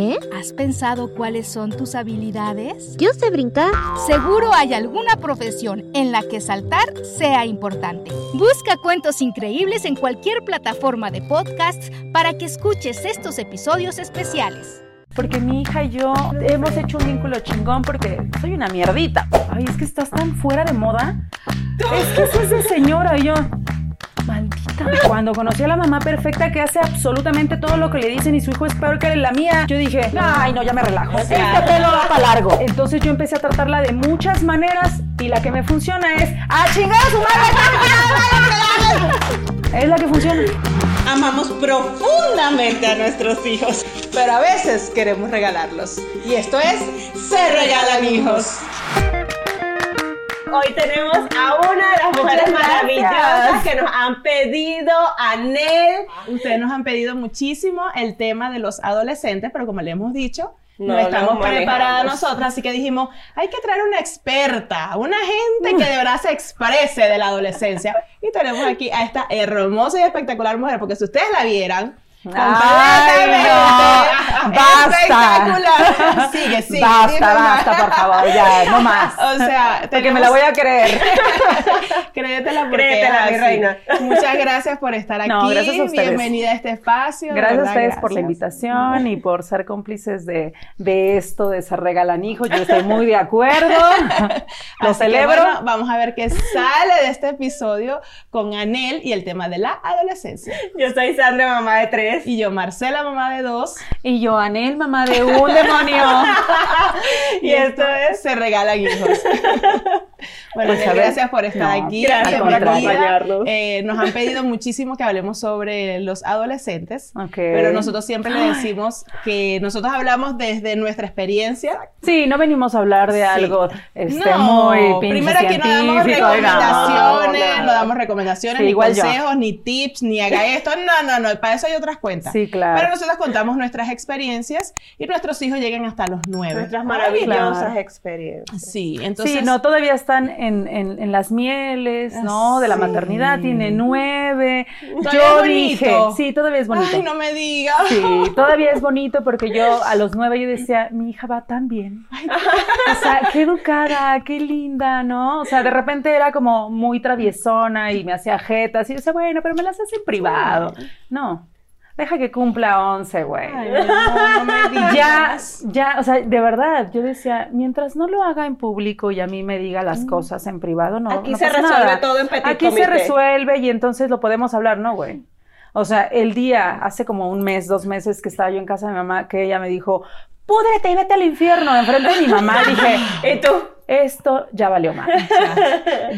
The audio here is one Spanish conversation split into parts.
¿Eh? ¿Has pensado cuáles son tus habilidades? Yo sé brincar. Seguro hay alguna profesión en la que saltar sea importante. Busca cuentos increíbles en cualquier plataforma de podcasts para que escuches estos episodios especiales. Porque mi hija y yo hemos hecho un vínculo chingón porque soy una mierdita. Ay, es que estás tan fuera de moda. Es que es esa señora y yo. Maldita. Cuando conocí a la mamá perfecta que hace absolutamente todo lo que le dicen y su hijo es peor que la mía, yo dije, ay, no, ya me relajo. Este pelo va para largo. Entonces yo empecé a tratarla de muchas maneras y la que me funciona es, ¡a chingar a su madre! Es la que funciona. Amamos profundamente a nuestros hijos, pero a veces queremos regalarlos. Y esto es Se Regalan Hijos. Hoy tenemos a una de las mujeres maravillosas que nos han pedido, Anel. Ustedes nos han pedido muchísimo el tema de los adolescentes, pero como le hemos dicho, no, estamos preparadas nosotras, así que dijimos, hay que traer una experta, una gente que de verdad se exprese de la adolescencia. Y tenemos aquí a esta hermosa y espectacular mujer, porque si ustedes la vieran, Completamente. Basta. Espectacular. Sigue, sigue. Basta, basta, por favor, ya, no más. O sea, porque me la voy a creer. Créetela porque Créetela, mi reina. Muchas gracias por estar aquí. No, gracias a ustedes. Bienvenida a este espacio. Gracias ¿verdad? a ustedes por la invitación y por ser cómplices de, de esto, de se regalan hijos. Yo estoy muy de acuerdo. Lo Así que, celebro. bueno, vamos a ver qué sale de este episodio con Anel y el tema de la adolescencia. Yo soy Sandra, mamá de tres. Y yo, Marcela, mamá de dos. Y yo, Anel, mamá de un demonio. Y esto es Se Regalan Hijos. bueno, Pues, Anel, gracias por estar No, aquí. gracias por acompañarnos. Eh, nos han pedido muchísimo que hablemos sobre los adolescentes. Ok. Pero nosotros siempre le decimos que nosotros hablamos desde nuestra experiencia. Sí, no venimos a hablar de Sí. algo este, no, muy pinche primero aquí no damos recomendaciones, no, no. no damos recomendaciones, Sí, ni igual yo. consejos, ni tips, ni haga esto. No, no, no, para eso hay otras cuentas. Sí, claro. Pero nosotros contamos nuestras experiencias y nuestros hijos llegan hasta los nueve. Nuestras maravillosas claro. experiencias. Sí, entonces. sí, no, todavía están en, en- en las mieles, ¿no? De la Sí. maternidad, tiene nueve. Todavía Yo es dije, sí, todavía es bonito. Ay, no me digas. Sí, todavía es bonito porque yo a los nueve yo decía, mi hija va tan bien. O sea, qué educada, qué linda, ¿no? O sea, de repente era como muy traviesona y me hacía jetas y yo decía, bueno, pero me las hace en privado. No, deja que cumpla once, güey. Ay, no, no me digas. Ya, ya, o sea, de verdad, yo decía, mientras no lo haga en público y a mí me diga las cosas en privado, no. Aquí no se pasa resuelve nada. todo en petit Aquí se resuelve y entonces lo podemos hablar, ¿no, güey? O sea, el día, hace como un mes, dos meses que estaba yo en casa de mi mamá, que ella me dijo, púdrete y vete al infierno, enfrente de mi mamá, dije, ¿Y tú? esto ya valió más.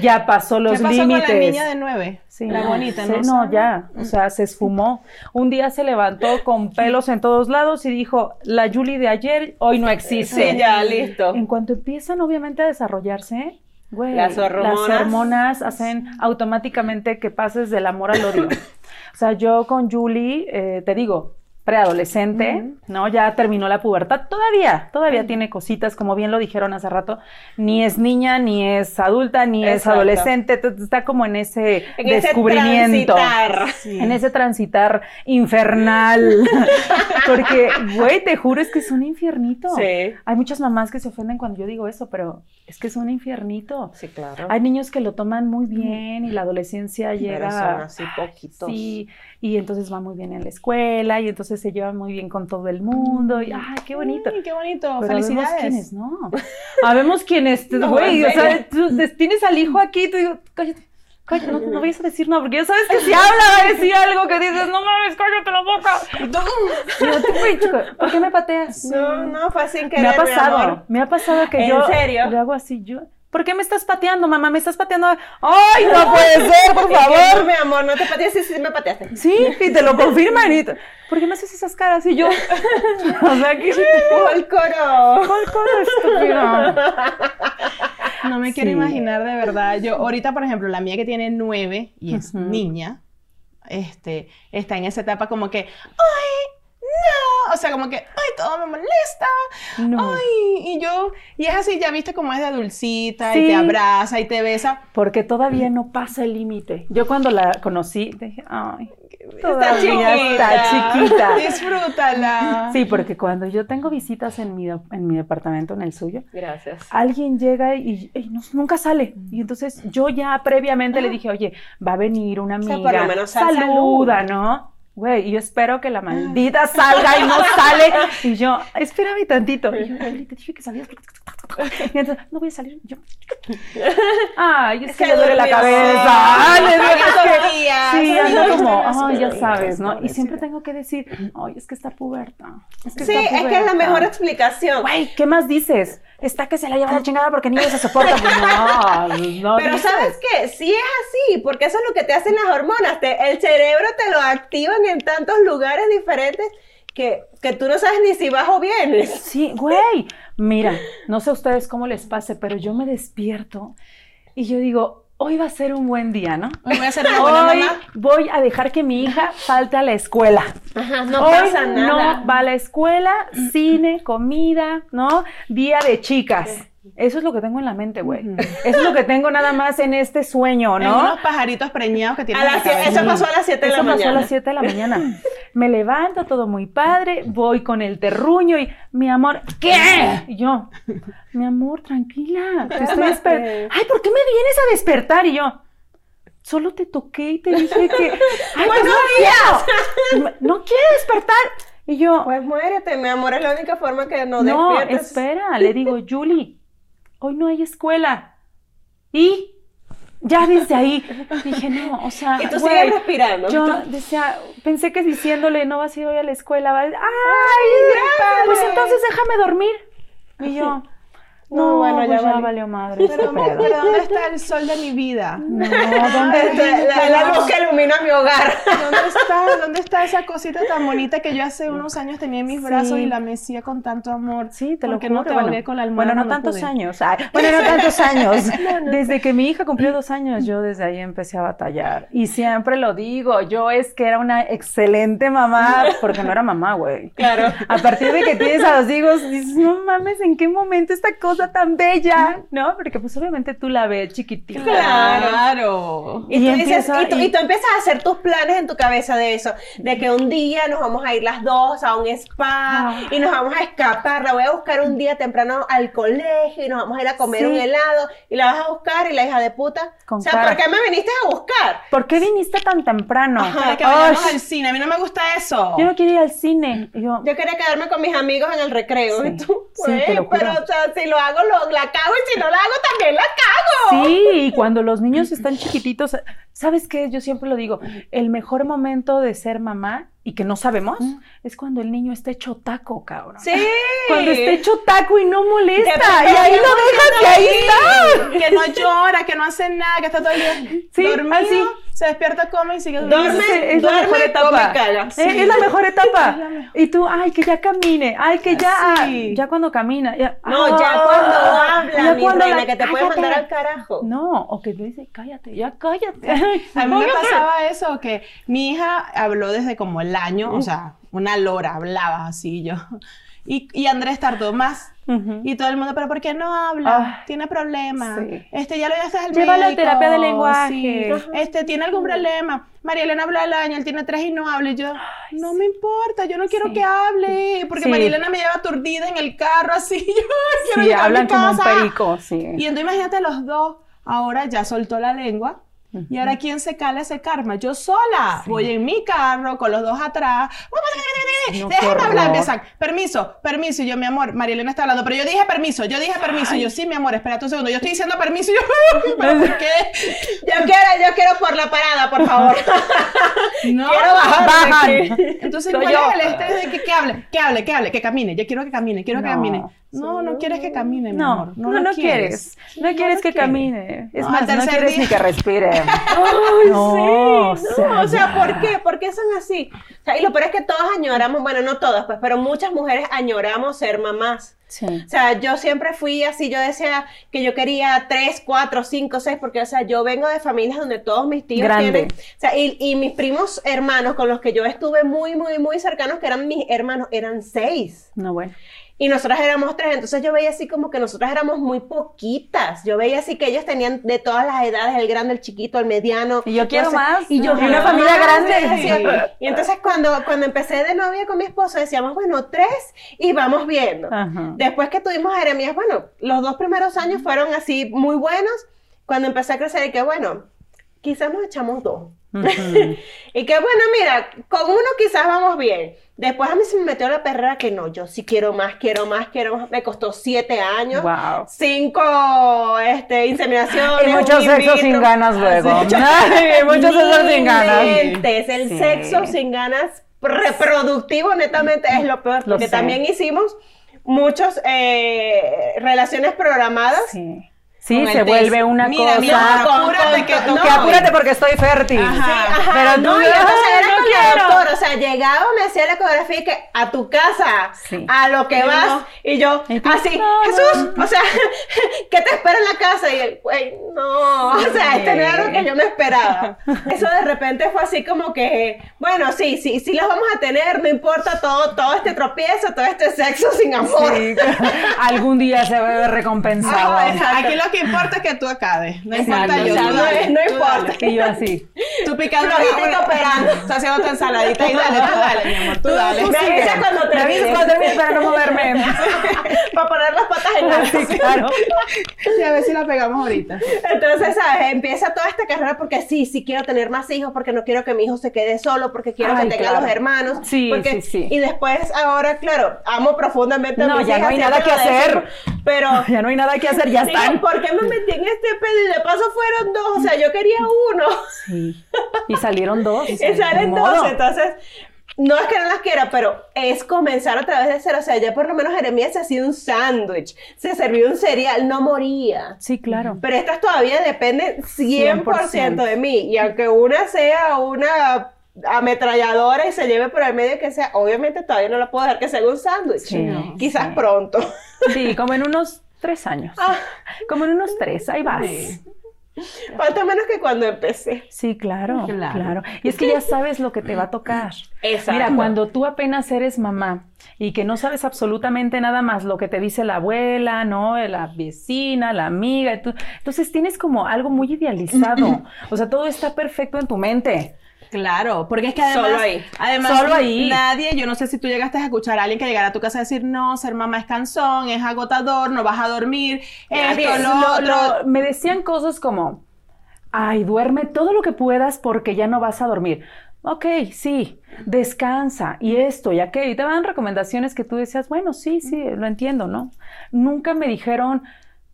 Ya pasó los ¿Qué pasó límites. con la niña de nueve? Sí, la bonita, sí, ¿no? no, ya, o sea, se esfumó. Un día se levantó con pelos en todos lados y dijo, la Julie de ayer hoy no existe. Sí, ya, listo. En cuanto empiezan obviamente a desarrollarse, güey, Las hormonas. las hormonas hacen automáticamente que pases del amor al odio. o sea, yo con Julie, eh, te digo, preadolescente, ¿no? Ya terminó la pubertad, todavía, todavía tiene cositas, como bien lo dijeron hace rato, ni es niña, ni es adulta, ni es adolescente, está como en ese En ese descubrimiento. transitar. En ese transitar infernal. Porque, güey, te juro, es que es un infiernito. Sí. Hay muchas mamás que se ofenden cuando yo digo eso, pero es que es un infiernito. Sí, claro. Hay niños que lo toman muy bien y la adolescencia Pero llega. son así poquitos. Sí, y entonces va muy bien en la escuela y entonces se lleva muy bien con todo el mundo. Y, ¡ay, qué bonito! Ay, qué bonito. Pero habemos Felicidades. quienes no. Habemos quienes, No, güey, o sea, tú tienes al hijo aquí, tú digo, cállate. Cállate, no, no vayas a decir nada, porque ya sabes que si habla va a decir algo que dices, no mames, cállate la boca. Pero tú, güey, chico, ¿por qué me pateas? No, no, fue sin querer, Me ha mi pasado, amor. me ha pasado que ¿En yo serio? le hago así, yo, ¿Por qué me estás pateando, mamá? ¿Me estás pateando? ¡Ay, no puede ser, por favor! mi amor, no te pateaste, sí, sí me pateaste. Sí, y te lo confirman. Y ¿Por qué me haces esas caras? Y yo, o sea, que ¡El coro! ¿Cuál cosa estúpido? No me quiero imaginar de verdad. Yo, ahorita, por ejemplo, la mía que tiene nueve y es niña, este, está en esa etapa como que, ¡ay! No, o sea, como que, ay, todo me molesta, No. ay, y yo, y es así, ya viste cómo es de dulcita, y Sí. te abraza, y te besa, Porque todavía no pasa el límite. Yo cuando la conocí, dije, ay, Está todavía está chiquita. chiquita. disfrútala. Sí, porque cuando yo tengo visitas en mi, en mi departamento, en el suyo, Gracias. alguien llega y, y no- nunca sale. Y entonces yo ya previamente le dije, oye, va a venir una O sea, amiga, por lo menos sal- saluda, ¿no? Güey, y yo espero que la maldita salga y no sale. Y yo, espérame tantito. Y yo, "Loli, te dije que salías. Y entonces, no voy a salir. Yo, ay, es, Es que, que le duele la cabeza. Ay, le duele la. Sí, ando como, ay, ya sabes, ¿no? Y siempre tengo que decir, ay, es que está puberta. Es que Sí, está es que es la puberta". mejor explicación. Güey, ¿qué más dices? Está que se la lleva la chingada porque ni se soporta. Pues no, no Pero dices. ¿sabes qué? Sí es así, porque eso es lo que te hacen las hormonas. Te- el cerebro te lo activan en tantos lugares diferentes que, que tú no sabes ni si vas o vienes. Sí, güey. Mira, no sé a ustedes cómo les pase, pero yo me despierto y yo digo, hoy va a ser un buen día, ¿no? Hoy voy a ser una buena Hoy mamá. voy a dejar que mi hija falte a la escuela. Ajá, no Hoy pasa nada. no va a la escuela, cine, comida, ¿no? Día de chicas. Eso es lo que tengo en la mente, güey. Eso es lo que tengo nada más en este sueño, En ¿no? unos pajaritos preñados que tienen A en la eso pasó a las 7 de la Eso pasó a mañana. las 7 de la mañana. Me levanto, todo muy padre, voy con el terruño y, mi amor, ¿qué? Y yo, mi amor, tranquila, te estoy desper- Ay, ¿por qué me vienes a despertar? Y yo, solo te toqué y te dije que, ay, pues no quiero, no quiero despertar. Y yo, Pues muérete, mi amor, es la única forma que no, no, despiertes. espera, le digo, Julie, hoy no hay escuela. Y ya desde ahí dije, no, o sea, Y tú sigues respirando. yo Tú- decía, pensé que diciéndole no vas a ir hoy a la escuela, va a decir, ay, pues entonces déjame dormir. Y yo, no, No, bueno, bueno, ya pues ya valió. madre. Pero, pedo". pero ¿dónde está el sol de mi vida? No, ¿dónde? Este, la, la luz que ilumina mi hogar. ¿Dónde está, ¿Dónde está esa cosita tan bonita que yo hace unos años tenía en mis brazos y la mecía con tanto amor? Sí, te lo Porque juro. no te bueno, con la almohada bueno, no tantos pude. años. Ay, bueno, no tantos años. Desde que mi hija cumplió dos años, yo desde ahí empecé a batallar. Y siempre lo digo, yo es que era una excelente mamá, porque no era mamá, güey. Claro. A partir de que tienes a los hijos, dices, no mames, ¿en qué momento esta cosa tan bella? ¿No? Porque pues obviamente tú la ves chiquitita. Claro. Y, tú dices- y tú, y tú empiezas a hacer tus planes en tu cabeza de eso, de que un día nos vamos a ir las dos a un spa Ah. y nos vamos a escapar, la voy a buscar un día temprano al colegio y nos vamos a ir a comer Sí. un helado y la vas a buscar y la hija de puta, Con o sea, cara. ¿por qué me viniste a buscar? ¿Por qué viniste tan temprano? Para que Ay, vayamos al cine. A mí no me gusta eso. yo no quiero ir al cine. Y yo, Yo quería quedarme con mis amigos en el recreo Sí. y tú, Sí, güey, te lo juro. pero o sea, si lo hago, lo, la cago y si no la hago, también la cago. Sí, y cuando los niños están chiquititos, ¿sabes qué? Yo siempre lo digo, el mejor momento de ser mamá y que no sabemos es cuando el niño está hecho taco, cabrón. Sí. Cuando está hecho taco y no molesta. Y ahí lo dejas y ahí está. Que no llora, que no hace nada, que está todo el día Sí, dormido, así. Se despierta, come y sigue Duerme, durmiendo. Es, es la duerme, mejor etapa. come. Eh, Sí. Es la mejor etapa. Es la mejor. Y tú, ay, que ya camine, ay, que ya, Sí. ya cuando camina. Ya, No, ya ah, cuando ya habla, mi cuando reina, la- que te puede mandar al carajo. No, o que le dice, cállate, ya cállate. A mí me pasaba eso, que mi hija habló desde como el año, o sea, una lora, hablaba así yo. Y, y Andrés tardó más. Ujú. Y todo el mundo, pero ¿por qué no habla? Ah, tiene problemas. sí. Este, ya lo llevaste al Llévalo a médico. terapia de lenguaje. Sí. Este, tiene algún problema. María Elena habla al año, él tiene tres y no habla. Y yo, no me importa, yo no quiero Sí. que hable. Porque Sí. María Elena me lleva aturdida en el carro así. Yo quiero Sí, llegar a mi hablan como un casa. perico, sí. Y entonces imagínate los dos, ahora ya soltó la lengua Y ahora, ¿quién se cala ese karma? Yo sola. Voy en mi carro, con los dos atrás. No, Déjame hablar, empiezan. Permiso, permiso. Y yo, mi amor, Marielena está hablando, pero yo dije permiso, yo dije permiso. Y yo, sí, mi amor, espérate un segundo. Yo estoy diciendo permiso. Y yo, ¿pero por qué? Yo quiero, yo quiero por la parada, por favor. No. quiero bajar. Entonces, ¿cuál yo. es el estrés de que, que hable? Que hable, que hable, que camine. Yo quiero que camine, quiero que No. camine. No, no quieres que camine, mi No, amor. no, lo no, quieres. No, quieres lo que quieres. camine. Es No, más, no quieres día. ni que respire. Ay, No, sí, o no, sea, o sea. ¿por qué? ¿Por qué son así? O sea, y lo peor es que todos añoramos, bueno, no todas, pues, pero muchas mujeres añoramos ser mamás. Sí. O sea, yo siempre fui así, yo decía que yo quería tres, cuatro, cinco, seis, porque, o sea, yo vengo de familias donde todos mis tíos Grande. tienen, o sea, y, y mis primos hermanos con los que yo estuve muy, muy, muy cercanos, que eran mis hermanos, eran seis. No, bueno. Y nosotras éramos tres, entonces yo veía así como que nosotras éramos muy poquitas. Yo veía así que ellos tenían de todas las edades, el grande, el chiquito, el mediano. Y yo quiero más. Y yo Y quiero una familia más, grande. Sí. Y entonces cuando, cuando empecé de novia con mi esposo, decíamos, bueno, tres y vamos viendo. Ajá. Después que tuvimos a Jeremías, bueno, los dos primeros años fueron así muy buenos. Cuando empecé a crecer, y que bueno, quizás nos echamos dos. Y que bueno, mira, con uno quizás vamos bien. Después a mí se me metió la perrera que no, yo sí quiero más, quiero más, quiero más. Me costó siete años, Wow. cinco este, inseminaciones. Y mucho sexo sin ganas luego. Mucho- Ay, mucho sexo sin ganas. El Sí. sexo sin ganas reproductivo netamente es lo peor, Lo porque sé. también hicimos muchas relaciones programadas. Sí. Sí, el se test. vuelve una Mira, cosa. mira, apúrate que tú no, que apúrate porque estoy fértil. Ajá. Sí, ajá, Pero no, tú- y entonces era no con quiero. la doctora, o sea, llegaba, me hacía la ecografía y que a tu casa, Sí. a lo que Y vas, no. y yo, así, no, Jesús, o sea, ¿qué te espera en la casa? Y el güey, no, o sea, este no era lo que yo me esperaba. Eso de repente fue así como que, bueno, sí, sí, sí las vamos a tener, no importa todo, todo este tropiezo, todo este sexo sin amor. Sí, algún día se va a ver recompensado. Ajá. Aquí lo que importa es que tú acabes. No importa yo. o sea, tú no dale, es- no tú importa. dale. Y yo así. Tú picando una- cooperando. Tú haciendo tu ensaladita y dale, tú dale, mi amor, tú dale. Me avisas cuando termines. cuando termine para no moverme. Para poner las patas en alto. Sí, claro. Y a ver si la pegamos ahorita. Entonces, ¿sabes? Empieza toda esta carrera porque sí, sí quiero tener más hijos, porque no quiero que mi hijo se quede solo, porque quiero Ay, que tenga claro. los hermanos. Sí, porque- sí, sí. Y después, ahora, claro, amo profundamente a No, mis ya no hijas, hay nada que lo hacer. Pero, Ya no hay nada que hacer, ya están. ¿Por qué me metí en este pedo? Y de paso fueron dos, o sea, yo quería uno. Sí. Y salieron dos. Y salen dos, entonces... No es que no las quiera, pero es comenzar a través de cero. O sea, ya por lo menos Jeremías se hacía un sándwich, se servía un cereal, no moría. Sí, claro. Pero estas todavía dependen 100%, 100%. de mí. Y aunque una sea una ametralladora y se lleve por el medio que sea, obviamente todavía no la puedo dejar que sea un sándwich. Sí, Quizás sí. pronto. Sí, como en unos tres años. Ah. Como en unos tres, ahí vas. Sí. Falta menos que cuando empecé. Sí, claro, Claro. claro, Y es que ya sabes lo que te va a tocar. Exacto. Mira, cuando tú apenas eres mamá y que no sabes absolutamente nada más lo que te dice la abuela, ¿no? La vecina, la amiga, tú- entonces tienes como algo muy idealizado. O sea, todo está perfecto en tu mente. Claro, porque es que además, Solo ahí. además Solo ahí. nadie, yo no sé si tú llegaste a escuchar a alguien que llegara a tu casa a decir, no, ser mamá es cansón, es agotador, no vas a dormir, Nadie. esto, lo, lo- me decían cosas como, ay, duerme todo lo que puedas porque ya no vas a dormir. Ok, sí, descansa y esto y aquello. Y te dan recomendaciones que tú decías, bueno, sí, sí, lo entiendo, ¿no? Nunca me dijeron,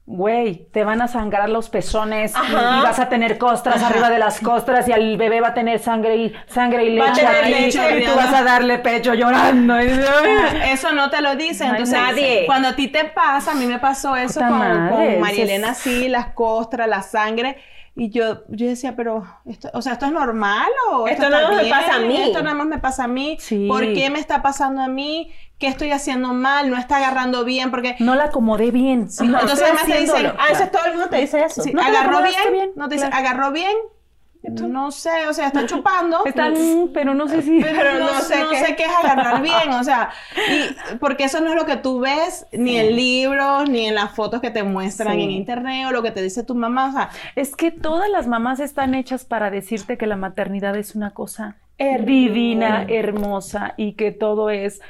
güey, te van a sangrar los pezones y, vas a tener costras arriba de las costras y el bebé va a tener sangre y, sangre y Va a leche aquí leche, y tú vas a darle pecho llorando. Eso no te lo dicen, No entonces nadie. cuando a ti te pasa, a mí me pasó eso Puta con, con eso María Elena, es- sí, las costras, la sangre, y yo, yo decía, pero, esto, o sea, ¿esto es normal o Esto está nada más me pasa a mí. Esto nada más me pasa a mí, Sí. ¿por qué me está pasando a mí? ¿Qué estoy haciendo mal? ¿No está agarrando bien? Porque No la acomodé bien. Sí, entonces además te dicen, A veces todo el mundo te dice eso. Sí, No agarró bien, bien, no te dice, claro. agarró bien, no sé, o sea, está chupando. Están, pero no sé si... pero no, sé, qué. sé qué es agarrar bien, o sea, y porque eso no es lo que tú ves ni en libros, ni en las fotos que te muestran Sí. en internet o lo que te dice tu mamá, o sea, Es que todas las mamás están hechas para decirte que la maternidad es una cosa Hermosa. divina, hermosa y que todo es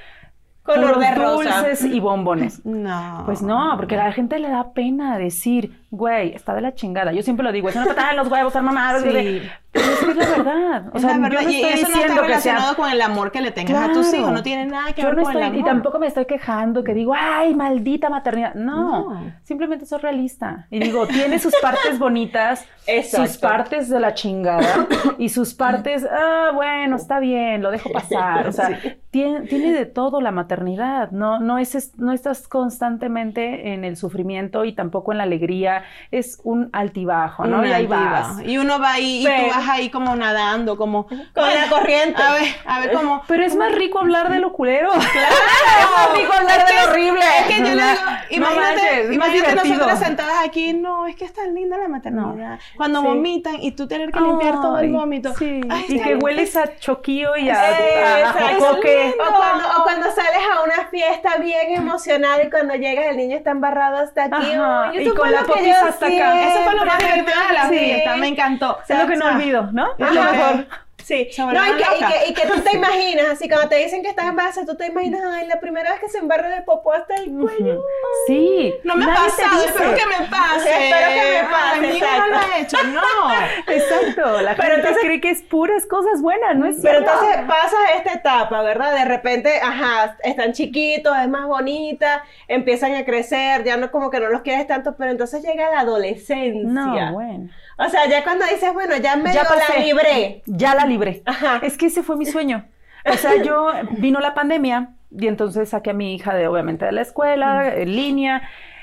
Color de rosa. dulces y bombones. no. Pues no, porque a la gente le da pena decir, güey, está de la chingada. Yo siempre lo digo, es una patada en los huevos, ser mamá. Sí. Pero es que es la verdad. O sea, verdad. Yo no y eso no está relacionado con el amor que le tengas a tus hijos. No tiene nada que ver con el amor. Y tampoco me estoy quejando que digo, ay, maldita maternidad. No, simplemente soy realista. Y digo, tiene sus partes bonitas, sus partes de la chingada y sus partes, ah, bueno, está bien, lo dejo pasar. O sea, tiene, tiene de todo la maternidad. No, no, es, no estás constantemente en el sufrimiento y tampoco en la alegría. Es un altibajo, ¿no? y ahí vas. Y uno va ahí y tú vas ahí como nadando, como con la corriente. A ver, a ver cómo. Pero es más rico hablar de lo culero. Claro, es más rico hablar de lo horrible. Es que yo le digo, imagínate, imagínate nosotras sentadas aquí, no, es que es tan linda la maternidad. Cuando vomitan y tú tener que limpiar todo el vómito. Sí. y que hueles a choquillo y a, a, coque. O cuando, sales a una fiesta bien emocionada y cuando llegas el niño está embarrado hasta aquí. y con la hasta acá. Eso fue lo más divertido de la fiesta, me encantó. Es lo que no olvido, ¿no? Es lo mejor. Sí, no, y que, y, que, y que, tú te imaginas, así cuando te dicen que estás embarazada, tú te imaginas, ay, la primera vez que se embarra el popó hasta el cuello. Sí. No me ha pasado, espero que me pase. Espero que me pase. Ay, no lo ha hecho, no. Exacto, la pero gente entonces, cree que es puras cosas buenas, ¿no es Pero entonces pasas esta etapa, ¿verdad? De repente, ajá, están chiquitos, es más bonita, empiezan a crecer, ya no como que no los quieres tanto, pero entonces llega la adolescencia. No, bueno. O sea, ya cuando dices, bueno, ya me la libré. Ya la libré. Ajá. Es que ese fue mi sueño. O sea, yo vino la pandemia y entonces saqué a mi hija de obviamente de la escuela, en línea.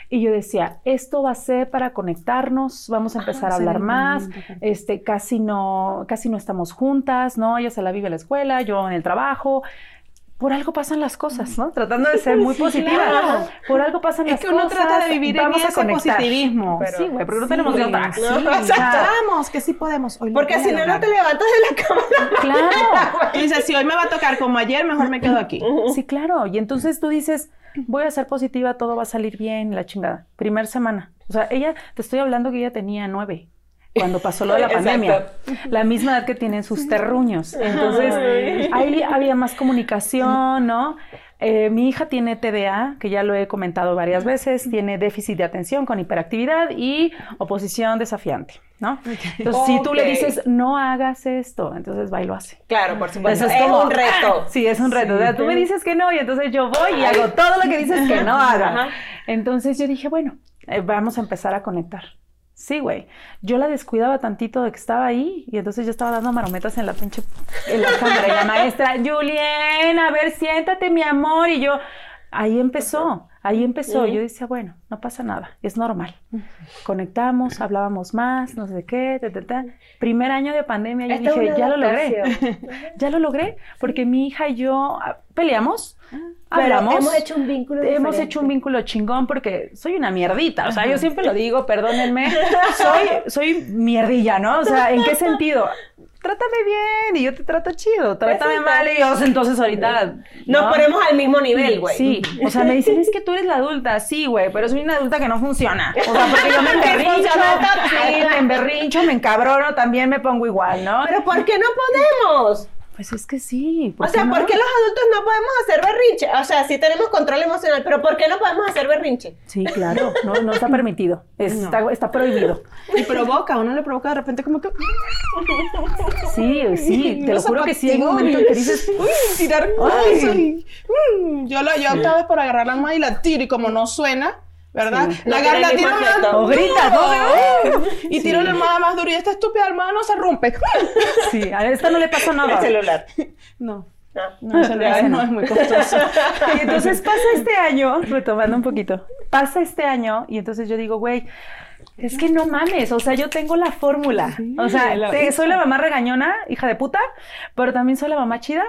Y yo decía, esto va a ser para conectarnos, vamos a empezar a hablar más, este, casi no, casi no estamos juntas, ¿no? Ella se la vive en la escuela, yo en el trabajo, por algo pasan las cosas, ¿no? Tratando de ser muy positiva. Por algo pasan las cosas. Es que uno trata de vivir en ese positivismo. sí, güey, pero no tenemos de otra. Sí, Vamos, que sí podemos. Porque si no, no te levantas de la cama. Claro. y dices, si hoy me va a tocar como ayer, mejor me quedo aquí. Sí, claro. Y entonces tú dices, voy a ser positiva, todo va a salir bien, la chingada. Primer semana. O sea, ella, te estoy hablando que ella tenía nueve cuando pasó lo de la pandemia. La misma edad que tienen sus terruños. Entonces, ahí había más comunicación, ¿no? Eh, mi hija tiene TDA, que ya lo he comentado varias veces, tiene déficit de atención con hiperactividad y oposición desafiante, ¿no? Entonces, si tú le dices, no hagas esto, entonces va y lo hace. Claro, por supuesto. es, como, un reto. Sí, es un reto. o sea, tú me dices que no y entonces yo voy y hago todo lo que dices que no haga. Entonces yo dije, bueno, eh, vamos a empezar a conectar. Sí, güey. Yo la descuidaba tantito de que estaba ahí y entonces yo estaba dando marometas en la pinche en la cámara y la maestra, Julien, a ver, siéntate, mi amor. Y yo, ahí empezó, ahí empezó. Yo decía, bueno, no pasa nada, es normal. Conectamos, hablábamos más, no sé qué, ta, Primer año de pandemia, yo dije, ya lo logré. ya lo logré, porque mi hija y yo ah, peleamos, hablamos. hemos hecho un vínculo Hemos hecho un vínculo chingón porque soy una mierdita. O sea, yo siempre lo digo, perdónenme. Soy, soy mierdilla, ¿no? O sea, ¿en qué sentido? Trátame bien y yo te trato chido, trátame mal y yo, entonces ahorita... Nos ponemos al mismo nivel, güey. Sí, o sea, me dicen, es que tú eres la adulta, sí, güey, pero soy una adulta que no funciona. O sea, porque yo me emberrincho, sí, me emberrincho, me encabrono, también me pongo igual, ¿no? Pero ¿por qué no podemos? Pues es que sí. O sea, ¿por qué los adultos no podemos hacer berrinche? O sea, sí tenemos control emocional, pero ¿por qué no podemos hacer berrinche? Sí, claro, no, no está permitido, está, está, prohibido. Y provoca, uno le provoca de repente como que... Sí, sí, te lo juro que sí hay un momento en que dices... Uy, tirar cosas. Mm, yo, lo, yo optaba vez por agarrar la mano y la tiro y como no suena, ¿verdad? la garra tira más O grita, ¿no? Y tiro la almohada más duro y esta estúpida almohada no se rompe. Sí, a esta no le pasa nada. El celular. No. No, el celular no es muy costoso. Y entonces pasa este año, retomando un poquito, pasa este año y entonces yo digo, güey, es que no mames, o sea, yo tengo la fórmula. o sea, soy la mamá regañona, hija de puta, pero también soy la mamá chida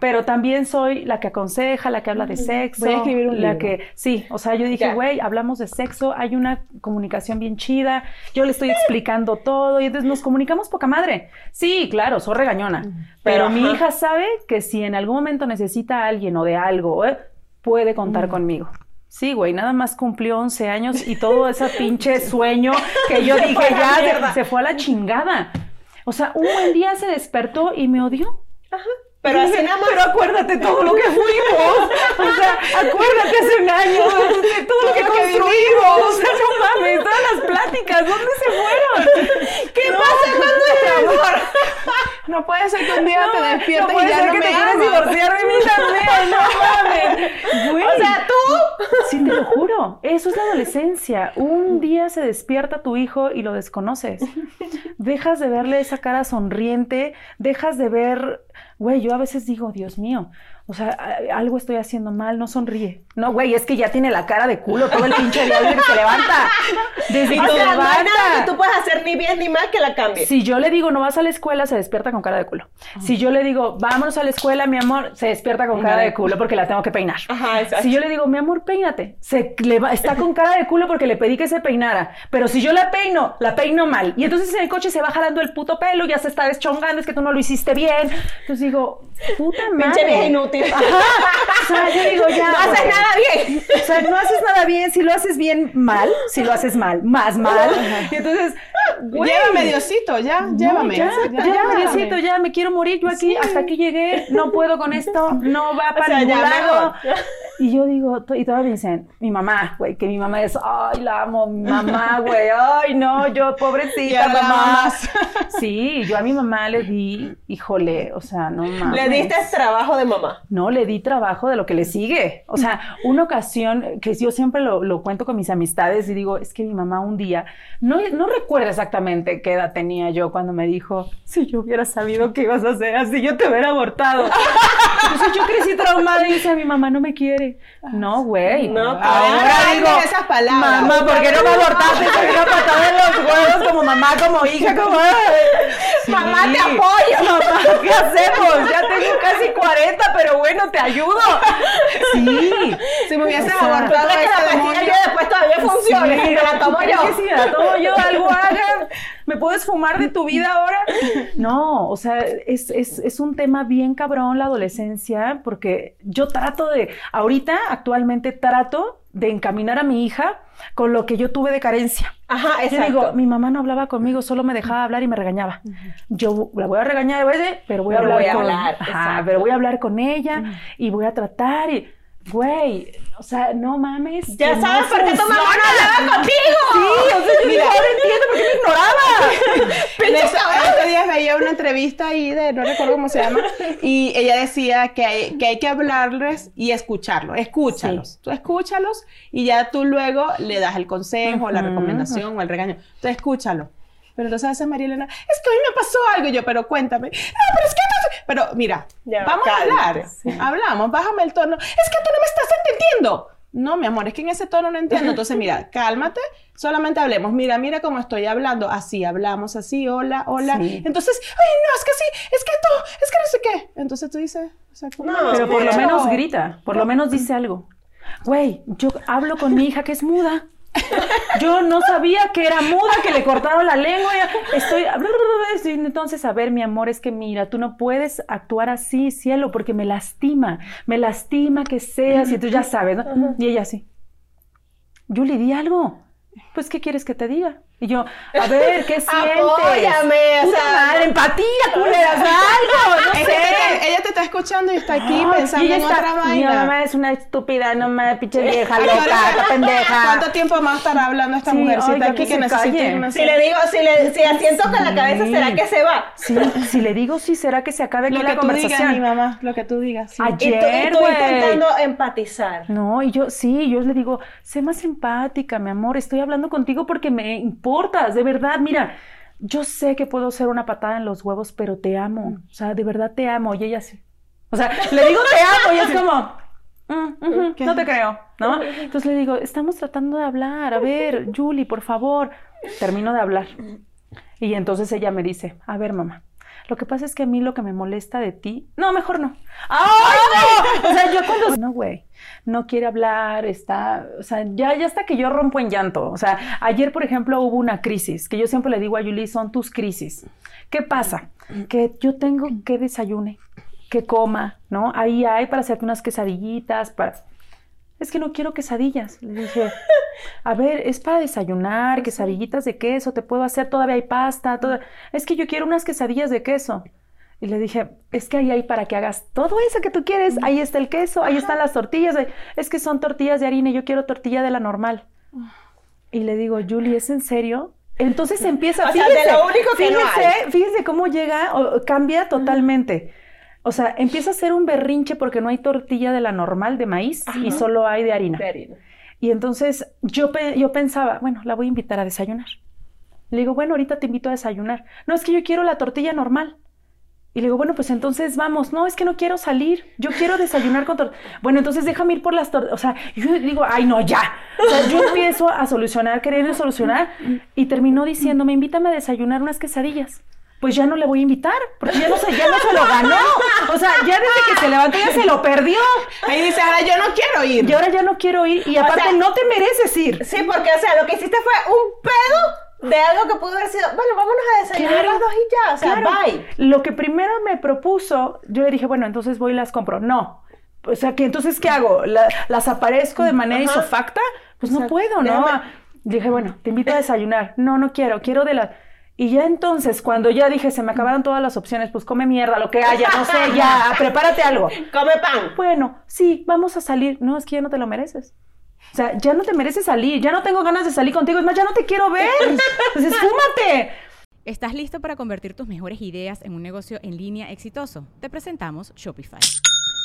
pero también soy la que aconseja, la que habla de sexo. Voy a escribir un la que Sí, o sea, yo dije, güey, hablamos de sexo, hay una comunicación bien chida, yo le estoy explicando todo y entonces nos comunicamos poca madre. Sí, claro, soy regañona, pero, mi hija sabe que si en algún momento necesita a alguien o de algo, eh, puede contar conmigo. Sí, güey, nada más cumplió 11 años y todo ese pinche sueño que yo dije ya se fue a la chingada. O sea, un buen día se despertó y me odió. Ajá Pero así nada más. Pero acuérdate todo lo que fuimos. O sea, acuérdate hace un año, de todo lo que construimos. O sea, no mames, todas las pláticas, ¿dónde se fueron? ¿Qué pasa cuando es amor? No puede ser que un día te despiertes no y ya no que me te quieras divorciar de mí también, no mames. Güey. O sea, tú. Sí, te lo juro. Eso es la adolescencia. Un día se despierta tu hijo y lo desconoces. Dejas de verle esa cara sonriente, dejas de ver, güey, yo a veces digo, Dios mío, o sea, algo estoy haciendo mal, no sonríe. No, güey, es que ya tiene la cara de culo todo el pinche día desde que se levanta. Desde que O se sea, no hay nada levanta. que tú puedas hacer ni bien ni mal que la cambie. Si yo le digo, no vas a la escuela, se despierta con cara de culo. Si yo le digo, vámonos a la escuela, mi amor, se despierta con cara de culo porque la tengo que peinar. Ajá, exacto. Si yo le digo, mi amor, peínate, se le va- está con cara de culo porque le pedí que se peinara. Pero si yo la peino, la peino mal. Y entonces en el coche se va jalando el puto pelo, ya se está deschongando, es que tú no lo hiciste bien. Entonces digo, puta madre. Pinche vieja inútil. O sea, yo digo, ya. No haces nada bien. O sea, no haces nada bien. Si lo haces bien, mal. Si lo haces mal, más mal. Y entonces, güey. Llévame, Diosito, ya, No, llévame. ya, ya, ya, llévame. Diosito, ya me quiero morir. Yo aquí, hasta aquí llegué, no puedo con esto, no va para sea, ningún lado. mejor. Y yo digo, y todas me dicen, mi mamá, güey, que mi mamá es, ay, la amo, mi mamá, güey, ay, no, yo, pobrecita mamá. Sí, yo a mi mamá le di, híjole, o sea, no mames. Le diste trabajo de mamá. No, le di trabajo de lo que le sigue. O sea, una ocasión que yo siempre lo, lo cuento con mis amistades y digo, es que mi mamá un día, no, no recuerdo exactamente qué edad tenía yo cuando me dijo, si yo hubiera sabido que ibas a hacer así, yo te hubiera abortado. Entonces yo crecí traumada y dice, mi mamá no me quiere. No, güey. No, ahora digo, esas palabras. mamá, ¿por qué no me abortaste? Soy una patada en los huevos como mamá, como hija, como... Sí. Mamá, te apoyo. Mamá, ¿qué hacemos? Ya tengo casi 40, pero bueno, te ayudo. Sí. Si me hubieses O sea, abortado Total, que la pastilla yo después todavía funciona. Sí, y me la tomo ¿tú crees yo. que si la tomo yo, algo haga? ¿Me puedes fumar de tu vida ahora? No, o sea, es, es, es un tema bien cabrón la adolescencia, porque yo trato de, ahorita, actualmente trato de encaminar a mi hija con lo que yo tuve de carencia. Ajá, Yo exacto. digo, mi mamá no hablaba conmigo, solo me dejaba hablar y me regañaba. Yo la voy a regañar, güey, pero voy a Pero hablar voy a con hablar, Ajá, pero voy a hablar con ella y voy a tratar y güey, o sea, no mames. ya sabes no por qué tu mamá no hablaba contigo. Sí, o sea, yo digo, ahora entiendo por qué me ignoraba. En eso- Estos días veía una entrevista ahí de, no recuerdo cómo se llama, y ella decía que hay que, hay que hablarles y escucharlos. Escúchalos. Tú escúchalos y ya tú luego le das el consejo, la Ujú. recomendación o el regaño. Tú escúchalo. Pero entonces veces María Elena, es que hoy me pasó algo. Y yo, pero cuéntame. No, pero es que no sé". Pero mira, Ya, vamos a hablar. Hablamos, bájame el tono. Es que tú no me estás entendiendo. No, mi amor, es que en ese tono no entiendo. Entonces, mira, cálmate, solamente hablemos. Mira, mira cómo estoy hablando. Así, hablamos así, hola, hola. Sí. Entonces, ay, no, es que sí, es que tú, es que no sé qué. Entonces tú dices, o sea, ¿cómo? No, Pero por lo menos grita, por lo menos dice algo. Güey, yo hablo con mi hija que es muda. Yo no sabía que era muda, que le cortaron la lengua. Estoy. Entonces, a ver, mi amor, es que mira, tú no puedes actuar así, cielo, porque me lastima. Me lastima que seas. Y tú ya sabes, ¿no? Y ella así. Julie, di algo. Pues, ¿qué quieres que te diga? Y yo, a ver, ¿qué sientes? Apóyame, o sea, madre, empatía, culeras, algo, no sé. que te- ella te está escuchando y está aquí pensando y ella en está- otra Mi vaina. mamá es una estúpida, no me pinche vieja Ay, loca, pendeja. ¿Cuánto tiempo más estará hablando esta Sí, mujercita ya aquí que que, necesita una Si le digo, si le si asiento con la cabeza, Sí. ¿será que se va? Sí, si le digo sí, será que se acabe aquí Lo la que tú digas, conversación. mi mamá, lo que tú digas. sí. Y tú, y Ayer, tú güey. intentando empatizar. No, y yo sí, yo le digo, sé más empática, mi amor, estoy hablando contigo porque me importas, de verdad, mira, yo sé que puedo ser una patada en los huevos, pero te amo, o sea, de verdad te amo, y ella sí. O sea, le digo te amo y es como, "Mm, no te creo, ¿no? Entonces le digo, estamos tratando de hablar, a ver, Julie, por favor, termino de hablar. Y entonces ella me dice, a ver, mamá, lo que pasa es que a mí lo que me molesta de ti, no, mejor no. ¡Ay, no! O sea, yo cuando no, güey, no quiere hablar, está, o sea, ya, ya hasta que yo rompo en llanto. O sea, ayer, por ejemplo, hubo una crisis, que yo siempre le digo a Yuli, son tus crisis. ¿Qué pasa? Que yo tengo que desayune, que coma, ¿no? Ahí hay para hacerte unas quesadillitas, para... Es que no quiero quesadillas. Le dije, a ver, es para desayunar, quesadillitas de queso, te puedo hacer, todavía hay pasta, toda... es que yo quiero unas quesadillas de queso. Y le dije, es que ahí hay para que hagas todo eso que tú quieres. Ahí está el queso, ahí están las tortillas. Es que son tortillas de harina y yo quiero tortilla de la normal. Y le digo, Julie, ¿es en serio? Entonces empieza, o sea, de lo único que no hay. fíjese cómo llega, o, cambia totalmente. O sea, empieza a ser un berrinche porque no hay tortilla de la normal de maíz y solo hay de harina. De harina. Y entonces yo, pe- yo pensaba, bueno, la voy a invitar a desayunar. Le digo, bueno, ahorita te invito a desayunar. No, es que yo quiero la tortilla normal. Y le digo, bueno, pues entonces vamos. No, es que no quiero salir. Yo quiero desayunar con tortillas. Bueno, entonces déjame ir por las tortillas. O sea, yo digo, ay, no, ya. O sea, yo empiezo a solucionar, querer solucionar. Y terminó diciéndome, invítame a desayunar unas quesadillas. Pues ya no le voy a invitar, porque ya no se, ya no se lo ganó. O sea, ya desde que se levantó ya se lo perdió. Ahí dice, ahora yo no quiero ir. Y ahora ya no quiero ir. Y aparte, sea- no te mereces ir. Sí, porque, o sea, lo que hiciste fue un pedo de algo que pudo haber sido, bueno, vámonos a desayunar Claro, las dos y ya, o sea, Claro. bye. Lo que primero me propuso, yo le dije, bueno, entonces voy y las compro. No. O sea, que entonces, ¿qué hago? ¿La- ¿Las aparezco de manera Ajá. isofacta? Pues no sea, puedo, ¿no? déjame- Dije, bueno, te invito a desayunar. No, no quiero, quiero de la... Y ya entonces, cuando ya dije, se me acabaron todas las opciones, pues come mierda, lo que haya, no sé, ya, prepárate algo. Come pan. Bueno, sí, vamos a salir. No, es que ya no te lo mereces. O sea, ya no te mereces salir, ya no tengo ganas de salir contigo, es más, ya no te quiero ver. Entonces, fúmate. ¿Estás listo para convertir tus mejores ideas en un negocio en línea exitoso? Te presentamos Shopify.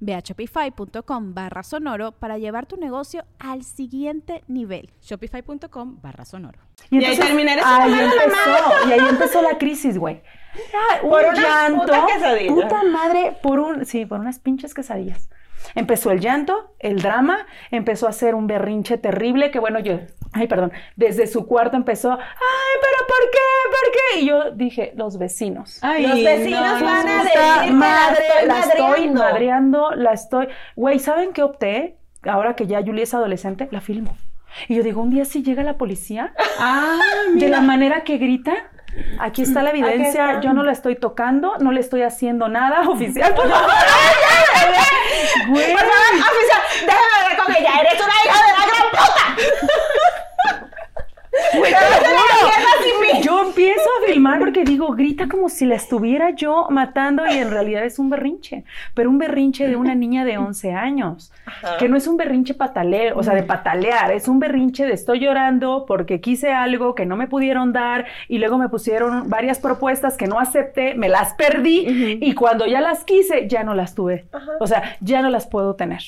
Ve a shopify.com barra sonoro para llevar tu negocio al siguiente nivel. Shopify.com barra sonoro. Y, Y ahí terminé ahí empezó, y ahí empezó la crisis, güey. Ah, un Por llanto. quesadillas. Puta madre, por un, sí, por unas pinches quesadillas. Empezó el llanto, el drama, empezó a hacer un berrinche terrible que bueno, yo, ay, perdón, desde su cuarto empezó, ay, pero ¿por qué? ¿Por qué? Y yo dije, los vecinos. Ay, Los vecinos no, van a decir madre, la estoy madreando. madreando, la estoy. Güey, ¿saben qué opté? Ahora que ya Julie es adolescente, la filmo. Y yo digo, un día si llega la policía, Ah, de la manera que grita, aquí está la evidencia, está. yo no la estoy tocando, no le estoy haciendo nada oficial. Por favor. Oficial, déjame hablar con ella. Eres una hija de la gran puta. Güey, te lo juro. Yo empiezo a filmar porque digo, grita como si la estuviera yo matando y en realidad es un berrinche, pero un berrinche de una niña de 11 años, que no es un berrinche pataleo, o sea, de patalear, es un berrinche de estoy llorando porque quise algo que no me pudieron dar y luego me pusieron varias propuestas que no acepté, me las perdí y cuando ya las quise, ya no las tuve. O sea, ya no las puedo tener.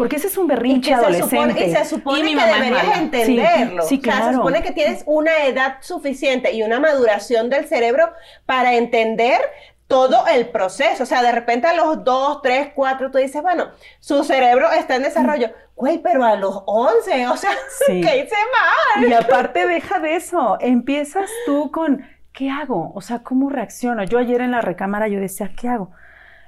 Porque ese es un Y berrinche se adolescente. supone, y se supone Y mi que mamá deberías entenderlo. Sí, sí, O sea, se claro. supone que tienes una edad suficiente y una maduración del cerebro para entender todo el proceso. O sea, de repente a los 2, 3, 4, tú dices, bueno, su cerebro está en desarrollo. Güey, pero a los 11, o sea, Sí. ¿qué hice mal? Y aparte deja de eso, empiezas tú con, ¿qué hago? O sea, ¿cómo reacciono? Yo ayer en la recámara yo decía, ¿qué hago?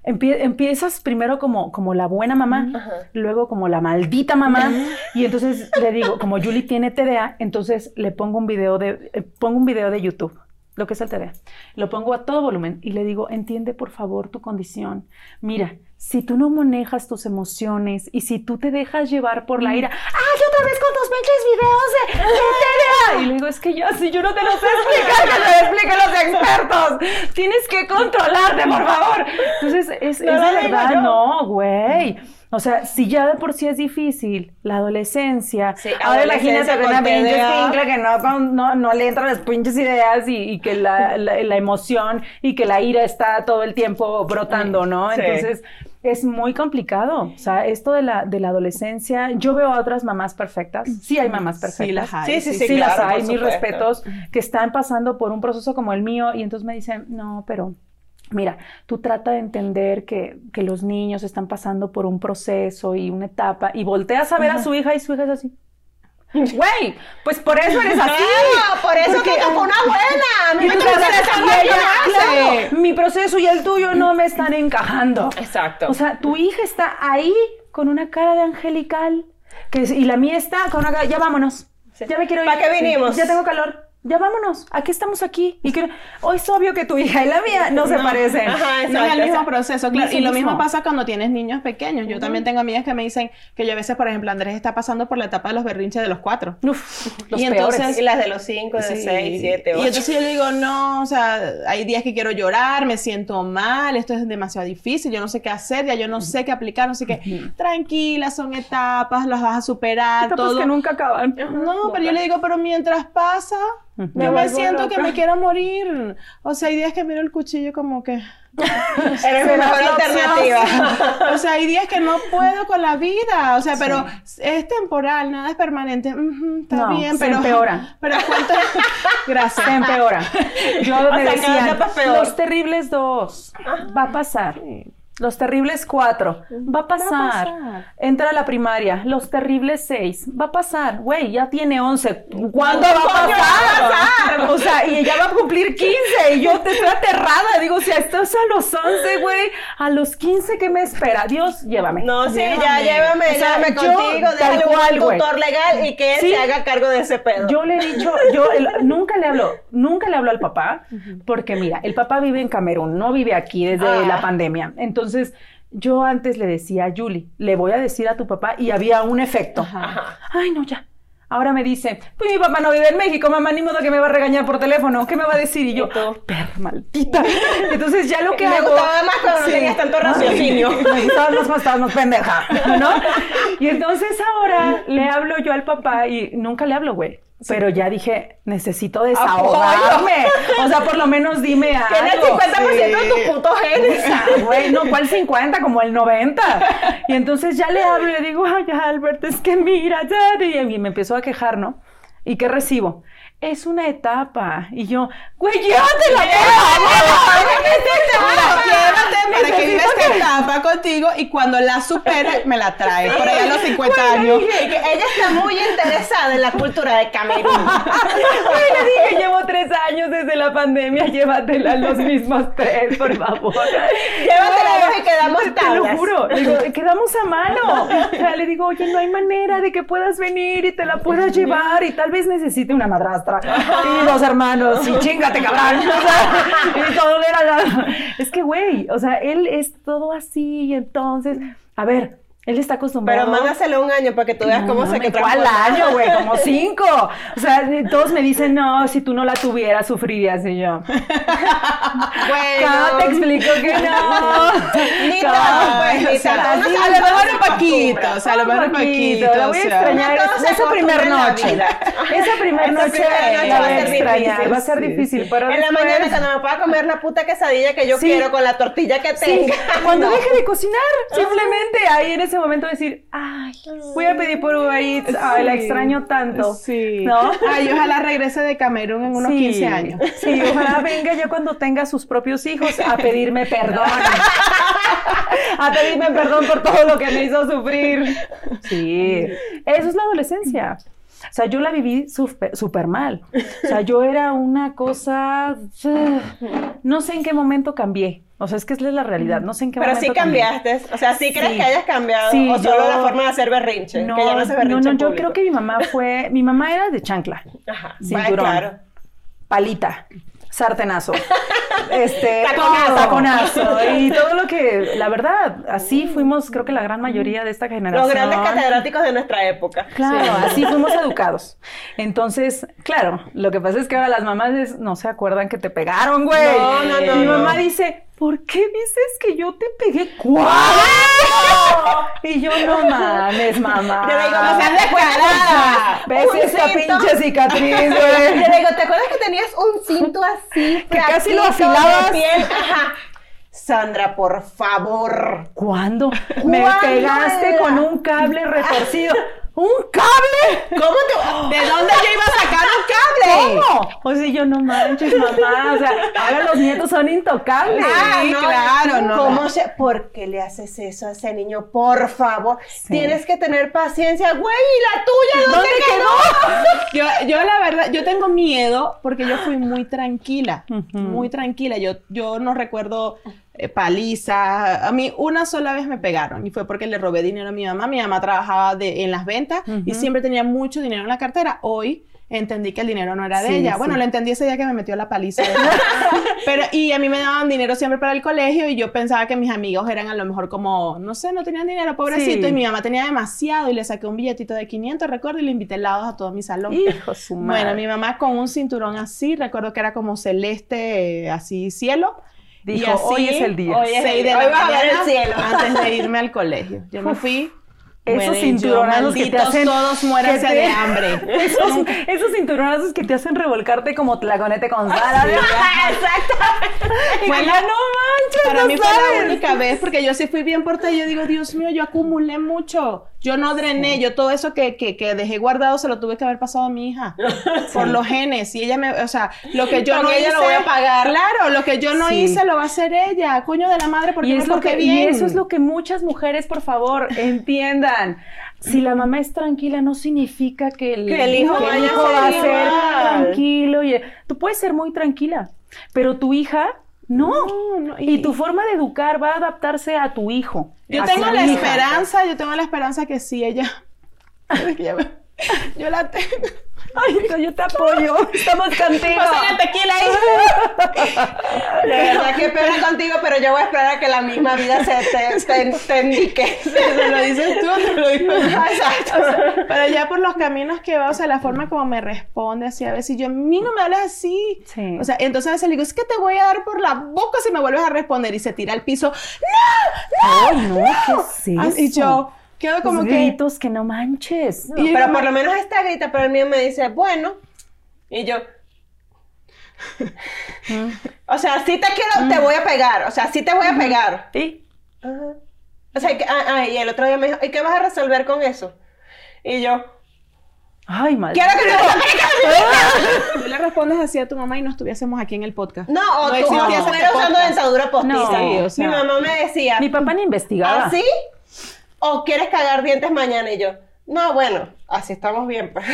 Empie- empiezas primero como, como la buena mamá, luego como la maldita mamá, y entonces le digo, como Julie tiene TDA, entonces le pongo un video de, eh, pongo un video de YouTube, lo que es el TDA, lo pongo a todo volumen y le digo, entiende por favor tu condición. Mira, si tú no manejas tus emociones y si tú te dejas llevar por la ira, ¡ay, otra vez con tus pinches videos de! Y le digo, es que yo así yo no te lo sé explicar, que te lo expliquen los expertos. Tienes que controlarte, por favor. Entonces, es, No digo verdad, no, güey. O sea, si ya de por sí es difícil la adolescencia, Sí, ahora imagínate con una pinche escuincla que no, no, no le entran las pinches ideas y, y que la, la- la emoción y que la ira está todo el tiempo brotando, ¿no? Sí. Es muy complicado. O sea, esto de la, de la adolescencia, yo veo a otras mamás perfectas. Sí hay mamás perfectas. Sí, las hay. Sí, sí, sí, Sí, las claro, hay, por mis respetos, que están pasando por un proceso como el mío y entonces me dicen, no, pero mira, tú trata de entender que, que los niños están pasando por un proceso y una etapa y volteas a ver a su hija y su hija es así. Güey, pues por eso eres así. Claro, por eso Porque- que ella fue una buena. A mí Y ella, claro, mi proceso y el tuyo no me están encajando. Exacto. O sea, tu hija está ahí con una cara de angelical que, y la mía está con una cara, ya vámonos. Ya me quiero ir. ¿Para qué vinimos? Ya tengo calor. Ya vámonos. Aquí estamos aquí. Y que, hoy es obvio que tu hija y la mía no, se parecen. Ajá, No es el mismo proceso, No claro. Y lo mismo mismo. pasa cuando tienes niños pequeños. Yo también tengo amigas que me dicen que yo a veces, por ejemplo, Andrés está pasando por la etapa de los berrinches de los cuatro. Uf, los Y peores. entonces- Y las de los 5, de Sí. 6, 7, Y 8. entonces yo le digo, no, o sea, hay días que quiero llorar, me siento mal, esto es demasiado difícil, yo no sé qué hacer, ya yo no sé qué aplicar, no sé qué. Tranquila, son etapas, las vas a superar, Etapas todo. que nunca acaban. No, pero yo le digo, pero mientras pasa, yo me siento loca. que me quiero morir. O sea, hay días que miro el cuchillo como que... Eres mi mejor alternativa. O sea, hay días que no puedo con la vida. O sea, pero es temporal, nada es permanente. Está No, bien, se pero. empeora. Pero cuánto. Gracias. Se empeora. Yo me peor. los terribles dos, va a pasar. Los terribles cuatro, va a pasar. pasar. Entra a la primaria, los terribles seis, va a pasar. Güey, ya tiene once. ¿Cuándo va a pasar? O sea, y ya va a cumplir quince. Y yo te estoy aterrada. Digo, si estás a los once, güey, a los quince, ¿qué me espera? Dios, llévame. No, sí, ya Llévame. llévame, O sea, llévame yo, contigo, tal déjale cual, un tutor legal y que él Sí. se haga cargo de ese pedo. Yo le he dicho, yo el- nunca le hablo, nunca le hablo al papá, porque mira, el papá vive en Camerún, no vive aquí desde Ah. la pandemia. Entonces, yo antes le decía a Julie, le voy a decir a tu papá, y había un efecto. Ay, no, ya. Ahora me dice, pues mi papá no vive en México, mamá, ni modo que me va a regañar por teléfono, ¿qué me va a decir? Y yo, perra maldita. Entonces ya lo que Me hago... gustaba más cuando no Sí. tenías tanto raciocinio. Me gustabas más cuando estabas más pendeja, ¿no? Y entonces ahora le hablo yo al papá y nunca le hablo, güey. Pero ya dije, necesito desahogarme. O sea, por lo menos dime algo. Tienes el 50% de Sí. tu puto genes. Ah, Güey, no, ¿cuál 50? Como el 90. Y entonces ya le hablo y le digo, ay, Albert, es que mira, ya. Y me empezó a quejar, ¿no? ¿Y qué recibo? Es una etapa. Y yo, güey, llévatela, Mira, llévate para que viva esta que- etapa contigo y cuando la supere, me la trae. Por allá a los 50 años. Que ella está muy interesada en la cultura de Camerún. Le dije, llevo tres años desde la pandemia, llévatela los mismos tres, por favor. Llévatela dos y quedamos Te lo juro, digo, quedamos a mano. Le digo, oye, no hay manera de que puedas venir y te la puedas llevar y tal vez necesite una madrastra y dos hermanos y chingate, cabrón. O sea, y todo era la... Es que, güey, o sea, él es todo así y entonces, a ver, él está acostumbrado. Pero mándaselo un año para que tú veas cómo se que que ¿Cuál año, güey? Como cinco. O sea, todos me dicen, no, si tú no la tuvieras, sufrirías. Y yo, ¿cómo te explico que no? Ni pues, ni O sea, tanto. Uno a lo mejor poquito, o sea, a lo mejor un poquito. La voy a extrañar. Esa primer acostumbra en la noche. Esa primer Esa noche primera noche la va a voy a ser extrañar. difícil. Va a ser Sí, difícil, pero En la mañana cuando me pueda comer la puta quesadilla que yo Sí. quiero con la tortilla que Sí, tenga. cuando No. deje de cocinar, simplemente ahí en ese momento decir, ay, voy a pedir por Uber Eats, ay, la Sí. extraño tanto. Sí. ¿No? Ay, ojalá regrese de Camerún en unos Sí, 15 años. Sí, ojalá venga ya cuando tenga sus propios hijos a pedirme perdón. a pedirme perdón por todo lo que me hizo sufrir. Sí, eso es la adolescencia. O sea, yo la viví súper mal. O sea, yo era una cosa... No sé en qué momento cambié. O sea, es que es la realidad. No sé en qué Pero momento sí cambiaste. O sea, ¿sí crees Sí. que hayas cambiado? Sí, ¿O solo yo- la forma de hacer berrinche? No, que ya no berrinche no, no, en yo creo que mi mamá fue... Mi mamá era de chancla. Ajá. cinturón. Va, claro. palita, sartenazo, este, Taconazo. taconazo y todo lo que, la verdad, así fuimos, creo que la gran mayoría de esta generación. Los grandes catedráticos de nuestra época. Claro, así fuimos educados. Entonces, claro, lo que pasa es que ahora las mamás no se acuerdan que te pegaron, güey. No, no, no, Mi no. mamá dice, ¿por qué dices que yo te pegué cuatro? Y yo, no mames, mamá. Yo le digo, no seas descarada. ¿Ves Un esta cinto. pinche cicatriz, Yo güey? le digo, ¿te acuerdas que tenías un cinto así? Que casi lo afilabas? piel? Ajá. Sandra, por favor. ¿Cuándo? Me pegaste con un cable retorcido. ¿Un cable? ¿Cómo te... ¿De dónde yo iba a sacar un cable? ¿Cómo? O sea, yo no manches, mamá. O sea, ahora los nietos son intocables. Ah, no, claro, no. ¿Cómo se... ¿Por qué le haces eso a ese niño? Por favor. Tienes que tener paciencia. Güey, ¿y la tuya dónde, quedó? yo, yo, la verdad, yo tengo miedo porque yo fui muy tranquila. Muy tranquila. Yo, yo no recuerdo eh, paliza. A mí una sola vez me pegaron y fue porque le robé dinero a mi mamá. Mi mamá trabajaba de, en las ventas y siempre tenía mucho dinero en la cartera. Hoy entendí que el dinero no era de ella. Bueno, lo entendí ese día que me metió la paliza. Pero, y a mí me daban dinero siempre para el colegio y yo pensaba que mis amigos eran a lo mejor como, no sé, no tenían dinero, pobrecito. Y mi mamá tenía demasiado y le saqué un billetito de 500, recuerdo, y le invité helados a todo mi salón. Hijo su madre. Bueno, mi mamá con un cinturón así, recuerdo que era como celeste, así cielo. Dijo, así, hoy es el día. Hoy, es el, día. hoy va a ver el cielo. Antes de irme al colegio. Yo me fui esos cinturonazos que te hacen todos muéranse de hambre. Esos, esos, cinturonazos que te hacen revolcarte como tlaconete con sal. Exacto. Fue la, no manches, Para mí fue la única vez porque yo sí fui bien portada y yo digo, Dios mío, yo acumulé mucho. Yo no drené, yo todo eso que, que, que, dejé guardado se lo tuve que haber pasado a mi hija por los genes. Y ella me, o sea, lo que yo no ella hice, lo voy a pagar. Claro, lo que yo no hice lo va a hacer ella. Coño de la madre, porque y es lo que bien. Y eso es lo que muchas mujeres, por favor, entiendan. Si la mamá es tranquila, no significa que el, que el hijo, que el hijo va a ser tranquilo. Y, tú puedes ser muy tranquila, pero tu hija no. no, y, y, tu forma de educar va a adaptarse a tu hijo. Yo tengo la hija. esperanza, yo tengo la esperanza que sí, ella. yo la tengo. Ay, yo te apoyo. Estamos contigo. Pásale tequila ahí. De verdad que pena contigo, pero yo voy a esperar a que la misma vida se te, te, te indique. ¿Se lo dices tú o te lo digo yo? Exacto. O sea, pero ya por los caminos que va, o sea, la forma como me responde, así a veces, yo, a mí no me hablas así. Sí. O sea, entonces a veces le digo, es que te voy a dar por la boca si me vuelves a responder. Y se tira al piso, ¡No! ¡No! Ay, no, ¿qué es eso? Y yo, quedo como que... gritos que no manches. No, pero por lo menos esta grita, pero el mío me dice, bueno. Y yo... o sea, si te quiero, te voy a pegar. O sea, sí te voy a pegar. ¿Sí? Ajá. O sea, que, ah, ah, y el otro día me dijo, ¿y qué vas a resolver con eso? Y yo... Ay, madre. Quiero que te Tú le respondes así a tu mamá y no estuviésemos aquí en el podcast. No, o No tú fuera usando dentadura postiza. No, Sí, o sea, Mi mamá me decía, Mi papá ni investigaba. ¿así? ¿O quieres cagar dientes mañana? Y yo, no, bueno, así estamos bien. pues".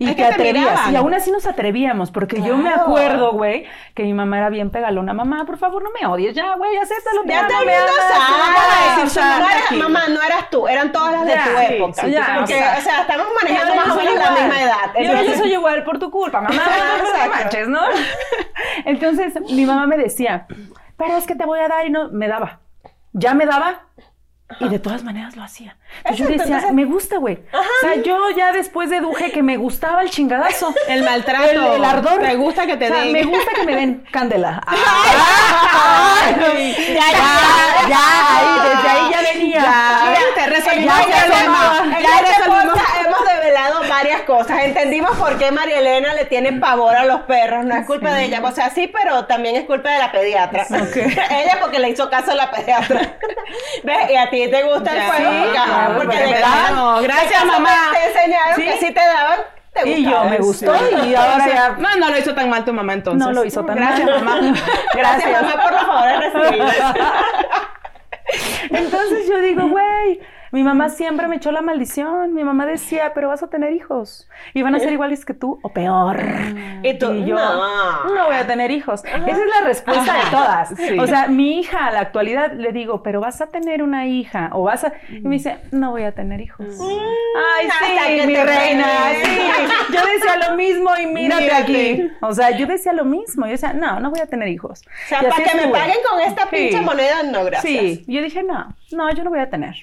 Y Es te te atrevías. y aún así nos atrevíamos, porque yo me acuerdo, güey, que mi mamá era bien pegalona. Mamá, por favor, no me odies ya, güey, acéptalo. te Ya me amas, sabe. no decir O sea, no eras- mamá, no eras tú, eran todas las de Ya, tu sí, época. sí, ya, Porque, o sea, o sea, estamos manejando más o menos la misma edad. Yo, yo soy igual por tu culpa, mamá. No, manches, ¿no? Entonces, mi mamá me decía, pero es que te voy a dar y no, me daba. Ya me daba. Y de todas maneras lo hacía. Entonces yo decía, entonces- me gusta, güey. O sea, yo ya después deduje que me gustaba el chingadazo. El maltrato. El, el ardor. Te gusta que te O sea, den. Me gusta que me den candela. Ay, ya, ya, ya, ahí, desde ahí ya venía. Ya, te resolvimos Ya, ya, Ya hemos develado varias cosas. Entendimos por qué María Elena le tiene pavor a los perros. No es culpa de ella. O sea, sí, pero también es culpa de la pediatra. ella porque le hizo caso a la pediatra. ¿Ves? Y a ti te gusta el Ya, fuego. sí, porque, claro, de verdad. No, gracias, mamá. Te enseñaron Sí. que sí te daban. Te Y yo me gustó y ahora ya No, no lo hizo tan mal tu mamá entonces. no lo hizo tan Gracias, mal. mamá. Gracias, Gracias. mamá, por los favores recibidos. Entonces yo digo, güey, mi mamá siempre me echó la maldición. Mi mamá decía, pero vas a tener hijos. Y van a ser iguales que tú o peor. Y tú, yo, no. no voy a tener hijos. Esa es la respuesta de todas. sí. O sea, mi hija a la actualidad le digo, pero vas a tener una hija o vas a... Y me dice, no voy a tener hijos. Ay, Hasta sí, mi te reina, sí. Yo decía lo mismo y mírate Mírate. aquí. O sea, yo decía lo mismo. Yo decía, no, no voy a tener hijos. O sea, Y para que me paguen con esta pinche moneda, no, gracias. Sí, yo dije, no, no, yo no voy a tener.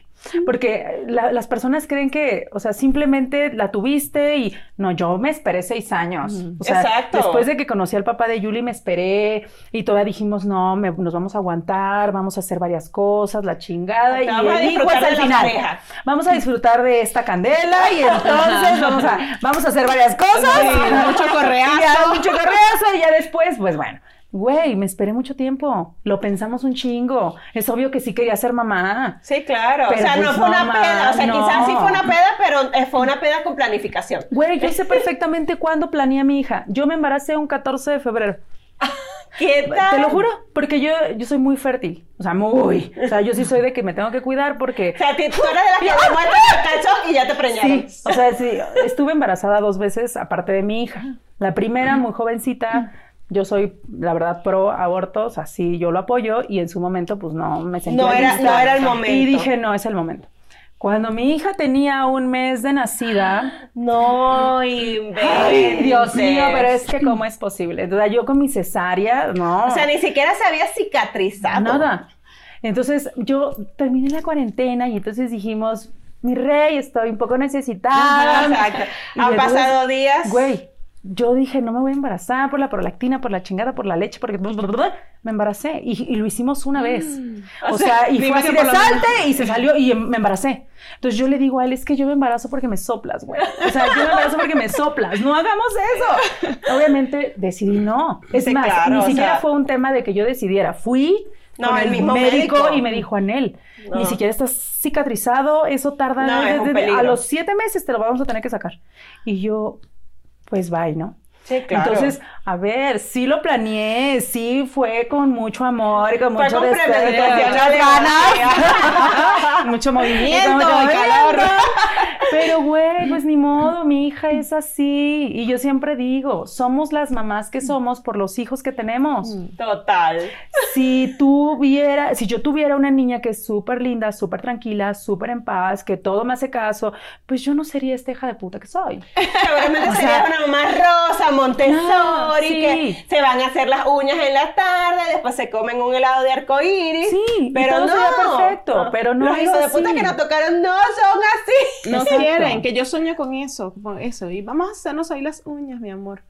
Porque la- las personas creen que, o sea, simplemente la tuviste y no, yo me esperé seis años. O sea, Exacto. después de que conocí al papá de Yuli, me esperé y todavía dijimos, no, me- nos vamos a aguantar, vamos a hacer varias cosas, la chingada. Y vamos a el hijo es disfrutar al de final. Vamos a disfrutar de esta candela y entonces vamos a, vamos a hacer varias cosas. Sí, mucho correazo. Y ya, mucho correazo y ya después, pues bueno. Güey, me esperé mucho tiempo. Lo pensamos un chingo. Es obvio que sí quería ser mamá. Sí, claro. Pero o sea, no pues fue una peda. O sea, no. quizás sí fue una peda, pero eh, fue una peda con planificación. Güey, yo sé perfectamente cuándo planeé a mi hija. Yo me embaracé un 14 de febrero. ¿Qué tal? Te lo juro, porque yo, yo soy muy fértil. O sea, muy. O sea, yo sí soy de que me tengo que cuidar porque... O sea, tú eres de las que te muertes el calzón y ya te preñaron. Sí, o sea, sí, estuve embarazada dos veces aparte de mi hija. La primera, muy jovencita, yo soy, la verdad, pro aborto, o sea, sí, yo lo apoyo y en su momento, pues no me sentía No era- lista. no era el momento. Y dije, no, es el momento. Cuando mi hija tenía un mes de nacida, No, inventes. ay, Dios mío, pero es que cómo es posible. Entonces, yo con mi cesárea, no. O sea, ni siquiera se había cicatrizado. Nada. Entonces yo terminé la cuarentena y entonces dijimos, mi rey, estoy un poco necesitada. Exacto. Han entonces, pasado días. Güey, yo dije, no me voy a embarazar por la prolactina, por la chingada, por la leche, porque me embaracé y, y lo hicimos una vez. O, O sea, sea, y fue así de menos- salte y se salió y me embaracé. Entonces yo le digo a él, es que yo me embarazo porque me soplas, güey. O sea, yo me embarazo porque me soplas. No hagamos eso. Obviamente decidí no. Es Sí, más, claro, ni siquiera sea- fue un tema de que yo decidiera. Fui No, con el el, mismo médico, médico. y me dijo, Anel, No. ni siquiera estás cicatrizado, eso tarda No, es desde- peligro. a los siete meses te lo vamos a tener que sacar. Y yo, pues bye, ¿no? Sí, claro. Entonces, a ver, sí lo planeé, sí fue con mucho amor, con Fue mucho con deseo, premeditación, muchas no ganas, mucho movimiento, Mucho mucho calor. Pero, güey, pues ni modo, mi hija es así. Y yo siempre digo, somos las mamás que somos por los hijos que tenemos. Total. Si tuviera, si yo tuviera una niña que es súper linda, súper tranquila, súper en paz, que todo me hace caso, pues yo no sería esta hija de puta que soy. Seguramente O sería una mamá rosa, Montessori, sí. que se van a hacer las uñas en la tarde, después se comen un helado de arcoíris. Sí, y pero todo no. sería perfecto, pero no Los hijos de puta que nos tocaron no son así. No Exacto. quieren, que yo sueño con eso, con eso. Y vamos a hacernos hoy las uñas, mi amor.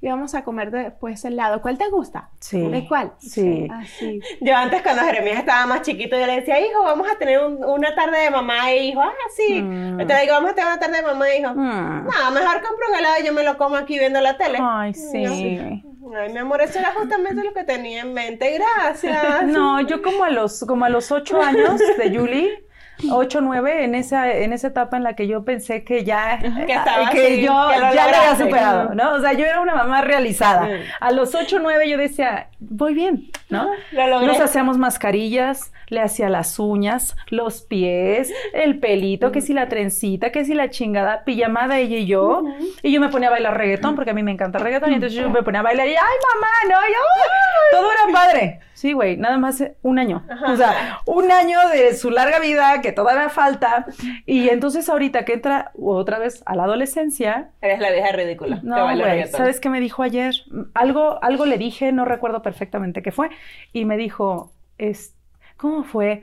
Y vamos a comer después helado. ¿Cuál te gusta? Sí. ¿De cuál? Sí. Así. Yo antes cuando Jeremías estaba más chiquito, yo le decía, hijo, vamos a tener un- una tarde de mamá e hijo. Ah, sí. Mm. Te digo, vamos a tener una tarde de mamá e hijo. Mm. No, mejor compro un helado y yo me lo como aquí viendo la tele. Ay, sí. Ay, mi amor, eso era justamente lo que tenía en mente. Gracias. No, yo como a los, como a los ocho años de Julie, ocho, nueve, en esa, en esa etapa en la que yo pensé que ya, Que estaba que así, yo que lo ya lo había superado, ¿no? O sea, yo era una mamá realizada. A los ocho, nueve yo decía, voy bien, ¿no? Lo logré. Nos hacíamos mascarillas, le hacía las uñas, los pies, el pelito, que si la trencita, que si la chingada, pijamada ella y yo. Y yo me ponía a bailar reggaetón, porque a mí me encanta el reggaetón, y entonces yo me ponía a bailar y, ay, mamá, no, yo, todo era padre. Sí, güey, nada más un año. O sea, un año de su larga vida que todavía falta. Y entonces ahorita que entra otra vez a la adolescencia, Eres la vieja ridícula. no, güey. ¿sabes qué me dijo ayer? Algo, algo le dije, no recuerdo perfectamente qué fue, y me dijo, es, ¿cómo fue?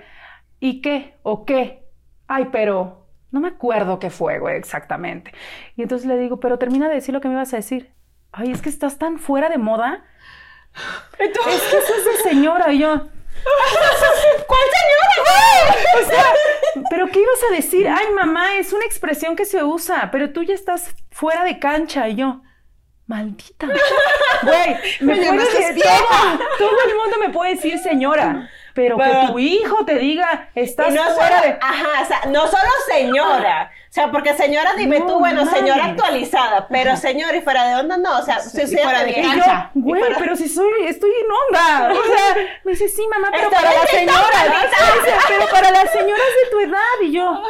¿Y qué? ¿O qué? Ay, pero no me acuerdo qué fue, güey, exactamente. Y entonces le digo, pero termina de decir lo que me ibas a decir. Ay, es que estás tan fuera de moda. Es que eso es de señora, y yo. ¿Cuál señora, O sea, ¿pero qué ibas a decir? Ay, mamá, es una expresión que se usa, pero tú ya estás fuera de cancha. Y yo, maldita. Güey, me, Me llamaste decir- vieja. todo, todo el mundo me puede decir señora, pero, Pero- que tu hijo te diga, estás no fuera solo, de... ajá, o sea, no solo señora. O sea, porque señora, dime No, tú, bueno, señora actualizada, pero señora y fuera de onda, no. O sea, si y usted fuera de yo, güey, fuera- pero si soy, estoy en onda. O sea, me dice, sí, mamá, pero Estoy para las señoras. pero para las señoras de tu edad. Y yo,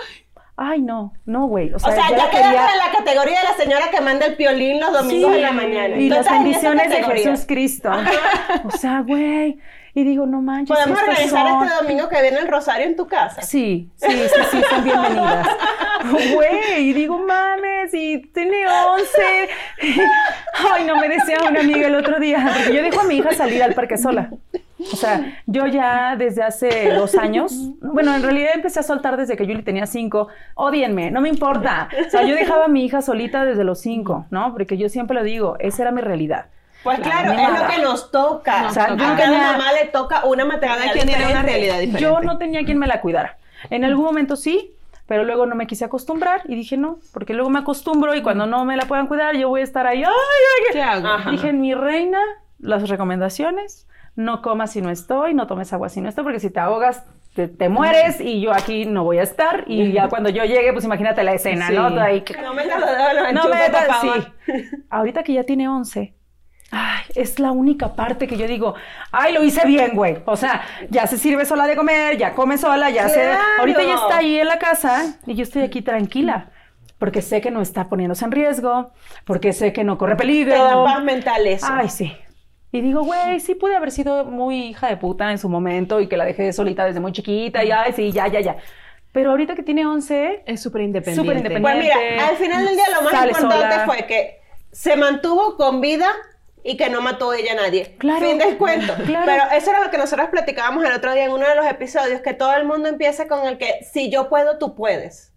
ay, no, no, güey. O sea, O sea, ya ya quería- en la categoría de la señora que manda el piolín los domingos Sí, en la mañana. Y las bendiciones de. Jesús Cristo. O sea, güey. Y digo, no manches. Podemos organizar son- este domingo que viene el rosario en tu casa. Sí, sí, sí, sí, son bienvenidas. Güey, y digo, mames, y tiene 11. Ay, no, me decía una amiga el otro día, porque yo dejo a mi hija salir al parque sola. O sea, yo ya desde hace dos años, bueno, en realidad empecé a soltar desde que Yuli tenía cinco. Odienme, no me importa. O sea, yo dejaba a mi hija solita desde los cinco, ¿no? Porque yo siempre lo digo, esa era mi realidad. Pues claro, Ni es lo que nos toca. Nos a toca. cada tenía- mamá le toca una maternidad Cada quien tiene una diferente. realidad diferente. Yo no tenía quien me la cuidara. En algún momento sí, pero luego no me quise acostumbrar y dije no, porque luego me acostumbro y cuando no me la puedan cuidar yo voy a estar ahí, ay, ay, ¿Qué hago? Ajá. Dije, mi reina, las recomendaciones, no comas si no estoy, no tomes agua si no estoy, porque si te ahogas, te, mueres y yo aquí no voy a estar. Y ya cuando yo llegue, pues imagínate la escena, ¿no? Ahí. No me lo dedos No me sí. Ahorita que ya tiene 11, Ay, es la única parte que yo digo, ay, lo hice bien, güey. O sea, ya se sirve sola de comer, ya come sola, ya se... Ahorita ya está ahí en la casa y yo estoy aquí tranquila. Porque sé que no está poniéndose en riesgo, porque sé que no corre peligro. Te da paz mental eso. Ay, sí. Y digo, güey, sí pude haber sido muy hija de puta en su momento y que la dejé solita desde muy chiquita y ay, sí, ya, ya, ya. Pero ahorita que tiene 11... Es súper independiente. Súper independiente. Pues mira, al final del día lo más importante fue que se mantuvo con vida y que no mató ella a nadie. Claro. Fin del cuento. Claro. Pero eso era lo que nosotros platicábamos el otro día en uno de los episodios, que todo el mundo empieza con el que si yo puedo, tú puedes.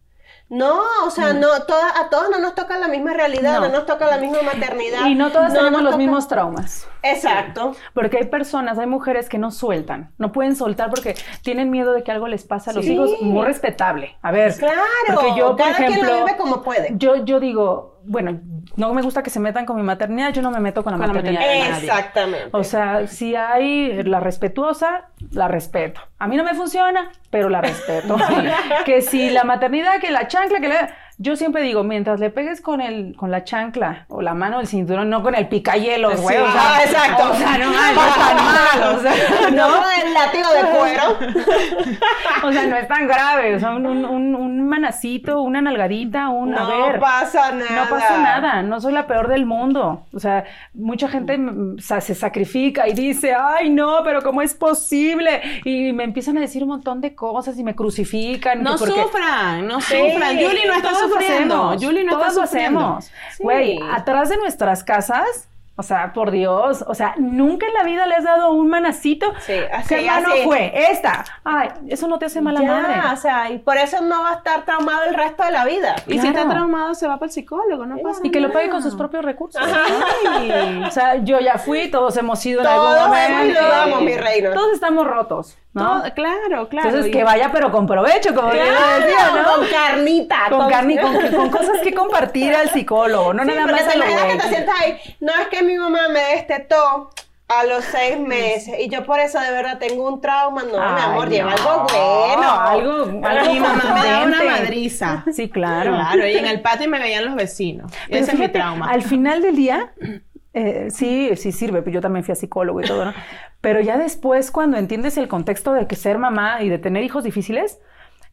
No, o sea, no, todas, a todos no nos toca la misma realidad, no, nos toca la misma maternidad. Y no todas tenemos los mismos traumas. Exacto. Porque hay personas, hay mujeres que no sueltan, no pueden soltar porque tienen miedo de que algo les pase a los hijos. Muy respetable. A ver. Claro. Porque yo, por ejemplo, quien lo vive como puede. Yo, yo digo, bueno, no me gusta que se metan con mi maternidad, yo no me meto con la maternidad. Exactamente. O sea, si hay la respetuosa, la respeto. A mí no me funciona, pero la respeto. que si la maternidad, que la chancla, que la... Yo siempre digo, mientras le pegues con el, con la chancla o la mano del cinturón, no con el picayelos, güey. Sí, ah, exacto. O sea, no tan mal, o sea, no, el látigo de cuero. o sea, no es tan grave. O sea, un, un, un manacito, una nalgadita, un no a pasa nada. No pasa nada. No soy la peor del mundo. O sea, mucha gente se sacrifica y dice, ay, no, pero ¿cómo es posible? Y me empiezan a decir un montón de cosas y me crucifican. No sufran, no sufran. Yuli no está sufriendo. Yuli no Todos lo hacemos. Güey, atrás de nuestras casas o sea, por Dios, o sea, nunca en la vida le has dado un manacito. Sí, así, ¿Qué mano fue? Esta. Ay, eso no te hace mala madre. O sea, y por eso no va a estar traumado el resto de la vida. Y si está traumado, se va para el psicólogo, no pasa Y que lo pague con sus propios recursos. o sea, yo ya fui, todos hemos ido en algún momento. Todos vamos, mi reino. Todos estamos rotos. ¿no? claro, claro. Entonces, que vaya, pero con provecho, como yo decía, ¿no? Con carnita. Con, con, con, cosas que compartir al psicólogo, no nada más a lo que te sientas ahí, no es que mi mamá me destetó a los seis meses y yo por eso de verdad tengo un trauma, no, mi amor, lleva algo bueno. Algo, algo mi mamá me daba una madriza. Sí, claro. Claro, y en el patio me veían los vecinos. Ese es mi trauma. Al final del día, eh, sí, sí sirve, pues yo también fui a psicólogo y todo, ¿no? Pero ya después, cuando entiendes el contexto de que ser mamá y de tener hijos difíciles,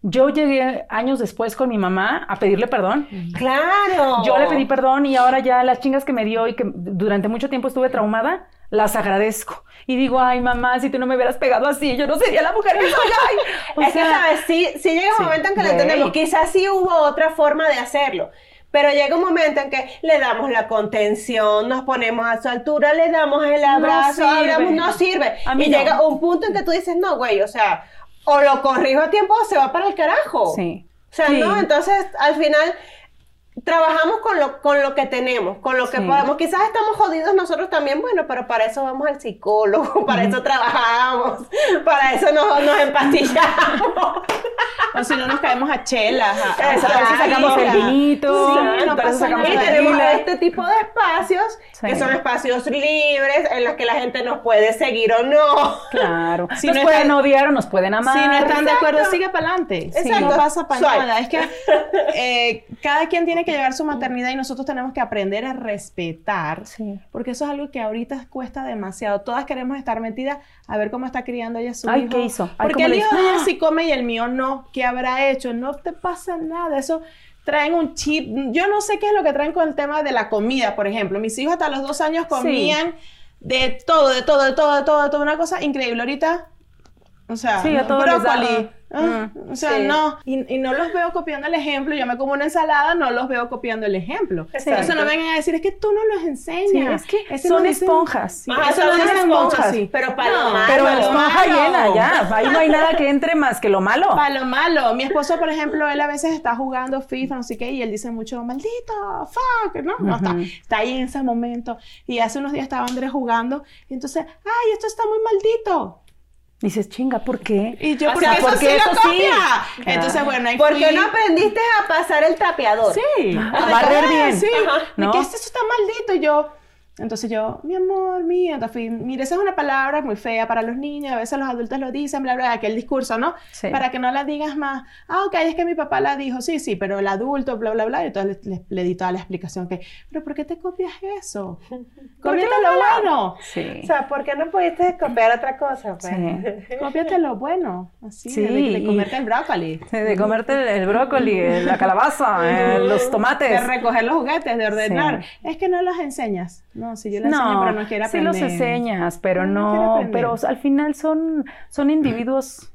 yo llegué años después con mi mamá a pedirle perdón. Claro. Yo le pedí perdón y ahora ya las chingas que me dio y que durante mucho tiempo estuve traumada, las agradezco. Y digo, ay, mamá, si tú no me hubieras pegado así, yo no sería la mujer que soy. Ay. O es sea, que, ¿sabes? Sí, sí llega un momento en que lo entendemos. Quizás sí hubo otra forma de hacerlo. Pero llega un momento en que le damos la contención, nos ponemos a su altura, le damos el abrazo, no sirve. no sirve. Y llega un punto en que tú dices, no, güey, o sea, o lo corrijo a tiempo o se va para el carajo. Sí. O sea, no, entonces al final trabajamos con lo, con lo que tenemos, con lo que podemos. Quizás estamos jodidos nosotros también, bueno, pero para eso vamos al psicólogo, para eso trabajamos, para eso nos, nos empastillamos. o si no nos caemos a chelas, a, para eso sacamos el vinito, sí, no sacamos y tenemos este tipo de espacios que son espacios libres en los que la gente nos puede seguir o no. Claro. Si nos pueden odiar o nos pueden amar. Si no están de acuerdo, sigue para adelante. no pasa para nada. Es que eh, cada quien tiene que llevar su maternidad y nosotros tenemos que aprender a respetar, porque eso es algo que ahorita cuesta demasiado. Todas queremos estar metidas a ver cómo está criando ella su Ay, hijo. ¿qué hizo? porque el hijo de ella sí come y el mío no. ¿Qué habrá hecho? No te pasa nada. Eso traen un chip. Yo no sé qué es lo que traen con el tema de la comida, por ejemplo. Mis hijos hasta los dos años comían de todo, de todo, de todo, de todo, de todo. Una cosa increíble. Ahorita, o sea, sí, a todo brócoli. Ah, o sea, no, y, no los veo copiando el ejemplo. Yo me como una ensalada, no los veo copiando el ejemplo. Eso no vengan a decir, es que tú no los enseñas. es que son esponjas. eso son esponjas. Pero para lo malo. Pero esponja llena, ya. Ahí no hay nada que entre más que lo malo. Para lo malo. Mi esposo, por ejemplo, él a veces está jugando FIFA, no sé qué, y él dice mucho, maldito, fuck, ¿no? no está, está ahí en ese momento. Y hace unos días estaba Andrés jugando, y entonces, ay, esto está muy maldito. Dices, chinga, ¿por qué? Y yo, porque eso sí eso sí. Entonces, bueno, ahí ¿Por qué no aprendiste a pasar el tapeador? Sí. A barrer bien. Sí. ¿No? Que esto está maldito. Y yo, Entonces yo, mi amor, mío, entonces fui, mire, esa es una palabra muy fea para los niños, a veces los adultos lo dicen, bla, bla, aquel discurso, ¿no? Sí. Para que no la digas más, ah, ok, es que mi papá la dijo, sí, sí, pero el adulto, bla, bla, bla, y entonces le, le- le di toda la explicación que, pero ¿por qué te copias eso? Cópiate lo bueno, Sí. O sea, ¿por qué no pudiste copiar otra cosa? Pues? Sí. cópiate lo bueno, así, Sí, de, de comerte el brócoli. De comerte el, el brócoli, el- la calabaza, eh, los De tomates. recoger los juguetes, de ordenar. Sí. Es que no los enseñas. No, si yo enseño, pero no quiere sí aprender. los enseñas, pero No, no no, pero al final son, son individuos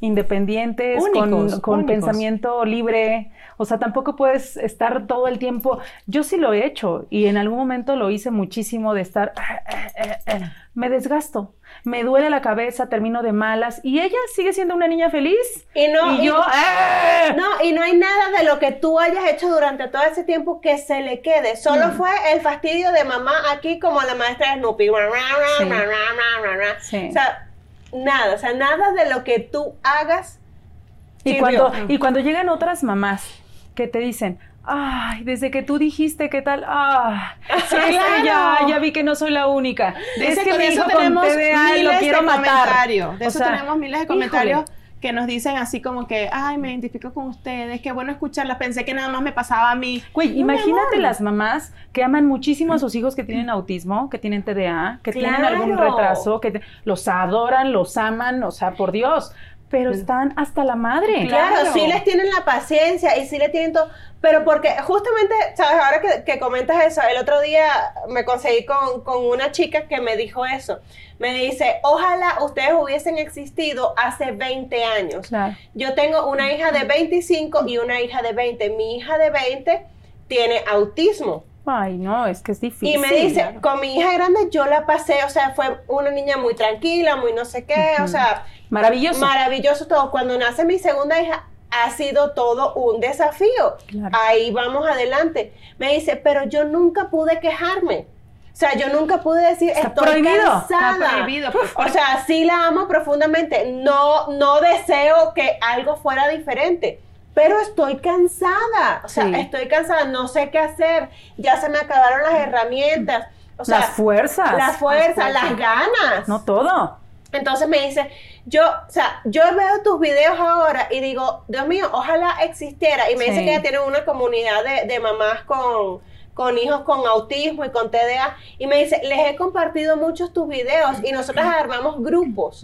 independientes, Únicos, con, con únicos. pensamiento libre. O sea, tampoco puedes estar todo el tiempo. Yo sí lo he hecho y en algún momento lo hice muchísimo de estar. Me desgasto, me duele la cabeza, termino de malas y ella sigue siendo una niña feliz. Y no, y- yo. ¡eh! No, y no hay nada de lo que tú hayas hecho durante todo ese tiempo que se le quede. Solo Mm. fue el fastidio de mamá aquí como la maestra de Snoopy. Sí. Sí. O sea, nada, o sea, nada de lo que tú hagas. Y cuando, y cuando llegan otras mamás que te dicen, ay, desde que tú dijiste qué tal, ah, sí, es que ya, Claro. ya vi que no soy la única. De es que mi eso hijo con tenemos TDA lo quiero de matar. comentarios. De O eso sea, tenemos miles de híjole. comentarios que nos dicen así como que, ay, me identifico con ustedes, qué bueno escucharlas, pensé que nada más me pasaba a mí. Güey, No, imagínate las mamás que aman muchísimo a sus hijos que tienen autismo, que tienen TDA, que tienen algún Claro. retraso, que te- los adoran, los aman, o sea, por Dios, pero están hasta la madre. Claro, Claro. sí les tienen la paciencia y sí les tienen todo, pero porque justamente, sabes, ahora que, que comentas eso, el otro día me conseguí con, con una chica que me dijo eso. Me dice, ojalá ustedes hubiesen existido hace 20 años. Claro. Yo tengo una hija de 25 y una hija de 20. Mi hija de 20 tiene autismo. Ay, no, es que es difícil. Y me dice, con mi hija grande yo la pasé, o sea, fue una niña muy tranquila, muy no sé qué, o sea, Maravilloso. Maravilloso todo. Cuando nace mi segunda hija, ha sido todo un desafío. Claro. Ahí vamos adelante. Me dice, pero yo nunca pude quejarme. O sea, yo nunca pude decir, Está estoy prohibido. cansada. Está prohibido. O sea, sí la amo profundamente. No, no deseo que algo fuera diferente. Pero estoy cansada. O sea, Sí. estoy cansada. No sé qué hacer. Ya se me acabaron las herramientas. O sea, las fuerzas. la fuerza, Las las ganas. No todo. Entonces me dice, yo, o sea, yo veo tus videos ahora y digo, Dios mío, ojalá existiera. Y me dice Sí. que ella tiene una comunidad de, de mamás con, con hijos con autismo y con TDA. Y me dice, les he compartido muchos tus videos y nosotros armamos grupos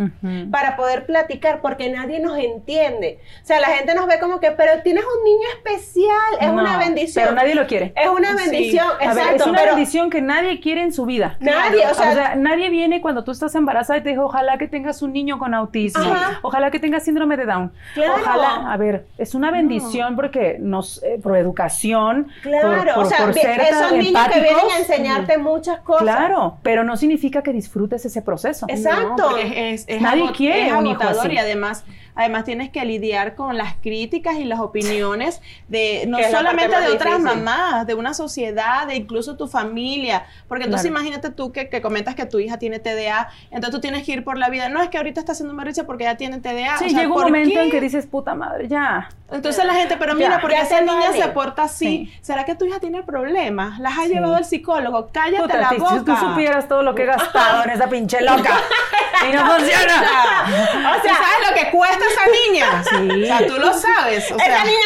para poder platicar porque nadie nos entiende. O sea, la gente nos ve como que, pero tienes un niño especial, es No, una bendición. Pero nadie lo quiere. Es una Sí. bendición, ver, exacto. es una pero bendición que nadie quiere en su vida. nadie, o sea, nadie viene cuando tú estás embarazada y te dice, ojalá que tengas un niño con autismo, Ajá. ojalá que tengas síndrome de Down. Claro. Ojalá, a ver, es una bendición porque nos, eh, por educación, claro, por, por- o sea, por ser esos niños que vienen a empáticos. enseñarte muchas cosas. Claro, pero no significa que disfrutes ese proceso. Exacto. No, porque es, es Nadie quiere es un hijo así. y además, además tienes que lidiar con las críticas y las opiniones de no solamente de otras difícil. mamás, de una sociedad, de incluso tu familia. Porque entonces Claro. imagínate tú que, que comentas que tu hija tiene TDA, entonces tú tienes que ir por la vida. No, es que ahorita está haciendo risa porque ya tiene TDA. Sí, O sea, llega un ¿por momento qué? en que dices, puta madre, ya. Entonces la gente, pero mira, Ya, porque ya esa niña se porta así. Sí. ¿Será que tu hija tiene problemas? ¿Las has Sí. llevado al psicólogo? Cállate Puta, la si boca. tú supieras todo lo que he gastado en esa pinche loca y no funciona. O sea, ¿sabes lo que cuesta esa niña? Sí. O sea, tú lo sabes. O sea, esa niña,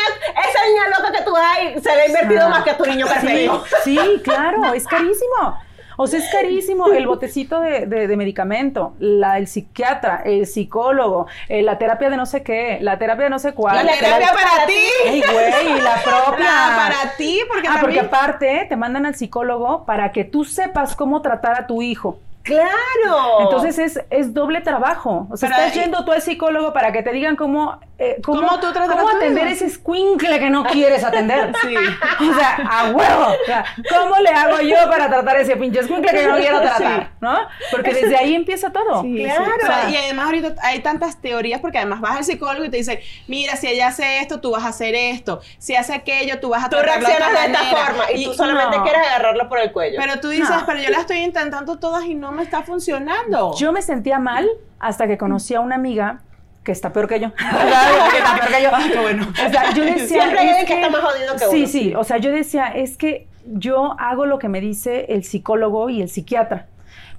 esa niña loca que tú hay se le ha invertido Ah. más que tu niño perfecto. Sí, sí, claro, es carísimo. O sea, es carísimo el botecito de, de- de medicamento, la, el psiquiatra, el psicólogo, eh, la terapia de no sé qué, la terapia de no sé cuál. la terapia para ti. Ay, güey, la propia. La para ti, porque ah, porque también... aparte te mandan al psicólogo para que tú sepas cómo tratar a tu hijo. Claro. Entonces es, es doble trabajo. O sea, Pero estás ahí- yendo tú al psicólogo para que te digan cómo, eh, cómo, ¿Cómo tú tratas cómo atender ese escuincle que no quieres atender. Sí. O sea, a huevo. O sea, ¿cómo le hago yo para tratar ese pinche escuincle que no quiero tratar? ¿No? Porque desde ahí empieza todo. Sí, sí. Claro. O sea, y además ahorita hay tantas teorías porque además vas al psicólogo y te dice, mira, si ella hace esto, tú vas a hacer esto. Si hace aquello, tú vas a tú reaccionas de esta manera". forma y, tú solamente no. quieres agarrarlo por el cuello. Pero tú dices, No. pero yo la estoy intentando todas y no me está funcionando. Yo me sentía mal hasta que conocí a una amiga que está peor que yo. Que está peor que yo. qué bueno. O sea, yo decía. Siempre hay es alguien que está más jodido que Sí, uno. sí. O sea, yo decía, es que yo hago lo que me dice el psicólogo y el psiquiatra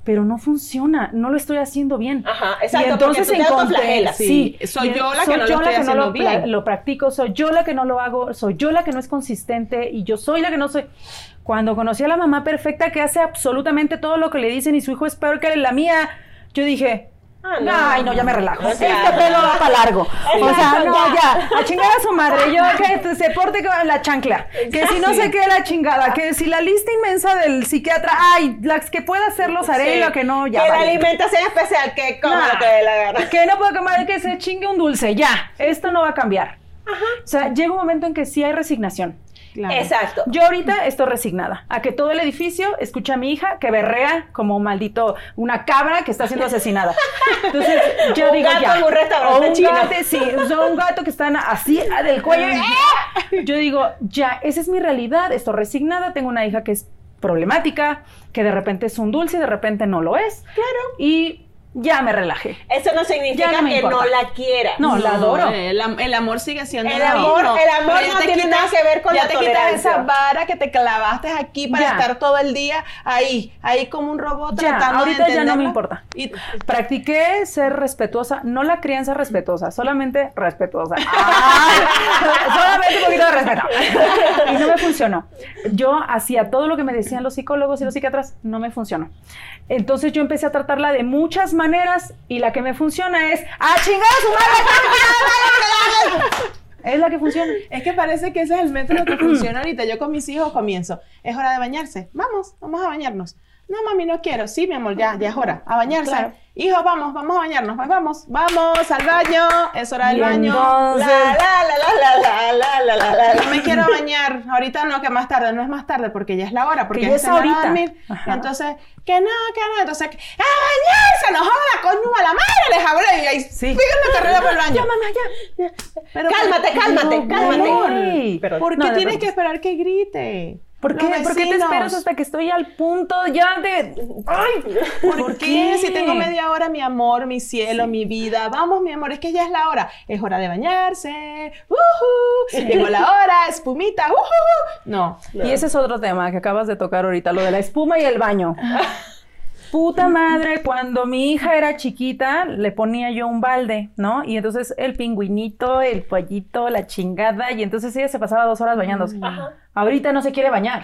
pero no funciona, no lo estoy haciendo bien. Ajá, exacto. Y entonces porque tú te sí, soy yo la que no lo estoy haciendo bien. Lo practico, soy yo la que no lo hago, soy yo la que no es consistente y yo soy la que no soy. Cuando conocí a la mamá perfecta que hace absolutamente todo lo que le dicen y su hijo es peor que la mía, yo dije, Ah, no. Ay, no, ya me relajo. este pelo va para largo. o sea, no, ya. A chingar a su madre. Yo que se porte con la chancla. Que si no se quede la chingada. Que si la lista inmensa del psiquiatra, ay, las que pueda hacer los haré lo que no, ya. Que la alimentación especial, que coma lo que la gana. Que no puedo comer, que se chingue un dulce. Ya. Esto no va a cambiar. Ajá. O sea, llega un momento en que sí hay resignación. Exacto. Yo ahorita estoy resignada a que todo el edificio escucha a mi hija que berrea como un maldito, una cabra que está siendo asesinada. Entonces, yo digo gato ya. En un restaurante o un gato, sí, un gato que está así del cuello. yo digo, ya, esa es mi realidad, estoy resignada, tengo una hija que es problemática, que de repente es un dulce y de repente no lo es. Claro. Y ya me relajé. Eso no significa que no la quiera. No, la adoro. El, amor sigue siendo el amor. El amor no tiene nada que ver con ya la te quitas esa vara que te clavaste aquí para estar todo el día ahí, ahí como un robot ya, tratando ahorita ya no me importa. Y practiqué ser respetuosa, no la crianza respetuosa, solamente respetuosa. solamente un poquito de respeto. y no me funcionó. Yo hacía todo lo que me decían los psicólogos y los psiquiatras, no me funcionó. Entonces yo empecé a tratarla de muchas maneras y la que me funciona es ¡a chingar a su madre! Es la que funciona. Es que parece que ese es el método que funciona ahorita. Yo con mis hijos comienzo. Es hora de bañarse. Vamos, vamos a bañarnos. No, mami, no quiero. Sí, mi amor, ya, ya es hora. A bañarse. Hijo, vamos, vamos a bañarnos. Vamos, vamos al baño. Es hora del baño. La, la, la, la, la, la, la, la, No me quiero bañar. Ahorita no, que más tarde. No es más tarde porque ya es la hora. Porque ya es ahorita. Entonces, que no, que no. Entonces, ¡a bañarse! ¡No joda, coño! ¡A la madre! Les hablé y ahí sí. la carrera por el baño. Ya, mamá, ya. Pero, cálmate, cálmate, cálmate. Pero, ¿Por qué tienes que esperar que grite? ¿Por qué, ¿Por qué te esperas hasta que estoy al punto ya de... ¡Ay! ¿Por, qué? Si tengo media hora, mi amor, mi cielo, mi vida. Vamos, mi amor, es que ya es la hora. Es hora de bañarse. Uh Llegó la hora, espumita. Uh no, no. Y ese es otro tema que acabas de tocar ahorita, lo de la espuma y el baño. Puta madre, cuando mi hija era chiquita, le ponía yo un balde, ¿no? Y entonces el pingüinito, el pollito, la chingada, y entonces ella se pasaba dos horas bañándose. Ajá. Ahorita no se quiere bañar.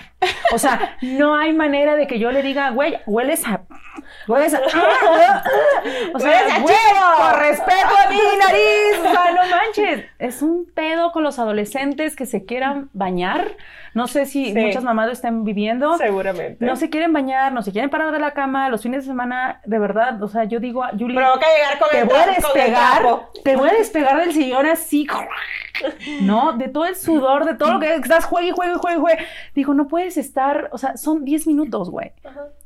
O sea, no hay manera de que yo le diga, güey, hueles a. Hueles a. o sea, güey, por respeto a mi nariz. O sea, no manches. Es un pedo con los adolescentes que se quieran bañar. No sé si muchas mamás lo estén viviendo. Seguramente. No se quieren bañar, no se quieren parar de la cama. Los fines de semana, de verdad, o sea, yo digo, Julie. Provoca llegar con te el voy a despegar. Te voy a despegar del sillón así. ¿No? De todo el sudor, de todo lo que estás juegue y juegue y juegue, juegue. Digo, no puedes estar, o sea, son 10 minutos, güey.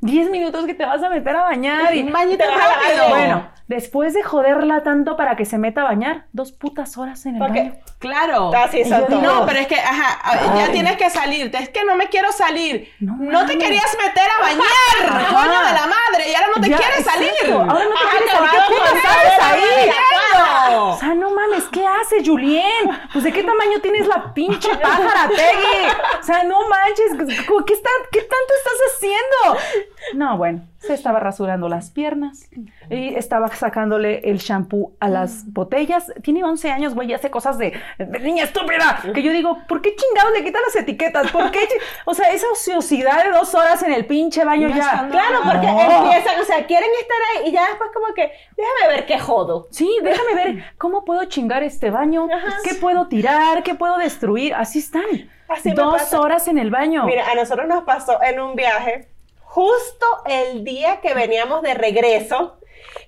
10 minutos que te vas a meter a bañar y bañate rápido. Bueno, después de joderla tanto para que se meta a bañar, dos putas horas en el baño. Claro. Casi no, pero es que, ajá, ya tienes que salir. Es que no me quiero salir. No, te querías meter a bañar, coño de la madre, y ahora no te quieres salir. Ahora no te quieres salir. ¿Qué ahí? O sea, no mames, ¿qué hace Julien? Pues de qué tamaño tienes la pinche pájara, Tegui. O sea, no manches, ¿qué, está, ¿qué tanto estás haciendo? No, bueno, se estaba rasurando las piernas y estaba sacándole el shampoo a las botellas. Tiene 11 años, güey, y hace cosas de, niña estúpida. Que yo digo, ¿por qué chingados le quitan las etiquetas? ¿Por qué? O sea, esa ociosidad de dos horas en el pinche baño ya. Claro, porque empiezan, o sea, quieren estar ahí y ya después como que, déjame ver qué jodo. Sí, déjame ver cómo puedo chingar este baño, qué puedo tirar, qué puedo destruir. Así están. Así dos horas en el baño. Mira, a nosotros nos pasó en un viaje justo el día que veníamos de regreso,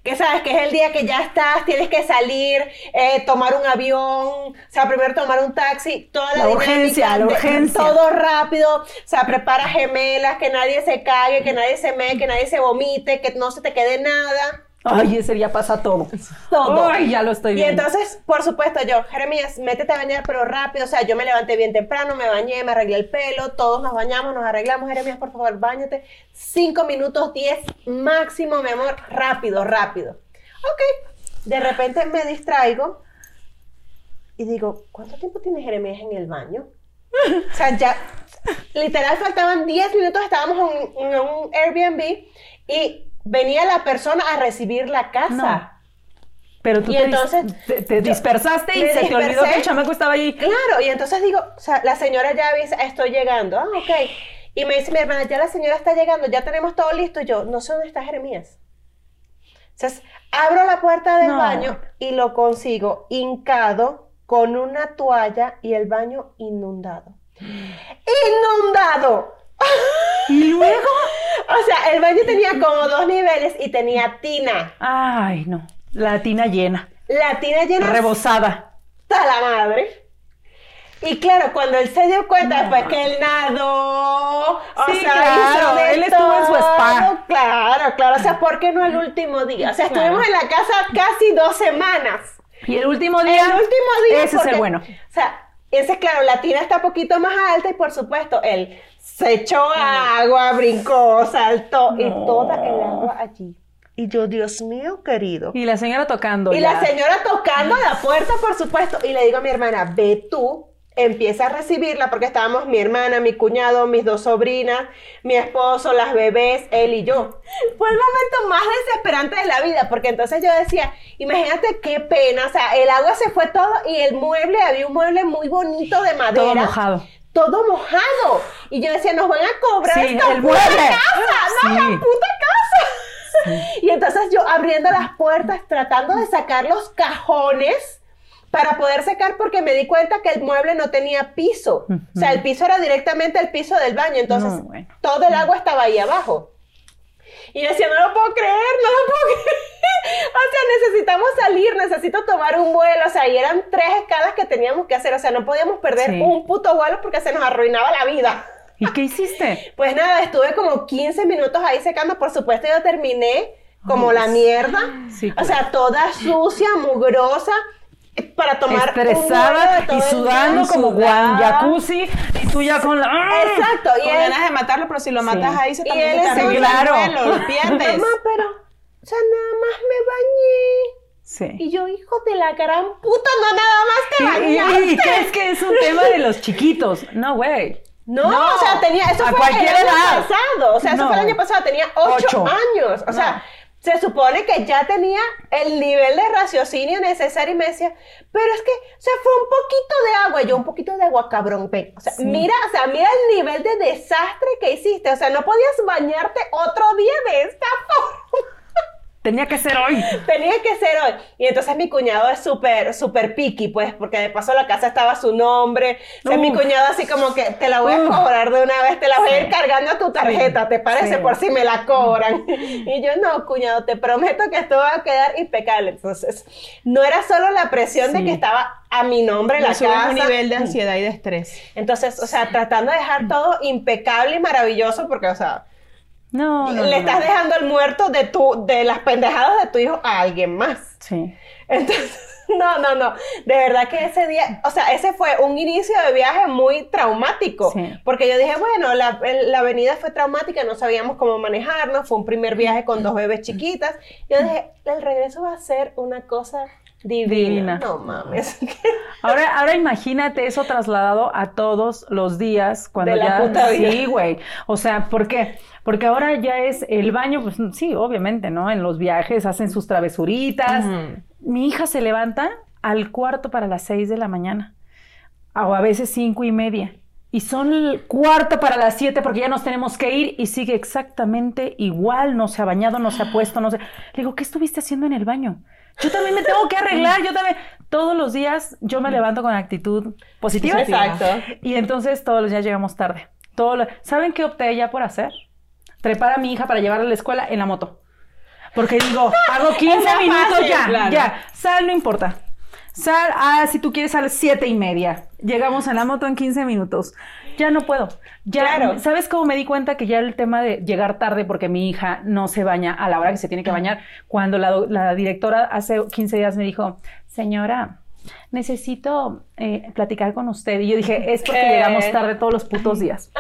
que sabes que es el día que ya estás, tienes que salir, eh, tomar un avión, o sea, primero tomar un taxi, toda la, urgencia, la urgencia. todo rápido, o sea, prepara gemelas, que nadie se cague, que nadie se me, que nadie se vomite, que no se te quede nada. Ay, ese día pasa todo. Todo. Ay, ya lo estoy viendo. Y entonces, por supuesto, yo, Jeremías, métete a bañar, pero rápido. O sea, yo me levanté bien temprano, me bañé, me arreglé el pelo, todos nos bañamos, nos arreglamos. Jeremías, por favor, bañate. Cinco minutos, diez máximo, mi amor. Rápido, rápido. Ok. De repente me distraigo y digo, ¿cuánto tiempo tiene Jeremías en el baño? O sea, ya literal faltaban 10 minutos, estábamos en, en un Airbnb y venía la persona a recibir la casa. Pero tú Y te, entonces, te, te dispersaste y se te olvidó que el chamaco estaba ahí. Claro, y entonces digo, o sea, la señora ya avisa, estoy llegando. Ah, ok. Y me dice mi hermana, ya la señora está llegando, ya tenemos todo listo. Y yo, no sé dónde está Jeremías. Entonces, abro la puerta del No. baño y lo consigo hincado con una toalla y el baño inundado. ¡Inundado! Y luego. O sea, el baño tenía como dos niveles y tenía tina. Ay, no. La tina llena. La tina llena Rebosada. hasta la madre. Y claro, cuando él se dio cuenta después que él nadó, o sea, claro, él estuvo en su spa. Claro, claro, o sea, ¿por qué no el último día? O sea, estuvimos en la casa casi dos semanas. Y el último día. El último día. Ese es el bueno. O sea, ese es claro, la tina está un poquito más alta y por supuesto, él se echó agua, brincó, saltó y toda el agua allí. Y yo, Dios mío, querido. Y la señora tocando. Y ya. la señora tocando la puerta, por supuesto, y le digo a mi hermana, ve tú, empieza a recibirla, porque estábamos mi hermana, mi cuñado, mis dos sobrinas, mi esposo, las bebés, él y yo. Fue el momento más desesperante de la vida, porque entonces yo decía, imagínate qué pena, o sea, el agua se fue todo y el mueble, había un mueble muy bonito de madera. Todo mojado. Todo mojado. Y yo decía, nos van a cobrar Sí, esta el puta mueble. casa, no, Sí. la puta casa. Y entonces yo abriendo las puertas, tratando de sacar los cajones para poder secar porque me di cuenta que el mueble no tenía piso. O sea, el piso era directamente el piso del baño, entonces No, bueno. todo el agua estaba ahí abajo. Y yo decía, no lo puedo creer, no lo puedo creer. O sea, necesitamos salir, necesito tomar un vuelo. O sea, y eran tres escalas que teníamos que hacer. O sea, no podíamos perder Sí. un puto vuelo porque se nos arruinaba la vida. ¿Y qué hiciste? Pues nada, estuve como 15 minutos ahí secando. Por supuesto, yo terminé como Ay, la mierda. Sí, O sea, toda sucia, mugrosa, para tomar un Estresada de y el sudando día. como guan sudada. jacuzzi y tú ya con la ¡Ah! Exacto. Y Con él, ganas de matarlo, pero si lo matas Sí. ahí se Y también él te es el claro. lo pierdes. mamá, pero, o sea, nada más me bañé. Sí. Y yo, hijo de la gran puta, no nada más te ¿Y, y- bañaste. y crees que es un tema de los chiquitos? No, güey. No, No, o sea, tenía, eso a fue el cualquier año edad. pasado, o sea, eso No. fue el año pasado, tenía ocho, Ocho. años, o sea, se supone que ya tenía el nivel de raciocinio necesario y me decía, pero es que, o sea, fue un poquito de agua, yo un poquito de agua, cabrón, ven, o sea, mira, o sea, mira el nivel de desastre que hiciste, o sea, no podías bañarte otro día de esta forma. Tenía que ser hoy. Tenía que ser hoy. Y entonces mi cuñado es súper, súper picky, pues, porque de paso la casa estaba a su nombre. O sea, mi cuñado así como que te la voy a cobrar de una vez, te la voy a ir cargando a tu tarjeta, ¿te parece? Sí. Por si me la cobran. Y yo, no, cuñado, te prometo que esto va a quedar impecable. Entonces, no era solo la presión de Sí. que estaba a mi nombre la Le subes casa. un nivel de ansiedad y de estrés. Entonces, o sea, tratando de dejar todo impecable y maravilloso, porque, o sea, No, no. le estás no. dejando el muerto de tu, de las pendejadas de tu hijo a alguien más. Sí. Entonces, no, no, no. De verdad que ese día, o sea, ese fue un inicio de viaje muy traumático. Sí. Porque yo dije, bueno, la, la avenida fue traumática, no sabíamos cómo manejarnos, fue un primer viaje con dos bebés chiquitas. Yo dije, el regreso va a ser una cosa divina. Divina. No mames. Ahora, ahora imagínate eso trasladado a todos los días cuando De la ya puta vida. sí, güey. O sea, ¿por qué? Porque ahora ya es el baño, pues sí, obviamente, ¿no? En los viajes hacen sus travesuritas. Mi hija se levanta al cuarto para las seis de la mañana, o a veces cinco y media. Y son cuarto para las siete porque ya nos tenemos que ir y sigue exactamente igual, no se ha bañado, no se ha puesto, no sé. Le digo, ¿qué estuviste haciendo en el baño? Yo también me tengo que arreglar, yo también. Todos los días yo me levanto con actitud positiva. Exacto. Y entonces todos los días llegamos tarde. Todo lo- ¿Saben qué opté ya por hacer? Trepar a mi hija para llevarla a la escuela en la moto. Porque digo, hago 15 Es más minutos fácil, ya, claro. ya. Sal, no importa. Sal, ah, si tú quieres, sal siete y media. Llegamos en la moto en 15 minutos. Ya no puedo. Ya, Claro. ¿sabes cómo me di cuenta que ya el tema de llegar tarde porque mi hija no se baña a la hora que se tiene que bañar? Cuando la, directora hace 15 días me dijo, señora, necesito eh, platicar con usted. Y yo dije, es porque Eh. llegamos tarde todos los putos días.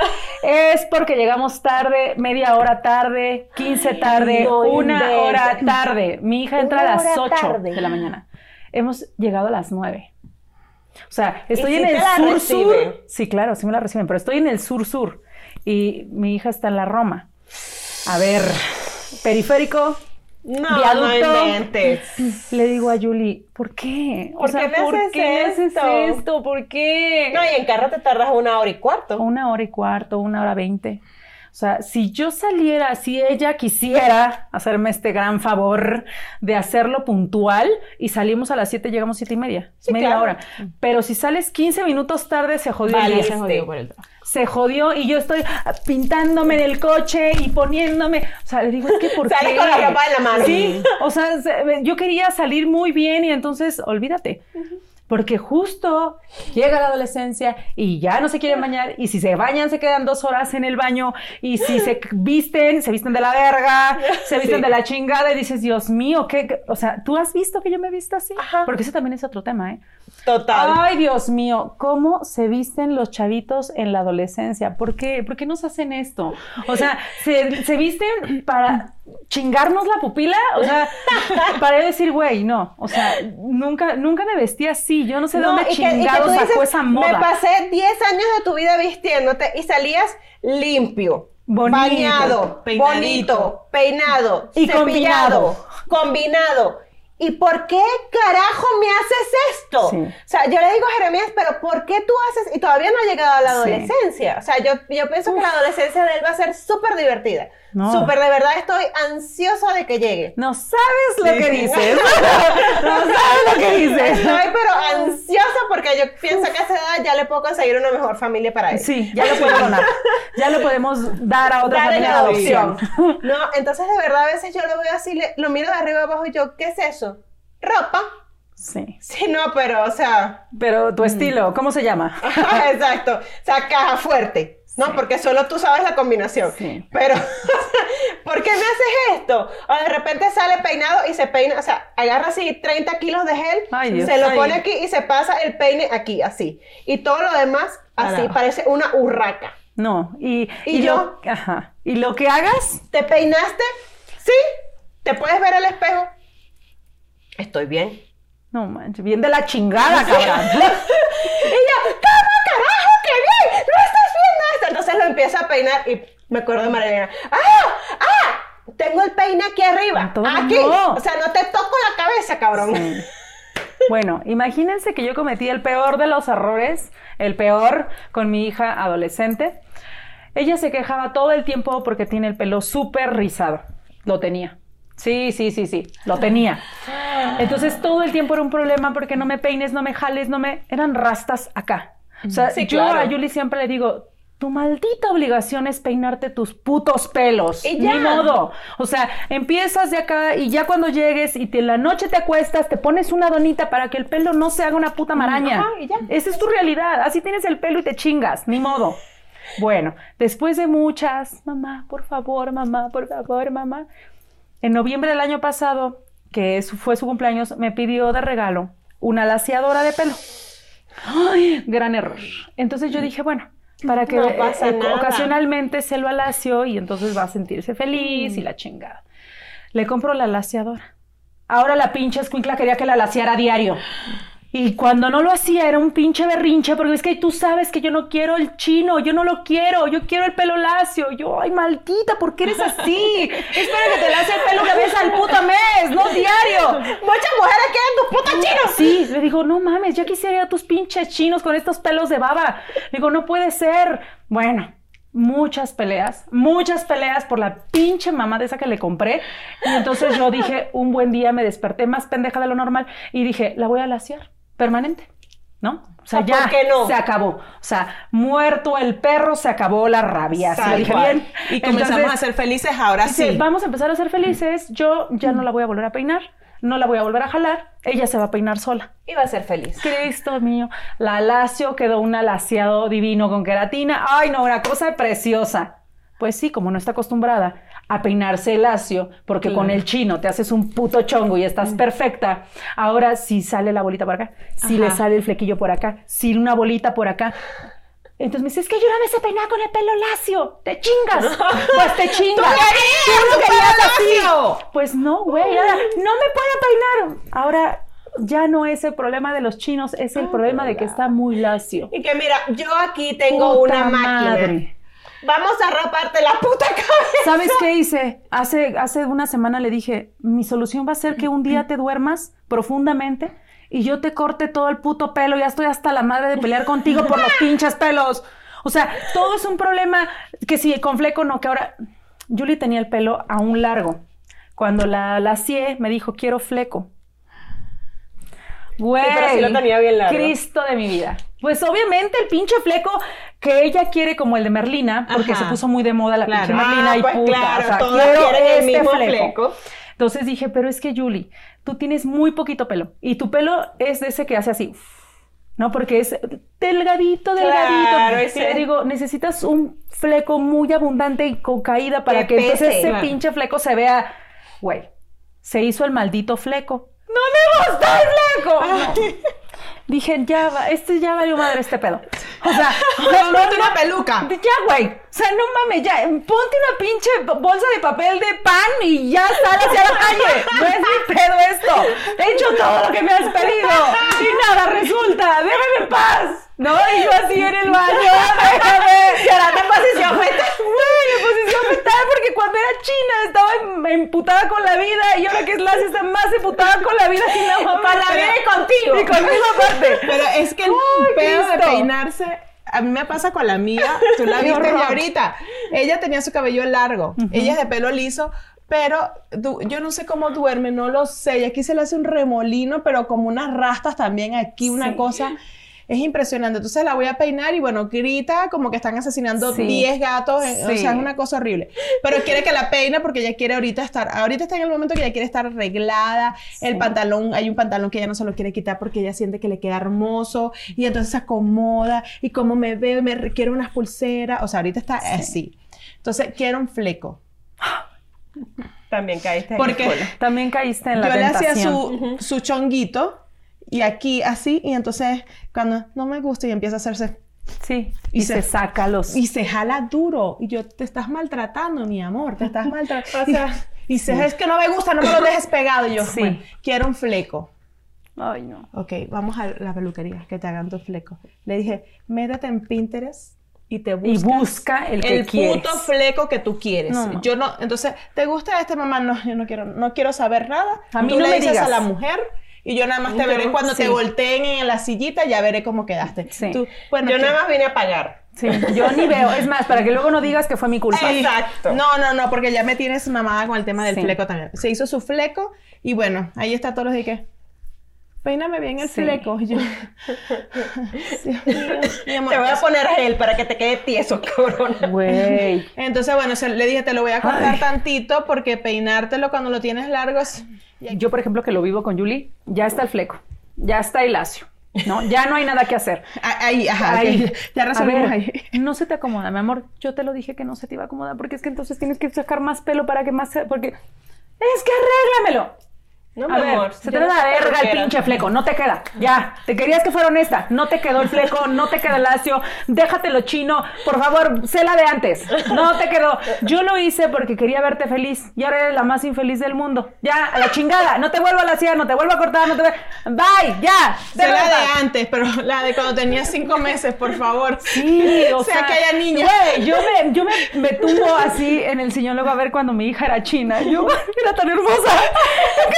Es porque llegamos tarde, media hora tarde, 15 tarde, una hora tarde. Mi hija entra a las hora 8 tarde. de la mañana. Hemos llegado a las 9. O sea, estoy en el sur-sur. Sí, claro, sí me la reciben, pero estoy en el sur-sur. Y mi hija está en la Roma. A ver, periférico, no, viaducto. Le digo a Julie, ¿por qué? O sea, ¿por qué haces esto? ¿Por qué? No, y en carro te tardas una hora y cuarto. Una hora y cuarto, una hora veinte. O sea, si yo saliera, si ella quisiera hacerme este gran favor de hacerlo puntual y salimos a las 7, llegamos siete y media, media hora. Pero si sales 15 minutos tarde, se jodió. Se jodió por el se jodió y yo estoy pintándome en el coche y poniéndome, o sea, le digo, es que ¿por Sale con la ropa en la mano. Sí, o sea, yo quería salir muy bien y entonces, olvídate. Porque justo llega la adolescencia y ya no se quieren bañar y si se bañan se quedan dos horas en el baño y si se visten, se visten de la verga, se visten de la chingada y dices, Dios mío, ¿qué? O sea, ¿tú has visto que yo me he visto así? Porque ese también es otro tema, ¿eh? Total. Ay, Dios mío, ¿cómo se visten los chavitos en la adolescencia? ¿Por qué, ¿Por qué nos hacen esto? O sea, se, se visten para chingarnos la pupila, o sea, para decir, güey, no, o sea, nunca, nunca me vestí así, yo no sé de dónde chingados sacó esa moda. Me pasé 10 años de tu vida vistiéndote y salías limpio, bañado, bonito, peinado, y cepillado, combinado. ¿Y por qué carajo me haces esto? O sea, yo le digo a Jeremías, pero ¿por qué tú haces? Y todavía no ha llegado a la adolescencia. O sea, yo, yo pienso que la adolescencia de él va a ser súper divertida. Súper, de verdad estoy ansiosa de que llegue. No sabes lo que dices. no sabes lo que dices. Estoy pero ansiosa porque yo pienso que a esa edad ya le puedo conseguir una mejor familia para él. Sí, ya lo donar. Ya lo podemos dar a otra familia de adopción. No, entonces de verdad a veces yo lo veo así, lo miro de arriba abajo y yo, ¿qué es eso? Ropa. Sí. Sí, no, pero, o sea. Pero tu estilo, ¿cómo se llama? Exacto. O sea, caja fuerte. No, porque solo tú sabes la combinación. Pero, ¿por qué me haces esto? O de repente sale peinado y se peina, o sea, agarra así 30 kilos de gel, se lo pone aquí y se pasa el peine aquí, así. Y todo lo demás, así, parece una urraca. No, y, y, yo, ajá. ¿Y lo que hagas? ¿Te peinaste? Sí. ¿Te puedes ver al espejo? Estoy bien. No manches, bien de la chingada, cabrón. y yo, ¿cómo carajo? ¡Qué bien! ¡No estás viendo esto! Entonces lo empiezo a peinar y me acuerdo de Marilena. ¡Ah! ¡Ah! Tengo el peine aquí arriba. aquí. O sea, no te toco la cabeza, cabrón. Bueno, imagínense que yo cometí el peor de los errores, el peor con mi hija adolescente. Ella se quejaba todo el tiempo porque tiene el pelo súper rizado. Lo tenía. Sí, sí, sí, sí, lo tenía. Entonces todo el tiempo era un problema porque no me peines, no me jales, no me... Eran rastas acá. O sea, yo a Yuli siempre le digo, tu maldita obligación es peinarte tus putos pelos. Y Ni modo. O sea, empiezas de acá y ya cuando llegues y te, en la noche te acuestas, te pones una donita para que el pelo no se haga una puta maraña. Esa es tu realidad. Así tienes el pelo y te chingas. Ni modo. Bueno, después de muchas, mamá, por favor, mamá, por favor, mamá, en noviembre del año pasado, que fue su cumpleaños, me pidió de regalo una laciadora de pelo. ¡Ay! Gran error. Entonces yo dije, bueno, para que ocasionalmente se lo alacio y entonces va a sentirse feliz y la chingada. Le compro la laciadora. Ahora la pinche escuincla quería que la laciara a diario. Y cuando no lo hacía era un pinche berrinche, porque es que tú sabes que yo no quiero el chino, yo no lo quiero, yo quiero el pelo lacio. Yo, ay, maldita, ¿por qué eres así? es para que te lace el pelo una vez al puto mes, no diario. Muchas mujeres quieren tus putos chinos. Sí, le digo, no mames, yo quisiera tus pinches chinos con estos pelos de baba. Le digo, no puede ser. Bueno, muchas peleas, muchas peleas por la pinche mamá de esa que le compré. Y entonces yo dije, un buen día me desperté más pendeja de lo normal y dije, la voy a laciar permanente, ¿no? O sea, ya se acabó. O sea, muerto el perro, se acabó la rabia. ¿Sí dije bien? Y comenzamos a ser felices ahora sí. Vamos a empezar a ser felices. Yo ya no la voy a volver a peinar. No la voy a volver a jalar. Ella se va a peinar sola. Y va a ser feliz. Cristo mío. La lacio quedó un alaciado divino con queratina. Ay, no, una cosa preciosa. Pues sí, como no está acostumbrada a peinarse el lacio, porque con el chino te haces un puto chongo y estás mm. perfecta. Ahora si sale la bolita por acá, si le sale el flequillo por acá, si una bolita por acá. Entonces me dice, es que yo no me sé peinar con el pelo lacio. ¡Te chingas! Pues te chingas. ¿Tú querías, ¿Tú Pues no, güey. Ahora, no me puedo peinar. Ahora ya no es el problema de los chinos, es el problema de que está muy lacio. Y que mira, yo aquí tengo una máquina. Vamos a raparte la puta cabeza. ¿Sabes qué hice? Hace, hace una semana le dije, mi solución va a ser que un día te duermas profundamente y yo te corte todo el puto pelo. Ya estoy hasta la madre de pelear contigo por los pinches pelos. O sea, todo es un problema que si con fleco no, que ahora Julie tenía el pelo aún largo. Cuando la lacié, me dijo, quiero fleco. Güey, lo tenía bien largo. Cristo de mi vida. Pues obviamente el pinche fleco que ella quiere como el de Merlina, porque se puso muy de moda la pinche Merlina ah, y pues puta, claro, o sea, el este mismo fleco. fleco. Entonces dije, pero es que Julie, tú tienes muy poquito pelo y tu pelo es de ese que hace así. No, porque es delgadito, delgadito. Claro, y ese- le digo, necesitas un fleco muy abundante y con caída para Que que, entonces ese Claro. pinche fleco se vea. Güey, se hizo el maldito fleco. ¡No me gusta el fleco! No. Dije, ya va, este ya valió madre este pedo. O sea, no, Ponte una peluca. Ya, güey. O sea, no mames, ya. Ponte una pinche bolsa de papel de pan y ya sal hacia la calle. No es mi pedo esto. He hecho todo lo que me has pedido. Y nada resulta. Déjame en paz. No, y yo así en el baño. Déjame. Llorando en posición fetal. Güey, en posición china estaba em- emputada con la vida y ahora que es Lassie está más emputada con la vida que la mamá. Con la vida y contigo. Y conmigo aparte. Pero es que el pedo de peinarse, a mí me pasa con la amiga, tú la viste ya ahorita. Ella tenía su cabello largo, ella es de pelo liso, pero yo no sé cómo duerme, no lo sé. Y aquí se le hace un remolino, pero como unas rastas también aquí, una Sí. cosa. Es impresionante. Entonces la voy a peinar y bueno, grita como que están asesinando Sí. 10 gatos. eh, O Sí. sea, es una cosa horrible. Pero quiere que la peine porque ella quiere ahorita estar, ahorita está en el momento que ella quiere estar arreglada. El pantalón, hay un pantalón que ella no se lo quiere quitar porque ella siente que le queda hermoso y entonces se acomoda y como me ve, me re- quiere unas pulseras. O sea, ahorita está así. Entonces quiero un fleco. También caíste en Porque la escuela. También caíste en la yo le hacía tentación. su, su chonguito y aquí así y entonces cuando no me gusta y empieza a hacerse Sí, Y y, se- se, saca los... y se jala duro y yo te estás maltratando mi amor te estás maltratando o sea, y se es que no me gusta no me lo dejes pegado y yo Sí. bueno, quiero un fleco Ay, no. ok vamos a la peluquería que te hagan tu fleco le dije métete en Pinterest y te Y busca el que el quieres. puto fleco que tú quieres. No, no. Yo no, entonces, ¿te gusta este mamá? No, yo no quiero, no quiero saber nada. A mí tú no le me dices digas. a la mujer y yo nada más te Yo- veré cuando te volteen en la sillita, ya veré cómo quedaste. Sí. Tú, bueno, Yo ¿qué? nada más vine a pagar. Sí, yo ni veo. Es más, para que luego no digas que fue mi culpa. Exacto. No, no, no, porque ya me tienes mamada con el tema del Sí. fleco también. Se hizo su fleco y bueno, ahí está todos los días que peíname bien el Sí. yo, Dios mío, mi amor. Te voy a poner gel para que te quede tieso, cabrón. Güey. Entonces, bueno, se- le dije, te lo voy a cortar Ay. tantito porque peinártelo cuando lo tienes largo es... Yo, por ejemplo, que lo vivo con Julie, ya está el fleco. Ya está el lacio. ¿No? Ya no hay nada que hacer. Ah, Ahí, ajá, Ahí. ya resolvimos ahí. No se te acomoda, mi amor. Yo te lo dije que no se te iba a acomodar porque es que entonces tienes que sacar más pelo para que más. Porque. Es que arréglamelo. No, A mi ver, amor. se te no da verga el pinche fleco, no te queda. Ya, te querías que fuera honesta, no te quedó el fleco, no te queda el lacio, déjatelo chino, por favor, sé la de antes. No te quedó. Yo lo hice porque quería verte feliz y ahora eres la más infeliz del mundo. Ya, a la chingada, no te vuelvo a laciar, no te vuelvo a cortar, no te Bye, ya. Sé la de antes, pero la de cuando tenía cinco meses, por favor. Sí, o sea, sea, que haya niños. Güey, yo me, yo me, me tumbo así en el sillón luego a ver cuando mi hija era china. Yo, era tan hermosa. ¿En qué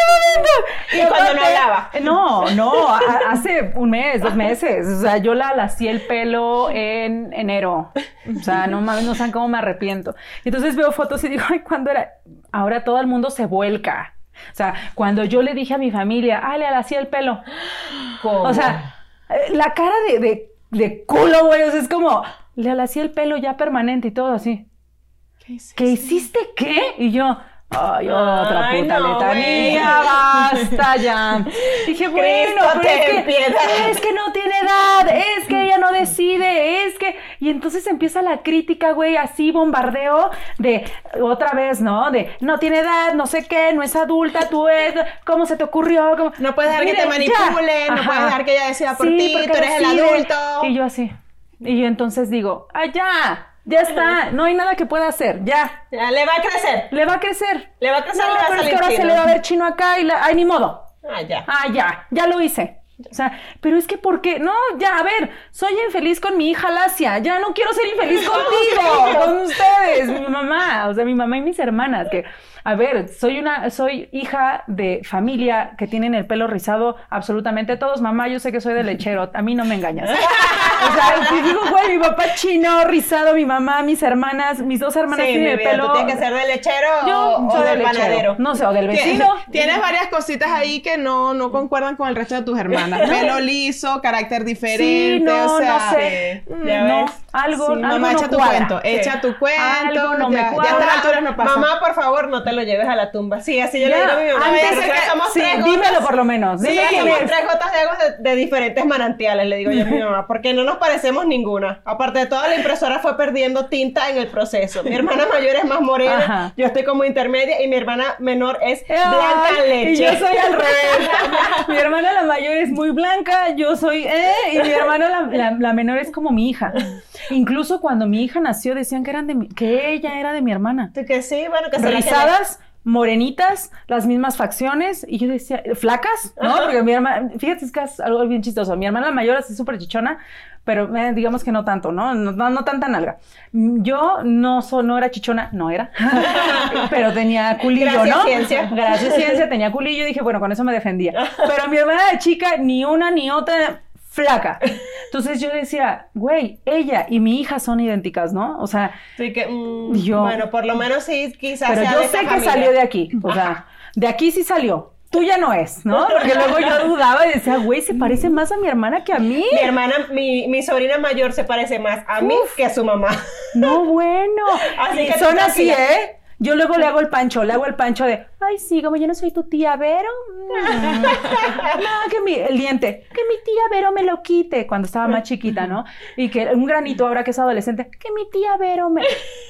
Y cuando no hablaba. No, no, a- hace un mes, dos meses. O sea, yo la lací el pelo en enero. O sea, no mames, no saben cómo me arrepiento. Y entonces veo fotos y digo, ay, ¿cuándo era? Ahora todo el mundo se vuelca. O sea, cuando yo le dije a mi familia, ah, le lací el pelo. O sea, eh, la cara de, de, de culo, güey, o sea, es como, le alací el pelo ya permanente y todo así. ¿Qué hice? ¿Qué hiciste qué? Y yo, ay, otra Ay, puta no, letanía, basta ya. Dije, bueno, pero es que, es que no tiene edad, es que ella no decide, es que... Y entonces empieza la crítica, güey, así bombardeo de, otra vez, ¿no? De, no tiene edad, no sé qué, no es adulta, tú es, ¿cómo se te ocurrió? ¿Cómo? No puedes dejar que te Mire, ya. manipulen, no Ajá. puedes dejar que ella decida por Sí, ti, porque tú eres el adulto. Y yo así. Y yo entonces digo, ah, ya, está, no hay nada que pueda hacer, ya. Ya, le va a crecer. Le va a crecer. Le va a crecer, No, le va a es que ahora se le va a ver chino acá y la... ay, ni modo. Ah, ya. Ah, ya, ya lo hice. O sea, pero es que ¿por qué? No, ya, a ver, soy infeliz con mi hija Lacia, ya no quiero ser infeliz contigo, con ustedes, mi mamá, o sea, mi mamá y mis hermanas, que a ver, soy una, soy hija de familia que tienen el pelo rizado absolutamente todos. Mamá, yo sé que soy de lechero, a mí no me engañas. o sea, digo, güey, mi papá chino, rizado, mi mamá, mis hermanas, mis dos hermanas Sí, tienen el vida, pelo. tú tienes que ser de lechero Yo o, o soy de del lechero. panadero. No sé, o del vecino. Tienes varias cositas ahí que no, no concuerdan con el resto de tus hermanas. Pelo liso, carácter diferente, Sí, no, o sea. no sé. sí, ya no, ves. Algo, Sí, algo mamá, no echa tu cuadra. cuento, echa tu cuento. Algo no me ya, ya a cuadra. estas alturas no pasa. Mamá, por favor, no te lo lleves a la tumba. Sí, así yo le Ya, digo a mi mamá. antes "Mira, de que- somos sí, tres dímelo gotas". por lo menos. Sí, dime somos es. tres gotas de agua de, de diferentes manantiales, le digo yo a mi mamá, porque no nos parecemos ninguna. Aparte de todo, la impresora fue perdiendo tinta en el proceso. Mi hermana mayor es más morena, Ajá. yo estoy como intermedia y mi hermana menor es Ay, blanca leche. Y yo soy al revés. mi hermana la mayor es muy blanca, yo soy, eh, y mi hermana la, la- la menor es como mi hija. Incluso cuando mi hija nació decían que eran de mi- que ella era de mi hermana. Tú que sí, bueno, que se Rizadas, morenitas, las mismas facciones, y yo decía, flacas, ¿no? Porque mi hermana, fíjate, es que es algo bien chistoso. Mi hermana mayor así súper chichona, pero eh, digamos que no tanto, ¿no? No, no, no tanta nalga. Yo no, so- no era chichona, no era, pero tenía culillo, Gracias, ¿no? ciencia. Gracias, ciencia, tenía culillo y dije, bueno, con eso me defendía. Pero mi hermana de chica, ni una ni otra flaca. Entonces yo decía, güey, ella y mi hija son idénticas, ¿no? O sea, que, mm, Yo- bueno, por lo menos sí, quizás pero sea yo de sé que familia. salió de aquí. O sea, de aquí sí salió. Tuya no es, ¿no? Porque luego yo dudaba y decía, güey, se parece más a mi hermana que a mí. Mi hermana, mi, mi sobrina mayor se parece más a mí que a su mamá. No, bueno. Así que tú son así. ¿eh? Yo luego le hago el pancho, le hago el pancho de, ay, sí, como yo no soy tu tía Vero. mm, No, que mi, el diente, que mi tía Vero me lo quite cuando estaba más chiquita, ¿no? Y que un granito ahora que es adolescente, que mi tía Vero me.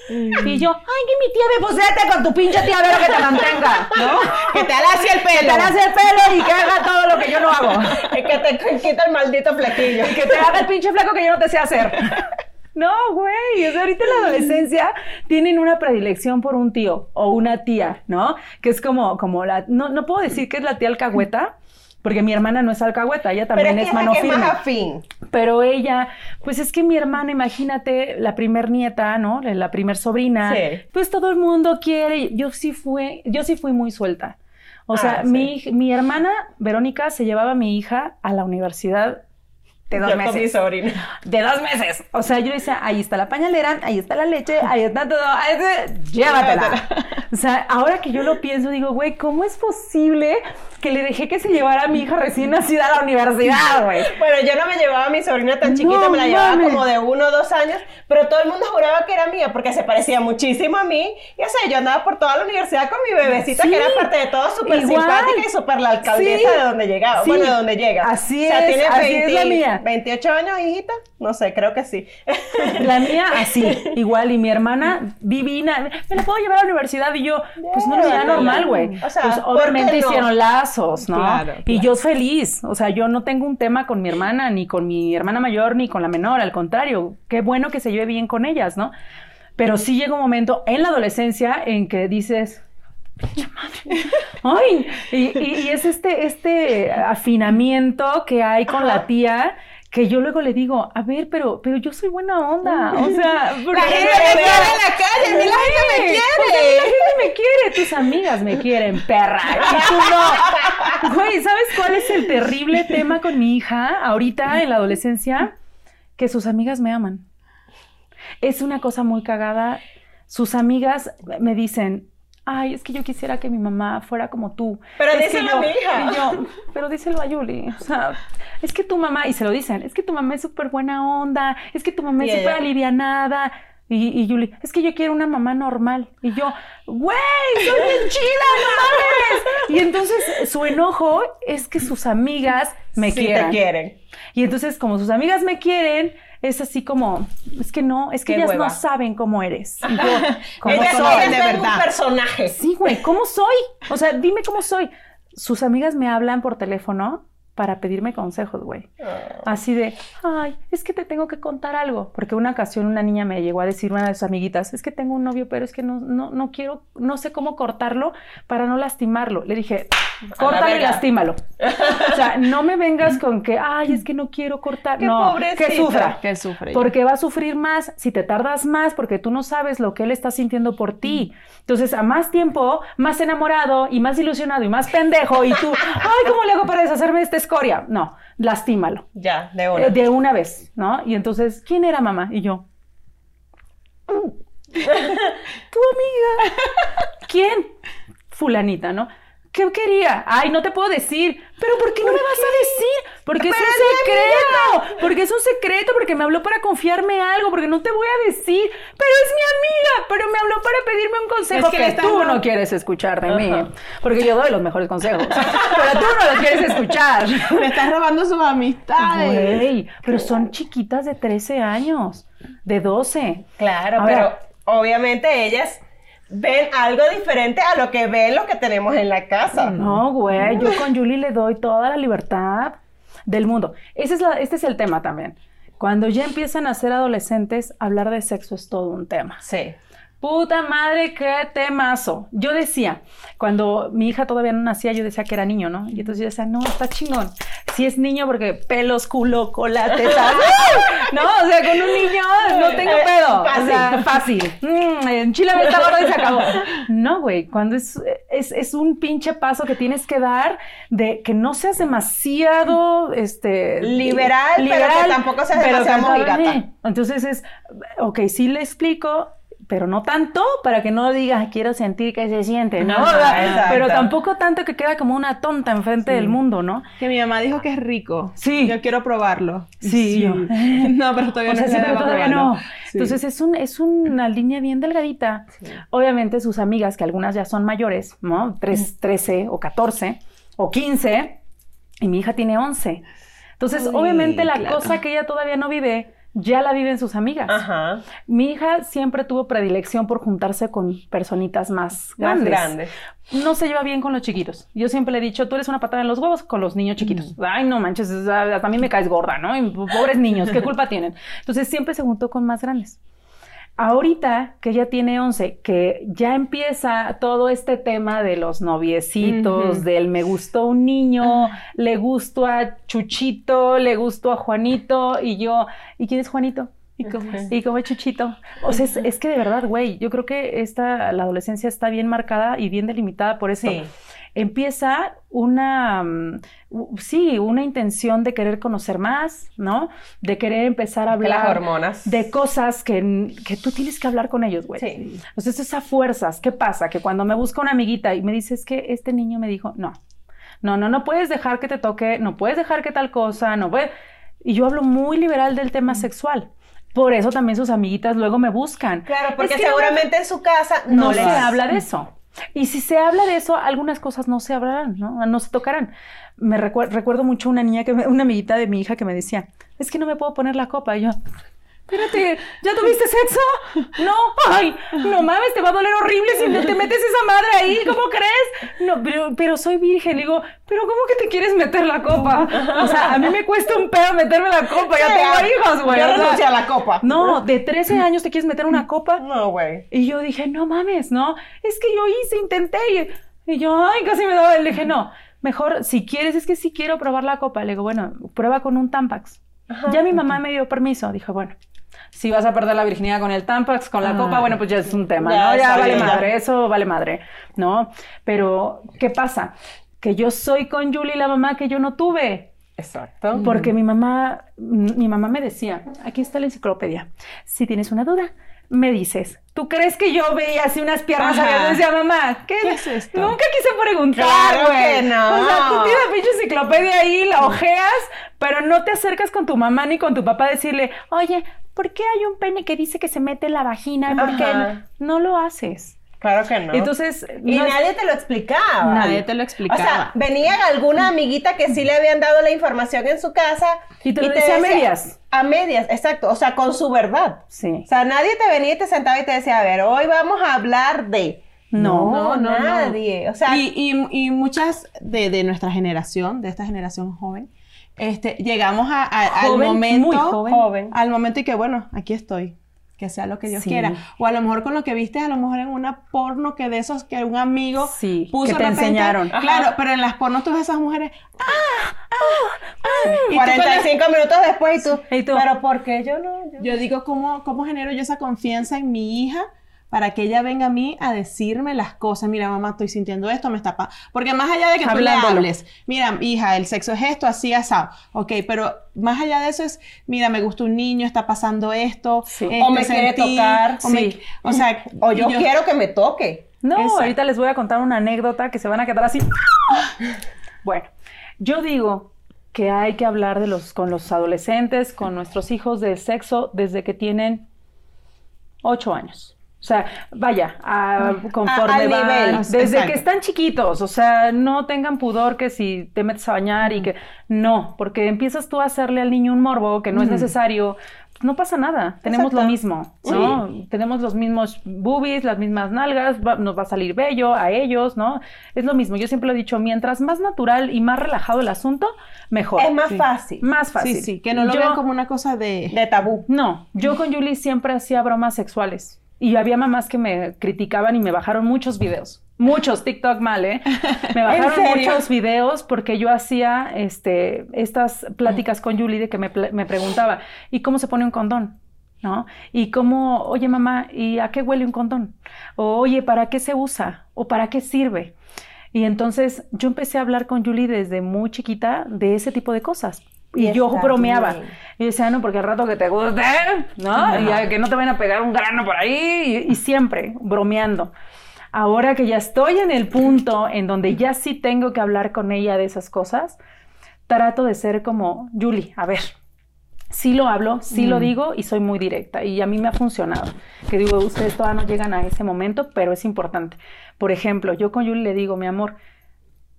Y yo, ay, que mi tía Vero, pues vete con tu pinche tía Vero que te mantenga, ¿no? Que te alacie el Que te pelo. hace el pelo y que haga todo lo que yo no hago. Es que te quita el maldito flequillo. Que te haga el pinche flaco que yo no te sé hacer. No, güey, o sea, ahorita en la adolescencia tienen una predilección por un tío o una tía, ¿no? Que es como, como la, no, no puedo decir que es la tía alcahueta, porque mi hermana no es alcahueta, ella también es mano que es firme. más afín. Pero ella, pues es que mi hermana, imagínate, la primer nieta, ¿no? La primer sobrina, Sí. pues todo el mundo quiere. Yo sí fui, yo sí fui muy suelta. O sea, Ah, sí. mi, mi hermana Verónica se llevaba a mi hija a la universidad de dos Yo con mi meses. sobrina. De dos meses. O sea, yo decía, ahí está la pañalera, ahí está la leche, ahí está todo, ahí está- llévatela. O sea, ahora que yo lo pienso, digo, güey, ¿cómo es posible que le dejé que se llevara a mi hija recién nacida a la universidad, güey? Bueno, yo no me llevaba a mi sobrina tan No chiquita, me la llevaba mames. como de uno o dos años, pero todo el mundo juraba que era mía porque se parecía muchísimo a mí. Y o sea, yo andaba por toda la universidad con mi bebecita, Sí. que era parte de todo súper simpática y súper la alcaldesa Sí. de donde llegaba. Sí. Bueno, de donde llega. Así o sea, es, tiene así es la mía. 28 años, hijita. No sé, creo que sí. La mía así, igual, y mi hermana divina, me la puedo llevar a la universidad y yo, pues no lo veía Llévatela. normal, güey. O sea, pues ¿por obviamente no? hicieron lazos, ¿no? Claro, Y yo feliz, o sea, yo no tengo un tema con mi hermana, ni con mi hermana mayor, ni con la menor, al contrario, qué bueno que se lleve bien con ellas, ¿no? Pero sí llega un momento en la adolescencia en que dices, "Pinche madre". Ay, y, y- y es este, este afinamiento que hay con la tía que yo luego le digo, a ver, pero, pero yo soy buena onda, o sea, porque- La gente me quiere en la calle, a mí la gente me quiere. o sea, la gente me quiere, tus amigas me quieren, perra, y tú no. Güey, ¿sabes cuál es el terrible tema con mi hija ahorita en la adolescencia? Que sus amigas me aman. Es una cosa muy cagada. Sus amigas me dicen, ay, es que yo quisiera que mi mamá fuera como tú. Pero Es díselo yo- a mi hija. y yo, pero díselo a Yuli. O sea, es que tu mamá, y se lo dicen, es que tu mamá es súper buena onda, es que tu mamá Y es súper alivianada. Y, y Yuli, es que yo quiero una mamá normal. Y yo, güey, soy bien chida, no mames. Y entonces su enojo es que sus amigas me sí te quieren. Y entonces, como sus amigas me quieren, es así como, es que no, es que Qué ellas hueva. no saben cómo eres. Y yo, ¿cómo Ellas soy? de verdad. un personaje. Sí, güey, ¿cómo soy? O sea, dime cómo soy. Sus amigas me hablan por teléfono para pedirme consejos, güey. Así de, ay, es que te tengo que contar algo. Porque una ocasión una niña me llegó a decir, una de sus amiguitas, es que tengo un novio, pero es que no, no, no quiero, no sé cómo cortarlo para no lastimarlo. Le dije, Córtalo y lastímalo. O sea, no me vengas con que, ay, es que no quiero cortar. no, que sufra. Que sufre. Porque va a sufrir más si te tardas más, porque tú no sabes lo que él está sintiendo por ti. Entonces, a más tiempo, más enamorado y más ilusionado y más pendejo, y tú, ay, ¿cómo le hago para deshacerme de esta escoria? No, lastímalo. Ya, de una. Eh, de una vez, ¿no? Y entonces, ¿quién era mamá? Y yo, tu amiga. ¿Quién? Fulanita, ¿no? ¿Qué quería? Ay, no te puedo decir. ¿Pero por qué no me vas a decir? Porque es un secreto. Porque es un secreto, porque me habló para confiarme algo, porque no te voy a decir. Pero es mi amiga, pero me habló para pedirme un consejo que, tú no quieres escuchar de mí. Porque yo doy los mejores consejos. pero tú no los quieres escuchar. Me estás robando sus amistades. Güey, pero son chiquitas de 13 años, de 12. Claro, pero obviamente ellas ven algo diferente a lo que ven lo que tenemos en la casa. No, güey, yo con Julie le doy toda la libertad del mundo. Ese es la, este es el tema también. Cuando ya empiezan a ser adolescentes, hablar de sexo es todo un tema. Sí. Puta madre, qué temazo. Yo decía, cuando mi hija todavía no nacía, yo decía que era niño, ¿no? Y entonces yo decía, no, está chingón. Si es niño, porque pelos, culo, cola, teta. no, o sea, con un niño no tengo eh, pedo. Fácil. O sea, fácil. Mm, en Chile me está gordo y se acabó. No, güey, cuando es, es, es, un pinche paso que tienes que dar de que no seas demasiado, este... Liberal, liberal pero que tampoco seas demasiado Entonces es, ok, sí le explico, pero no tanto para que no digas quiero sentir que se siente, ¿no? pero tampoco tanto que queda como una tonta enfrente del mundo, ¿no? Que mi mamá dijo que es rico. Sí. Yo quiero probarlo. Sí. no, pero todavía no. Sea, todavía no. Entonces es, un, es una línea bien delgadita. Obviamente sus amigas, que algunas ya son mayores, ¿no? 13 o 14 o 15, y mi hija tiene 11. Entonces, obviamente la cosa que ella todavía no vive ya la viven sus amigas. Ajá. Mi hija siempre tuvo predilección por juntarse con personitas más grandes. Más grandes. No se lleva bien con los chiquitos. Yo siempre le he dicho, tú eres una patada en los huevos con los niños chiquitos. Ay, no manches, a mí me caes gorda, ¿no? pobres niños, ¿qué culpa tienen? Entonces siempre se juntó con más grandes. Ahorita que ya tiene 11, que ya empieza todo este tema de los noviecitos, del me gustó un niño, le gustó a Chuchito, le gustó a Juanito, y yo, ¿y quién es Juanito? ¿Y cómo, ¿Y cómo es Chuchito? O sea, es, que de verdad, güey, yo creo que esta, la adolescencia está bien marcada y bien delimitada por eso empieza una, mm, sí, una intención de querer conocer más, ¿no? De querer empezar a hablar hormonas. de cosas que, que, tú tienes que hablar con ellos, güey. Sí. Entonces, esas fuerzas, ¿qué pasa? Que cuando me busca una amiguita y me dice, es que este niño me dijo, no, no, no, no puedes dejar que te toque, no puedes dejar que tal cosa, no puedes... Y yo hablo muy liberal del tema sexual. Por eso también sus amiguitas luego me buscan. Claro, porque seguramente en su casa no, no se habla de eso. Y si se habla de eso, algunas cosas no se hablarán, ¿no? No se tocarán. Me recuerdo mucho una niña, que una amiguita de mi hija que me decía, es que no me puedo poner la copa. Y yo, espérate, ¿ya tuviste sexo? No, ay, no mames, te va a doler horrible si te metes esa madre ahí, ¿cómo crees? No, pero, pero soy virgen, le digo, pero ¿cómo que te quieres meter la copa? O sea, a mí me cuesta un pedo meterme la copa, ya tengo hijos, güey. Yo renuncié a la copa. No, de 13 años te quieres meter una copa. No, güey. Y yo dije, no mames, no, es que yo hice, intenté, y, y yo, ay, casi me daba, le dije, no, mejor, si quieres, es que si quiero probar la copa, le digo, bueno, prueba con un Tampax. ya mi mamá me dio permiso, dijo, bueno, si vas a perder la virginidad con el Tampax, con la copa, ah. bueno, pues ya es un tema, ¿no? Ya vale madre, eso vale madre, ¿no? Pero, ¿qué pasa? Que yo soy con Julie la mamá que yo no tuve. Exacto. Porque mi mamá, mi mamá me decía, aquí está la enciclopedia, si tienes una duda, me dices, ¿tú crees que yo veía así unas piernas abiertas y decía, mamá, ¿qué, es esto? Nunca quise preguntar, güey. no. O sea, tú tienes la pinche enciclopedia ahí, la ojeas, pero no te acercas con tu mamá ni con tu papá a decirle, oye, ¿por qué hay un pene que dice que se mete en la vagina? ¿Por qué no lo haces? Claro que no. Entonces, y nadie te lo explicaba. Nadie te lo explicaba. O sea, venía alguna amiguita que sí le habían dado la información en su casa. Y te lo decía, a medias. A medias, exacto. O sea, con su verdad. Sí. O sea, nadie te venía y te sentaba y te decía, a ver, hoy vamos a hablar de. No, no, nadie. O sea, y, y, muchas de, de, nuestra generación, de esta generación joven, este, llegamos a, al momento, muy joven, al momento y que bueno, aquí estoy. que sea lo que Dios quiera. O a lo mejor con lo que viste, a lo mejor en una porno que de esos que un amigo sí, puso que te enseñaron. Claro, pero en las pornos tú ves esas mujeres, ¡ah! ¡ah! ah" y 45 minutos después y tú, ¿Y tú? pero ¿por qué yo no? Yo, digo, ¿cómo, ¿cómo genero yo esa confianza en mi hija? Para que ella venga a mí a decirme las cosas. Mira, mamá, estoy sintiendo esto, me está pa Porque más allá de que tú le hables, mira, hija, el sexo es esto, así, asado. Ok, pero más allá de eso es, mira, me gusta un niño, está pasando esto. o me quiere tocar. O, sí. o sea, o yo, quiero que me toque. No, ahorita les voy a contar una anécdota que se van a quedar así. bueno, yo digo que hay que hablar de los, con los adolescentes, con nuestros hijos de sexo desde que tienen ocho años. O sea, vaya, a, conforme van, desde que están chiquitos, o sea, no tengan pudor que si te metes a bañar y que no, porque empiezas tú a hacerle al niño un morbo que no es necesario, no pasa nada, tenemos lo mismo, ¿no? Tenemos los mismos boobies, las mismas nalgas, nos va a salir bello a ellos, ¿no? Es lo mismo, yo siempre lo he dicho, mientras más natural y más relajado el asunto, mejor. Es más fácil. Más fácil. Sí, sí, que no lo vean como una cosa de... De tabú. No, yo con Julie siempre hacía bromas sexuales. Y había mamás que me criticaban y me bajaron muchos videos. Muchos TikTok mal, ¿eh? Me bajaron muchos videos porque yo hacía este, estas pláticas con Julie de que me, me preguntaba, ¿y cómo se pone un condón? ¿no? Y cómo, oye mamá, ¿y a qué huele un condón? O oye, ¿para qué se usa? ¿O para qué sirve? Y entonces yo empecé a hablar con Julie desde muy chiquita de ese tipo de cosas. Y, yo bromeaba. Y decía, no, porque al rato que te guste, ¿no? Y que no te vayan a pegar un grano por ahí. Y, siempre bromeando. Ahora que ya estoy en el punto en donde ya sí tengo que hablar con ella de esas cosas, trato de ser como, Julie, a ver, sí lo hablo, sí lo mm. digo y soy muy directa. Y a mí me ha funcionado. Que digo, ustedes todavía no llegan a ese momento, pero es importante. Por ejemplo, yo con Julie le digo, mi amor,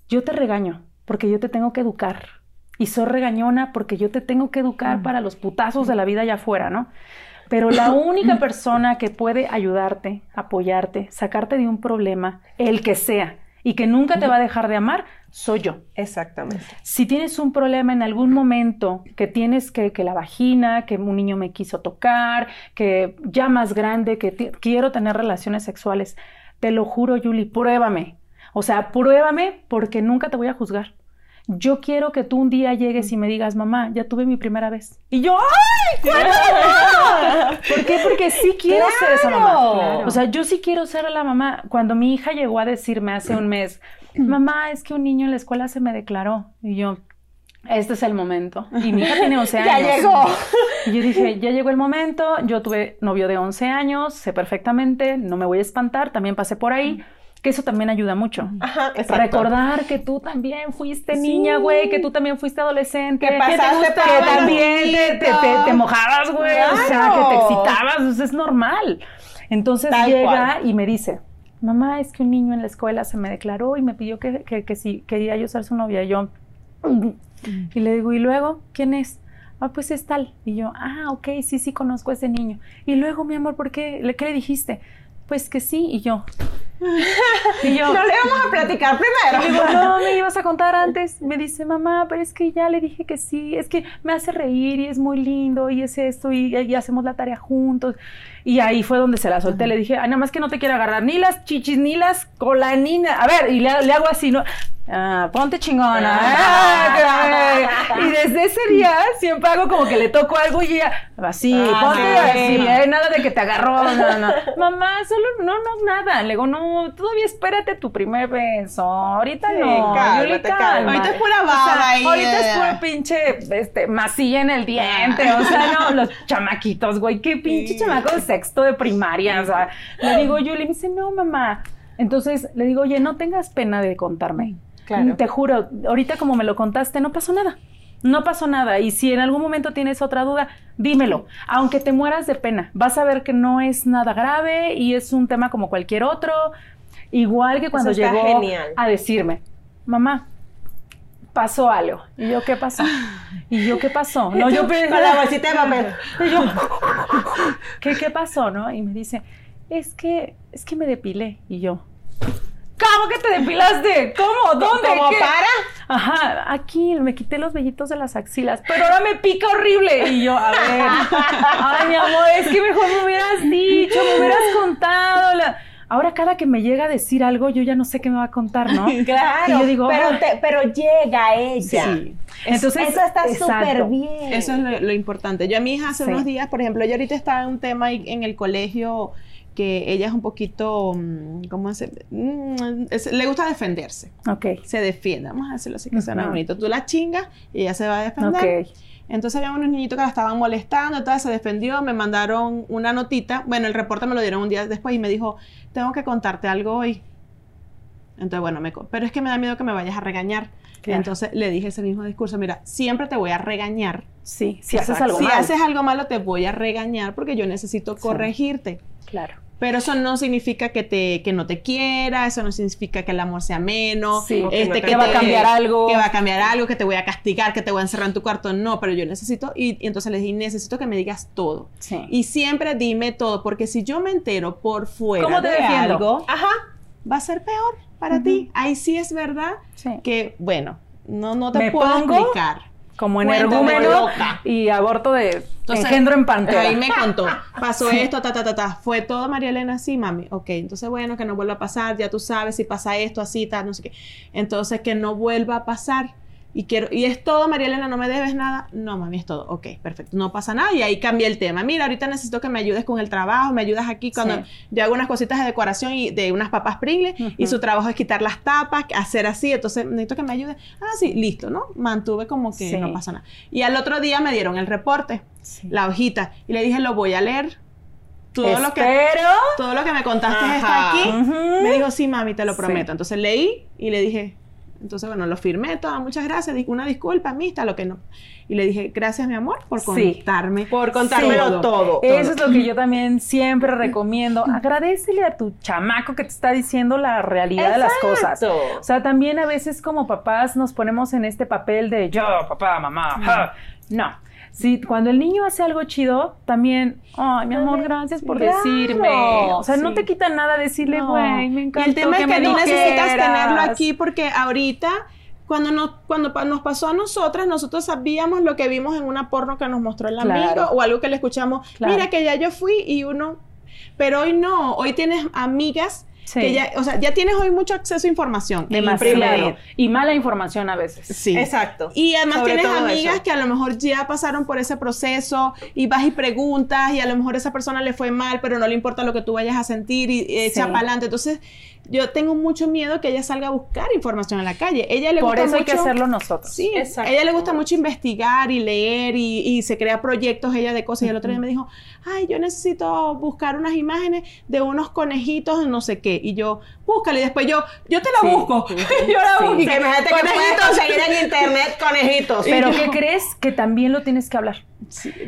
yo te regaño porque yo te tengo que educar y soy regañona porque yo te tengo que educar mm. para los putazos de la vida allá afuera, ¿no? Pero la única persona que puede ayudarte, apoyarte, sacarte de un problema, el que sea, y que nunca te va a dejar de amar, soy yo. Exactamente. Si tienes un problema en algún momento, que tienes que, que la vagina, que un niño me quiso tocar, que ya más grande, que quiero tener relaciones sexuales, te lo juro, Julie, pruébame. O sea, pruébame porque nunca te voy a juzgar yo quiero que tú un día llegues y me digas, mamá, ya tuve mi primera vez. Y yo, ¡ay! ¿Por qué? Porque sí quiero ser esa mamá. O sea, yo sí quiero ser la mamá. Cuando mi hija llegó a decirme hace un mes, mamá, es que un niño en la escuela se me declaró. Y yo, este es el momento. Y mi hija tiene 11 años. ya llegó. Y yo dije, ya llegó el momento. Yo tuve novio de 11 años, sé perfectamente, no me voy a espantar, también pasé por ahí que eso también ayuda mucho. Ajá, Recordar que tú también fuiste niña, güey, que tú también fuiste adolescente. Que pasaste que, que también te, te, mojabas, güey. O sea, que te excitabas. Eso es normal. Entonces llega y me dice, mamá, es que un niño en la escuela se me declaró y me pidió que, que, que si quería yo ser su novia. Y yo, y le digo, ¿y luego? ¿Quién es? Ah, pues es tal. Y yo, ah, ok, sí, sí conozco a ese niño. Y luego, mi amor, ¿por qué? ¿Qué le dijiste? Pues que sí. Y yo, Y yo, no le vamos a platicar primero. Y digo, no, me ibas a contar antes. Me dice, mamá, pero es que ya le dije que sí, es que me hace reír y es muy lindo y es esto y, y hacemos la tarea juntos. Y ahí fue donde se la solté. Le dije, ay, nada más que no te quiero agarrar ni las chichis ni las colaninas. A ver, y le, hago así, ¿no? Ah, ponte chingona. Ah, y desde ese día siempre hago como que le toco algo y ella, así, ah, ponte así, eh, nada de que te agarró, no, no. Mamá, solo, no, no, nada. Le digo, no, todavía espérate tu primer beso. Ahorita no. Cálmate, calma. Ahorita es pura baba Ahorita es pura pinche, este, masilla en el diente. O sea, no, los chamaquitos, güey, qué pinche chamacos sexto de primaria. O sea, le digo yo, le dice, no, mamá. Entonces le digo, oye, no tengas pena de contarme. Claro. Te juro, ahorita como me lo contaste, no pasó nada. No pasó nada. Y si en algún momento tienes otra duda, dímelo. Aunque te mueras de pena, vas a ver que no es nada grave y es un tema como cualquier otro. Igual que cuando llegó a decirme, mamá, pasó algo. Y yo, ¿qué pasó? Y yo, ¿qué pasó? No, yo con la bolsita de papel. Y yo, ¿qué, ¿qué pasó? ¿No? Y me dice, es que, es que me depilé. Y yo, ¿cómo que te depilaste? ¿Cómo? ¿Dónde? ¿Cómo ¿Qué? para? Ajá, aquí me quité los vellitos de las axilas, pero ahora me pica horrible. Y yo, a ver, ay, mi amor, es que mejor me hubieras dicho, me hubieras contado. la- Ahora cada que me llega a decir algo, yo ya no sé qué me va a contar, ¿no? Claro, Y yo digo, pero, te- pero llega ella. Sí. Entonces, Eso está súper bien. Eso es lo, lo importante. Yo a mi hija hace Sí. unos días, por ejemplo, ella ahorita está en un tema en el colegio que ella es un poquito, mm, ¿cómo se? mm, es- le gusta defenderse. Ok, Se defiende, vamos a decirlo así que suena Ujú. bonito. Tú la chingas y ella se va a defender. ok. Entonces había unos niñitos que la estaban molestando, entonces se defendió, me mandaron una notita, bueno, el reporte me lo dieron un día después y me dijo, tengo que contarte algo hoy. Entonces, bueno, me, pero es que me da miedo que me vayas a regañar. Claro. Entonces le dije ese mismo discurso, mira, siempre te voy a regañar. Sí, si haces algo si mal. haces algo malo te voy a regañar porque yo necesito corregirte. Claro. Pero eso no significa que, te, que no te quiera, eso no significa que el amor sea menos, Sí, que no te- que va a cambiar algo. que va a cambiar algo, que te voy a castigar, que te voy a encerrar en tu cuarto. No, pero yo necesito, y, y entonces le dije, necesito que me digas todo. Sí. Y siempre dime todo, porque si yo me entero por fuera ¿Cómo te de defiendo? algo, Ajá. va a ser peor para ti. Ahí sí es verdad Sí. que, bueno, no, no te Me puedo pongo explicar. Como Cuéntame, energúmeno y aborto de Entonces, engendro en pantera. Ahí me contó, pasó Sí. esto, ta, ta, ta, ta. Fue todo María Elena así, mami. Ok, entonces bueno, que no vuelva a pasar, ya tú sabes si pasa esto, así, tal, no sé qué. Entonces que no vuelva a pasar. Y quiero, y es todo, María Elena, no me debes nada. No, mami, es todo. Ok, perfecto, no pasa nada. Y ahí cambié el tema. Mira, ahorita necesito que me ayudes con el trabajo, me ayudas aquí cuando Sí. yo hago unas cositas de decoración y de unas papas Pringles y su trabajo es quitar las tapas, hacer así. Entonces necesito que me ayude. Ah, sí, listo, ¿no? Mantuve como que Sí. no pasa nada. Y al otro día me dieron el reporte Sí. la hojita y le dije lo voy a leer todo lo que Espero. todo lo que me contaste Ajá. está aquí me dijo sí mami te lo Sí. prometo entonces leí y le dije entonces bueno lo firmé todo muchas gracias una disculpa amistad lo que no y le dije gracias mi amor por Sí. contarme Por contármelo todo. Eso es lo que yo también siempre recomiendo. Agradecele a tu chamaco que te está diciendo la realidad de las cosas. O sea, también a veces como papás nos ponemos en este papel de yo, papá, mamá. ja. No. Sí, cuando el niño hace algo chido, también, ay, mi amor, gracias por Claro, decirme. O sea, no te quita nada decirle, No. güey, me y encanta. el tema es que me tú necesitas dijeras". tenerlo aquí porque ahorita cuando nos, cuando nos pasó a nosotras, nosotros sabíamos lo que vimos en una porno que nos mostró el Claro. amigo o algo que le escuchamos. Claro. Mira que ya yo fui y uno, pero hoy no, hoy tienes amigas Sí. que ya, o sea, ya tienes hoy mucho acceso a información. Demasiado. Y mala información a veces. Sí. Exacto. Y además Sobre tienes amigas eso. que a lo mejor ya pasaron por ese proceso y vas y preguntas y a lo mejor esa persona le fue mal, pero no le importa lo que tú vayas a sentir y echa Sí. para adelante. Entonces, yo tengo mucho miedo que ella salga a buscar información en la calle. Ella le Por gusta eso hay que mucho- hacerlo nosotros. Sí, Exacto. ella le gusta mucho investigar y leer y, y se crea proyectos ella de cosas. Y el otro día me dijo, ay, yo necesito buscar unas imágenes de unos conejitos, no sé qué. Y yo, búscale. Y después yo, yo te la Sí. busco. yo la Sí. busco. Y que imagínate que puedes conseguir en internet conejitos. Pero ¿qué crees? Que también lo tienes que hablar.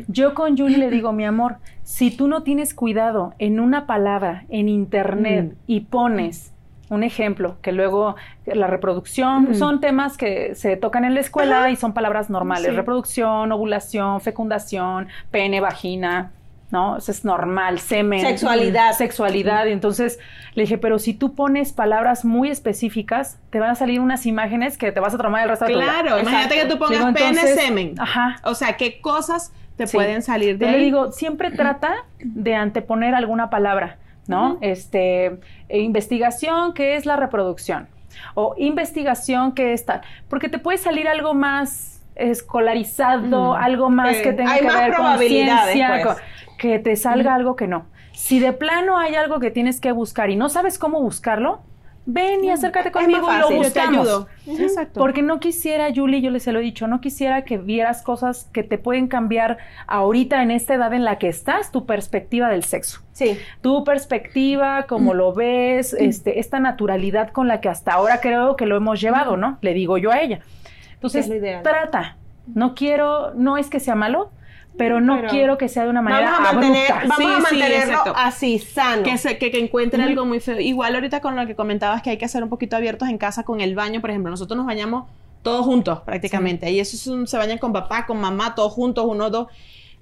Yo con Julie le digo, mi amor, si tú no tienes cuidado en una palabra en internet y pones un ejemplo, que luego la reproducción son temas que se tocan en la escuela y son palabras normales, Sí. reproducción, ovulación, fecundación, pene, vagina, ¿no? Eso es normal, semen. Sexualidad. Sexualidad. Y entonces le dije, pero si tú pones palabras muy específicas, te van a salir unas imágenes que te vas a traumar el resto de tu vida. Claro, imagínate que tú pongas Digo, pene, entonces- semen. Ajá. O sea, ¿qué cosas te Sí. pueden salir de Yo le digo, siempre trata de anteponer alguna palabra, ¿no? Este, eh, investigación, ¿qué es la reproducción? O investigación, ¿qué es tal? Porque te puede salir algo más escolarizado, algo más Eh, que tenga que más ver con ciencia, pues. con- que te salga algo que no. Si de plano hay algo que tienes que buscar y no sabes cómo buscarlo, ven y acércate conmigo y lo yo te buscamos. ayudo. Exacto. Porque no quisiera, Julie, yo les lo he dicho, no quisiera que vieras cosas que te pueden cambiar ahorita en esta edad en la que estás, tu perspectiva del sexo. Sí. Tu perspectiva, cómo lo ves, este, esta naturalidad con la que hasta ahora creo que lo hemos llevado, ¿no? Le digo yo a ella. Entonces, trata. No quiero, no es que sea malo, pero no Pero quiero que sea de una manera Vamos a, mantener, abrupta. vamos Sí, a sí, mantenerlo exacto. así, sano. que, se- que, que encuentre algo muy feo. Igual ahorita con lo que comentabas que hay que ser un poquito abiertos en casa con el baño, por ejemplo, nosotros nos bañamos todos juntos prácticamente. Y eso es un- se bañan con papá, con mamá, todos juntos, uno, dos.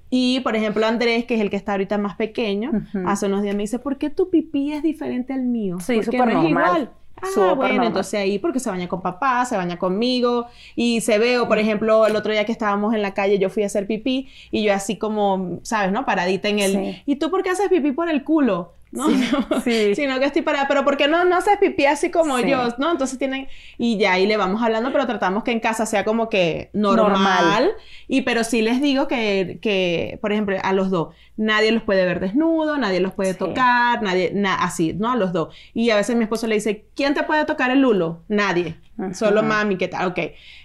Y por ejemplo, Andrés, que es el que está ahorita más pequeño, Ujú. hace unos días me dice, ¿por qué tu pipí es diferente al mío? Sí, Porque súper no es normal. igual. Ah, bueno, entonces ahí porque se baña con papá, se baña conmigo y se veo, por ejemplo, el otro día que estábamos en la calle, yo fui a hacer pipí y yo así como, ¿sabes, no? Paradita en el... ¿Y tú por qué haces pipí por el culo? ¿No? Sí, Sino que estoy para, pero ¿por qué no, no haces pipí así como yo? ¿No? Entonces tienen, y ya ahí le vamos hablando, pero tratamos que en casa sea como que normal. Y pero sí les digo que, que, por ejemplo, a los dos, nadie los puede ver desnudo, nadie los puede tocar, nadie, así, ¿no? A los dos. Y a veces mi esposo le dice, ¿quién te puede tocar el lulo? Nadie. Solo mami, ¿qué tal? Ok.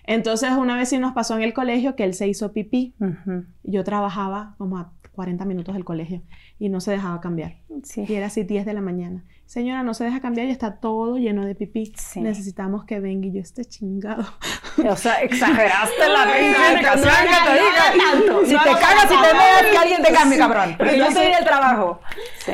Entonces una vez sí nos pasó en el colegio que él se hizo pipí. Yo trabajaba como a 40 minutos del colegio y no se dejaba cambiar. Y era así 10 de la mañana. Señora, no se deja cambiar y está todo lleno de pipí. Necesitamos que venga y yo esté chingado. O sea, exageraste la reivindicación que te diga. Si te cagas y te meas, que alguien te cambie, cabrón. Pero yo estoy en el trabajo.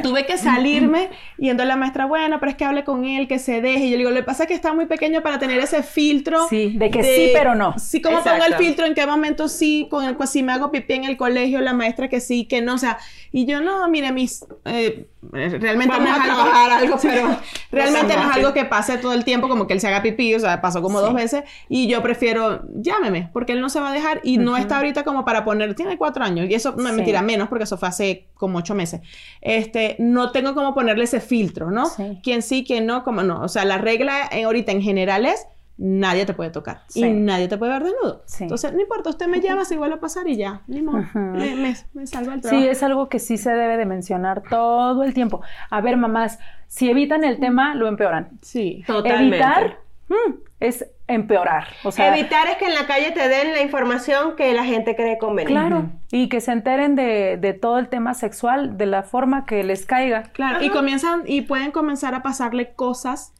Tuve que salirme y entonces la maestra, bueno, pero es que hable con él, que se deje. Y yo le digo, le pasa que está muy pequeño para tener ese filtro. Sí, de que sí, pero no. Sí, ¿cómo pongo el filtro? ¿En qué momento sí? Con el, pues, si me hago pipí en el colegio, la maestra que sí, que no. O sea, y yo no, mire, mis... Eh, realmente no es algo, pero realmente no es algo que pase todo el tiempo como que él se haga pipí, o sea, pasó como dos veces y yo prefiero llámeme porque él no se va a dejar y no está ahorita como para poner, tiene cuatro años y eso, me mentira, menos porque eso fue hace como ocho meses. Este, no tengo como ponerle ese filtro, ¿no? Quién sí, quién no, como no. O sea, la regla ahorita en general es nadie te puede tocar y nadie te puede ver desnudo. Entonces, no importa, usted me llama, si vuelve a pasar y ya, ni modo, me, me, salgo al trabajo. Sí, es algo que sí se debe de mencionar todo el tiempo. A ver, mamás, si evitan el tema, lo empeoran. Sí, totalmente. Evitar mm, es empeorar. O sea, Evitar es que en la calle te den la información que la gente cree conveniente. Claro, y que se enteren de, de, todo el tema sexual de la forma que les caiga. Claro, y comienzan, y pueden comenzar a pasarle cosas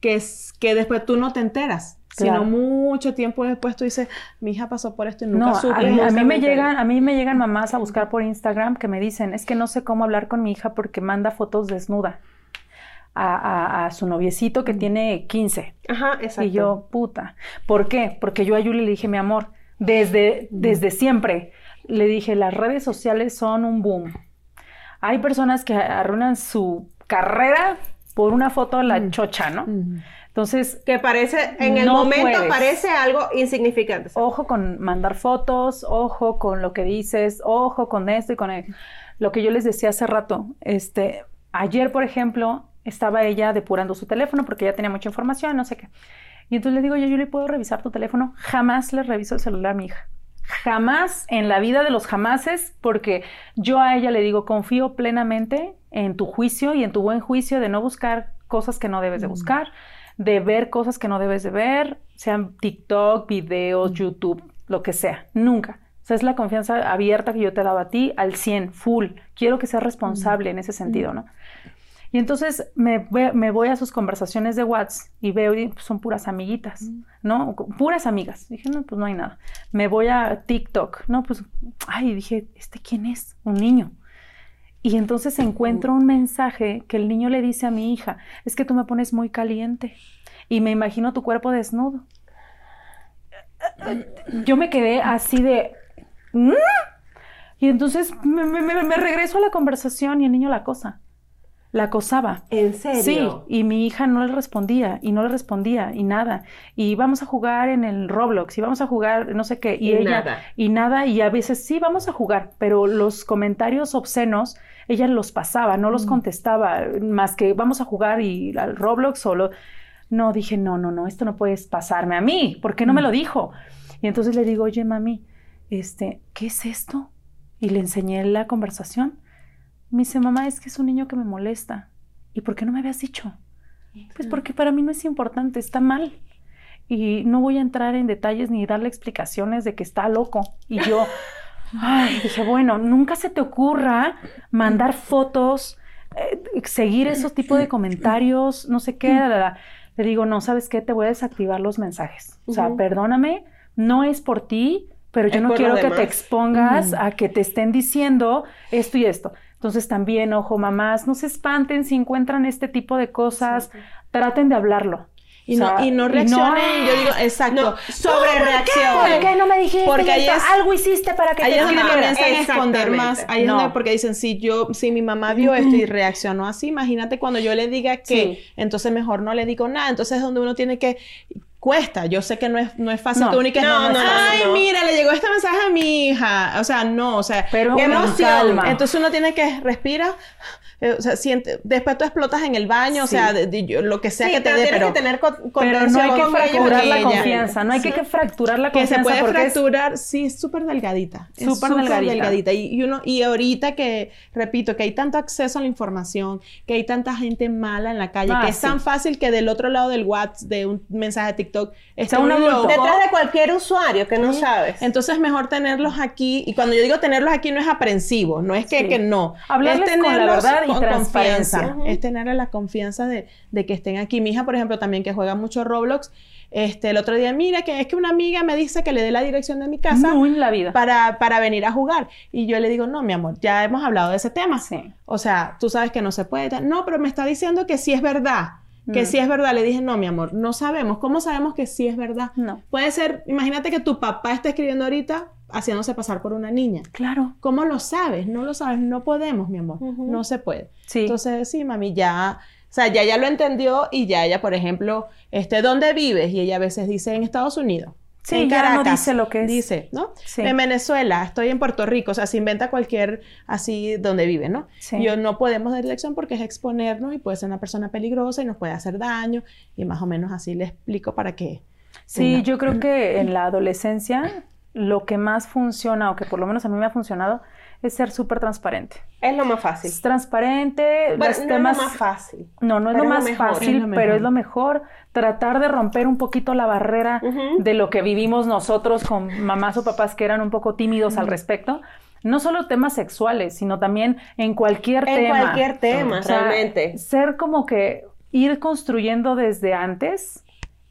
que, es, que después tú no te enteras. Sino mucho tiempo después tú dices, mi hija pasó por esto y nunca no, A mí, a mí me llegan, a mí me llegan mamás a buscar por Instagram que me dicen, es que no sé cómo hablar con mi hija porque manda fotos desnuda. A, a, su noviecito que tiene 15. Ajá, exacto. Y yo, puta. ¿Por qué? Porque yo a Yuli le dije, mi amor, desde, desde siempre, le dije, las redes sociales son un boom. Hay personas que arruinan su carrera por una foto a la mm. chocha, ¿no? Mm. Entonces, que parece, en el momento parece algo insignificante. Ojo con mandar fotos, ojo con lo que dices, ojo con esto y con lo que yo les decía hace rato. Este, ayer, por ejemplo, estaba ella depurando su teléfono porque ya tenía mucha información, no sé qué. Y entonces le digo, yo, yo le puedo revisar tu teléfono. Jamás le reviso el celular a mi hija. Jamás en la vida de los jamases, porque yo a ella le digo, confío plenamente en tu juicio y en tu buen juicio de no buscar cosas que no debes de buscar, de ver cosas que no debes de ver, sean TikTok, videos. YouTube, lo que sea. Nunca. O sea, es la confianza abierta que yo te he dado a ti al 100, full. Quiero que seas responsable en ese sentido, ¿no? Y entonces me, me, voy a sus conversaciones de WhatsApp y veo, y pues, son puras amiguitas. ¿no? Puras amigas. Dije, no, pues no hay nada. Me voy a TikTok, ¿no? Pues, ay, dije, ¿este quién es? Un niño. Y entonces encuentro un mensaje que el niño le dice a mi hija, es que tú me pones muy caliente y me imagino tu cuerpo desnudo. Yo me quedé así de... ¿Mm? Y entonces me, me regreso a la conversación y el niño la cosa la acosaba. ¿En serio? Sí, y mi hija no le respondía, y no le respondía, y nada. Y vamos a jugar en el Roblox, y vamos a jugar no sé qué, y, ella, nada. y nada, y a veces sí, vamos a jugar, pero los comentarios obscenos, ella los pasaba, no los mm. contestaba, más que vamos a jugar y al Roblox solo. No, dije, no, no, no, esto no puede pasarme a mí, ¿por qué no me lo mm. dijo? Y entonces le digo, oye, mami, este, ¿qué es esto? Y le enseñé la conversación me dice, mamá, es que es un niño que me molesta. ¿Y por qué no me habías dicho? Pues porque para mí no es importante, está mal. Y no voy a entrar en detalles ni darle explicaciones de que está loco. Y yo, ay, dije, bueno, nunca se te ocurra mandar fotos, eh, seguir esos tipos de comentarios, no sé qué. Le digo, no, ¿sabes qué? Te voy a desactivar los mensajes. O sea, perdóname, no es por ti, pero yo no quiero que te expongas a que te estén diciendo esto y esto. Entonces también, ojo, mamás, no se espanten si encuentran este tipo de cosas, traten de hablarlo. y, no, y no reaccionen, yo digo, exacto, sobre reacción. ¿Por qué no me dijiste? Porque ahí es- algo hiciste para que Ahí te es donde comienzan a esconder más. Ahí es donde, porque dicen, si yo, si mi mamá vio esto y reaccionó así, imagínate cuando yo le diga que, Sí. entonces mejor no le digo nada. Entonces es donde uno tiene que cuesta. Yo sé que no es, no es fácil No. tú única No, no, no, ay, no. mira, le llegó este mensaje a mi hija. O sea, no, o sea, Pero qué emoción. calma. Entonces uno tiene que respira, eh, o sea, siente, después tú explotas en el baño, o sea, de- lo que sea Sí, que te dé, tienes pero que tener con- Pero no hay que con fracturar la confianza, no hay que, que fracturar la que confianza se puede porque es- fracturar, sí, es súper delgadita. Súper delgadita. Y, y uno, y ahorita que, repito, que hay tanto acceso a la información, que hay tanta gente mala en la calle, Ah, que es tan fácil que del otro lado del WhatsApp, de un mensaje de TikTok, está un loco. Detrás de cualquier usuario que no sabes. Entonces mejor tenerlos aquí, y cuando yo digo tenerlos aquí no es aprensivo, no es que, que no. Hablarles es con la tenerlos verdad con transparencia. confianza. Ujú. Es tener la confianza de, de que estén aquí. Mi hija, por ejemplo, también que juega mucho Roblox, este, el otro día, mira, que es que una amiga me dice que le dé la dirección de mi casa No en la vida. para, para venir a jugar. Y yo le digo, no, mi amor, ya hemos hablado de ese tema. Sí. O sea, tú sabes que no se puede. No, pero me está diciendo que sí es verdad. Que Mm. sí es verdad. Le dije, no, mi amor, no sabemos. ¿Cómo sabemos que sí es verdad? No. Puede ser, imagínate que tu papá está escribiendo ahorita haciéndose pasar por una niña. Claro. ¿Cómo lo sabes? No lo sabes. No podemos, mi amor. No se puede. Sí. Entonces, sí, mami, ya, o sea, ya ella lo entendió y ya ella, por ejemplo, este, ¿dónde vives? Y ella a veces dice en Estados Unidos. Sí, en ya no Caracas. dice lo que es. Dice, ¿no? Sí. En Venezuela, estoy en Puerto Rico, o sea, se inventa cualquier así donde vive, ¿no? Sí. Yo no podemos dar dirección porque es exponernos y puede ser una persona peligrosa y nos puede hacer daño y más o menos así le explico para qué. Sí, Venga. yo creo que en la adolescencia lo que más funciona, o que por lo menos a mí me ha funcionado, es ser súper transparente. Es lo más fácil. Es transparente, Bueno, los no temas... es lo más fácil. No, no es lo más mejor. fácil, Es lo pero es lo mejor. Tratar de romper un poquito la barrera de lo que vivimos nosotros con mamás o papás que eran un poco tímidos al respecto. No solo temas sexuales, sino también en cualquier En tema. cualquier tema, O sea, realmente. Ser como que ir construyendo desde antes.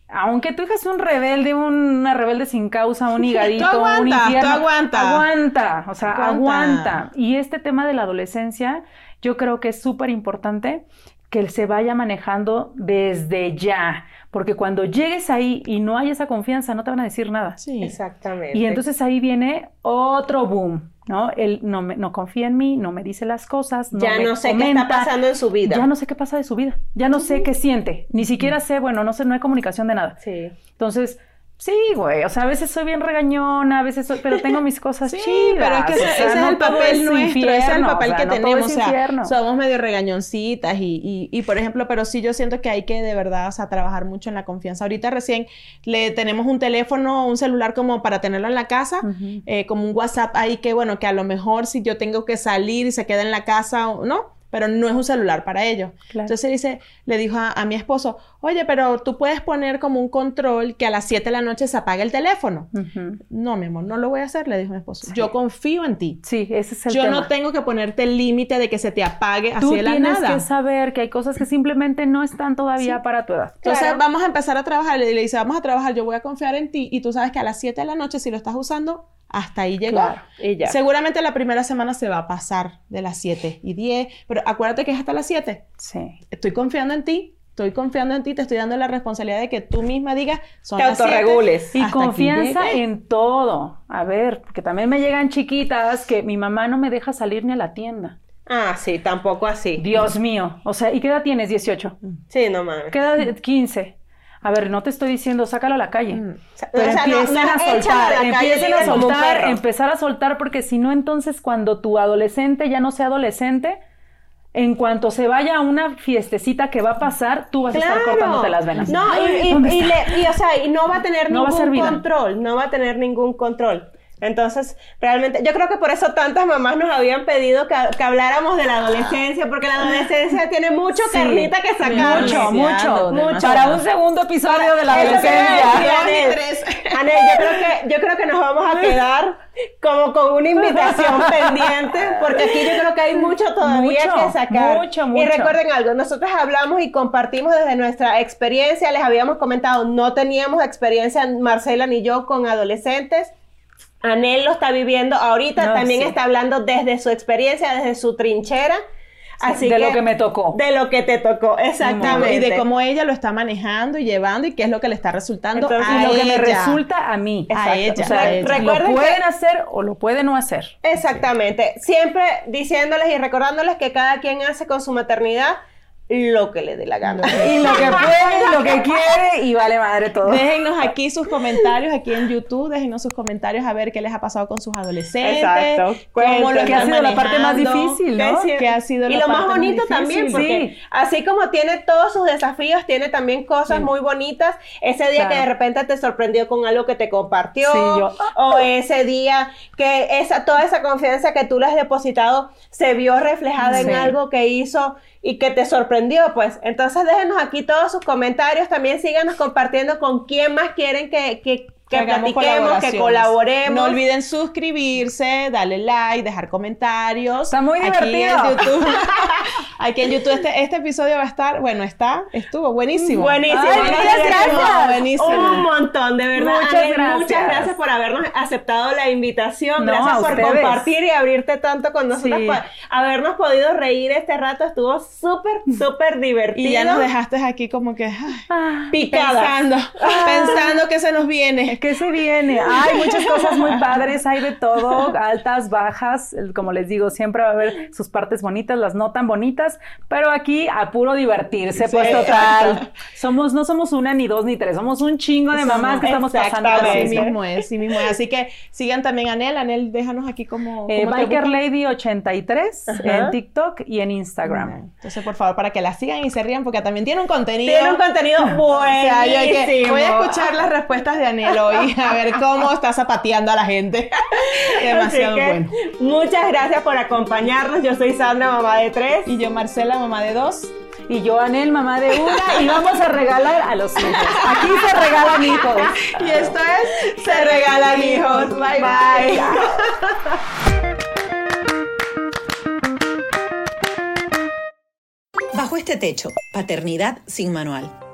Aunque tu hija sea un rebelde, un- una rebelde sin causa, un higadito, Tú aguanta, un infierno. tú aguanta. Aguanta, o sea, Aguanta. aguanta. Y este tema de la adolescencia, yo creo que es súper importante que él se vaya manejando desde ya. Porque cuando llegues ahí y no hay esa confianza, no te van a decir nada. Sí. Exactamente. Y entonces ahí viene otro boom, ¿no? Él no, me- no confía en mí, no me dice las cosas, no ya me no sé qué está pasando en su vida. Ya no sé qué pasa de su vida, ya no sé qué siente, ni siquiera sé, bueno, no sé, no hay comunicación de nada. Sí. Entonces, sí, güey, o sea, a veces soy bien regañona, a veces soy, pero tengo mis cosas Sí, chidas. pero es que ese, o sea, ese es el papel nuestro, ese es el papel o sea, que no tenemos, o sea, somos medio regañoncitas y, y, y, por ejemplo, pero sí yo siento que hay que de verdad, o sea, trabajar mucho en la confianza. Ahorita recién le tenemos un teléfono, un celular como para tenerlo en la casa, eh, como un WhatsApp ahí que, bueno, que a lo mejor si yo tengo que salir y se queda en la casa, o- ¿no? Pero no es un celular para ellos. Claro. Entonces dice, le dijo a, a mi esposo, oye, pero tú puedes poner como un control que a las 7 de la noche se apague el teléfono. No, mi amor, no lo voy a hacer, le dijo mi esposo. Yo confío en ti. Sí, ese es el Yo tema. no tengo que ponerte el límite de que se te apague Tú así de la tienes nada. que saber que hay cosas que simplemente no están todavía Sí. para tu edad. Entonces Claro. vamos a empezar a trabajar. Y le dice, vamos a trabajar, yo voy a confiar en ti. Y tú sabes que a las 7 de la noche, si lo estás usando, hasta ahí llegó. Claro. Y ya. Seguramente la primera semana se va a pasar de las 7 y 10. Pero acuérdate que es hasta las 7. Sí. Estoy confiando en ti. Estoy confiando en ti, te estoy dando la responsabilidad de que tú misma digas, son Te las siete, autorregules. Y hasta aquí confianza en todo. A ver, porque también me llegan chiquitas que mi mamá no me deja salir ni a la tienda. Ah, sí, tampoco así. Dios mío. O sea, ¿y qué edad tienes? 18. Sí, no mames. ¿Qué edad? 15. A ver, no te estoy diciendo, sácalo a la calle. Mm. Pero O sea, empiecen no, a soltar, a empiecen a soltar, empezar a soltar, porque si no, entonces cuando tu adolescente ya no sea adolescente, en cuanto se vaya a una fiestecita que va a pasar, tú vas a estar cortándote las venas. No, y, le- y, o sea, y no va a tener No ningún control, no va a tener ningún control. Entonces, realmente, yo creo que por eso tantas mamás nos habían pedido que, que habláramos de la adolescencia, porque la adolescencia tiene mucho Sí, carnita que sacar. Mucho, mucho, mucho. Para un segundo episodio de la adolescencia. Anel. Anel, yo creo que, yo creo que nos vamos a quedar como con una invitación pendiente, porque aquí yo creo que hay mucho todavía Mucho, que sacar. mucho, Y mucho. recuerden algo, nosotros hablamos y compartimos desde nuestra experiencia, les habíamos comentado, no teníamos experiencia, Marcela ni yo, con adolescentes. Anel lo está viviendo ahorita, No, también sí. está hablando desde su experiencia, desde su trinchera. Así de lo que me tocó. De lo que te tocó, exactamente. Y de cómo ella lo está manejando y llevando y qué es lo que le está resultando a y lo que me resulta a mí. A ella. O sea, lo pueden hacer o lo pueden no hacer. Exactamente. Siempre diciéndoles y recordándoles que cada quien hace con su maternidad lo que le dé la gana. y lo que puede, lo que quiere y vale madre todo. Déjennos aquí sus comentarios, aquí en YouTube, déjennos sus comentarios a ver qué les ha pasado con sus adolescentes. Exacto. Cómo lo que ha sido la parte más difícil, ¿no? ¿Qué ha sido y lo más bonito también, porque así como tiene todos sus desafíos, tiene también cosas muy bonitas. Ese día que de repente te sorprendió con algo que te compartió, o ese día que esa toda esa confianza que tú le has depositado se vio reflejada en algo que hizo y que te sorprendió, pues. Entonces déjenos aquí todos sus comentarios, también síganos compartiendo con quién más quieren que, que que, platiquemos, que colaboremos. No olviden suscribirse, darle like, dejar comentarios. Está muy divertido. Aquí en YouTube, aquí en YouTube este, este, episodio va a estar, bueno, está, estuvo buenísimo. Buenísimo. muchas gracias. Buenísimo. Un montón, de verdad. Muchas gracias. Muchas gracias por habernos aceptado la invitación. gracias por compartir y abrirte tanto con nosotros. Por habernos podido reír este rato. Estuvo súper, súper divertido. Y ya nos dejaste aquí como que ah, picada. Pensando, ah. pensando que se nos viene. ¿Qué se viene? Hay muchas cosas muy padres, hay de todo, altas, bajas, como les digo, siempre va a haber sus partes bonitas, las no tan bonitas, pero aquí a puro divertirse, pues total. Somos, no somos una, ni dos, ni tres, somos un chingo de mamás que estamos pasando. Así mismo es, sí mismo es. Así que sigan también a Anel, Anel, déjanos aquí como... Eh, Biker Lady 83 en TikTok y en Instagram. Entonces, por favor, para que la sigan y se rían, porque también tiene un contenido... Tiene un contenido buenísimo. voy a escuchar las respuestas de Anel a ver cómo está zapateando a la gente. Demasiado bueno. Muchas gracias por acompañarnos. Yo soy Sandra, mamá de tres. Y yo, Marcela, mamá de dos. Y yo, Anel, mamá de una. Y vamos a regalar a los hijos. Aquí se regalan hijos. Y esto es Se regalan hijos. Bye, bye. Bajo este techo, paternidad sin manual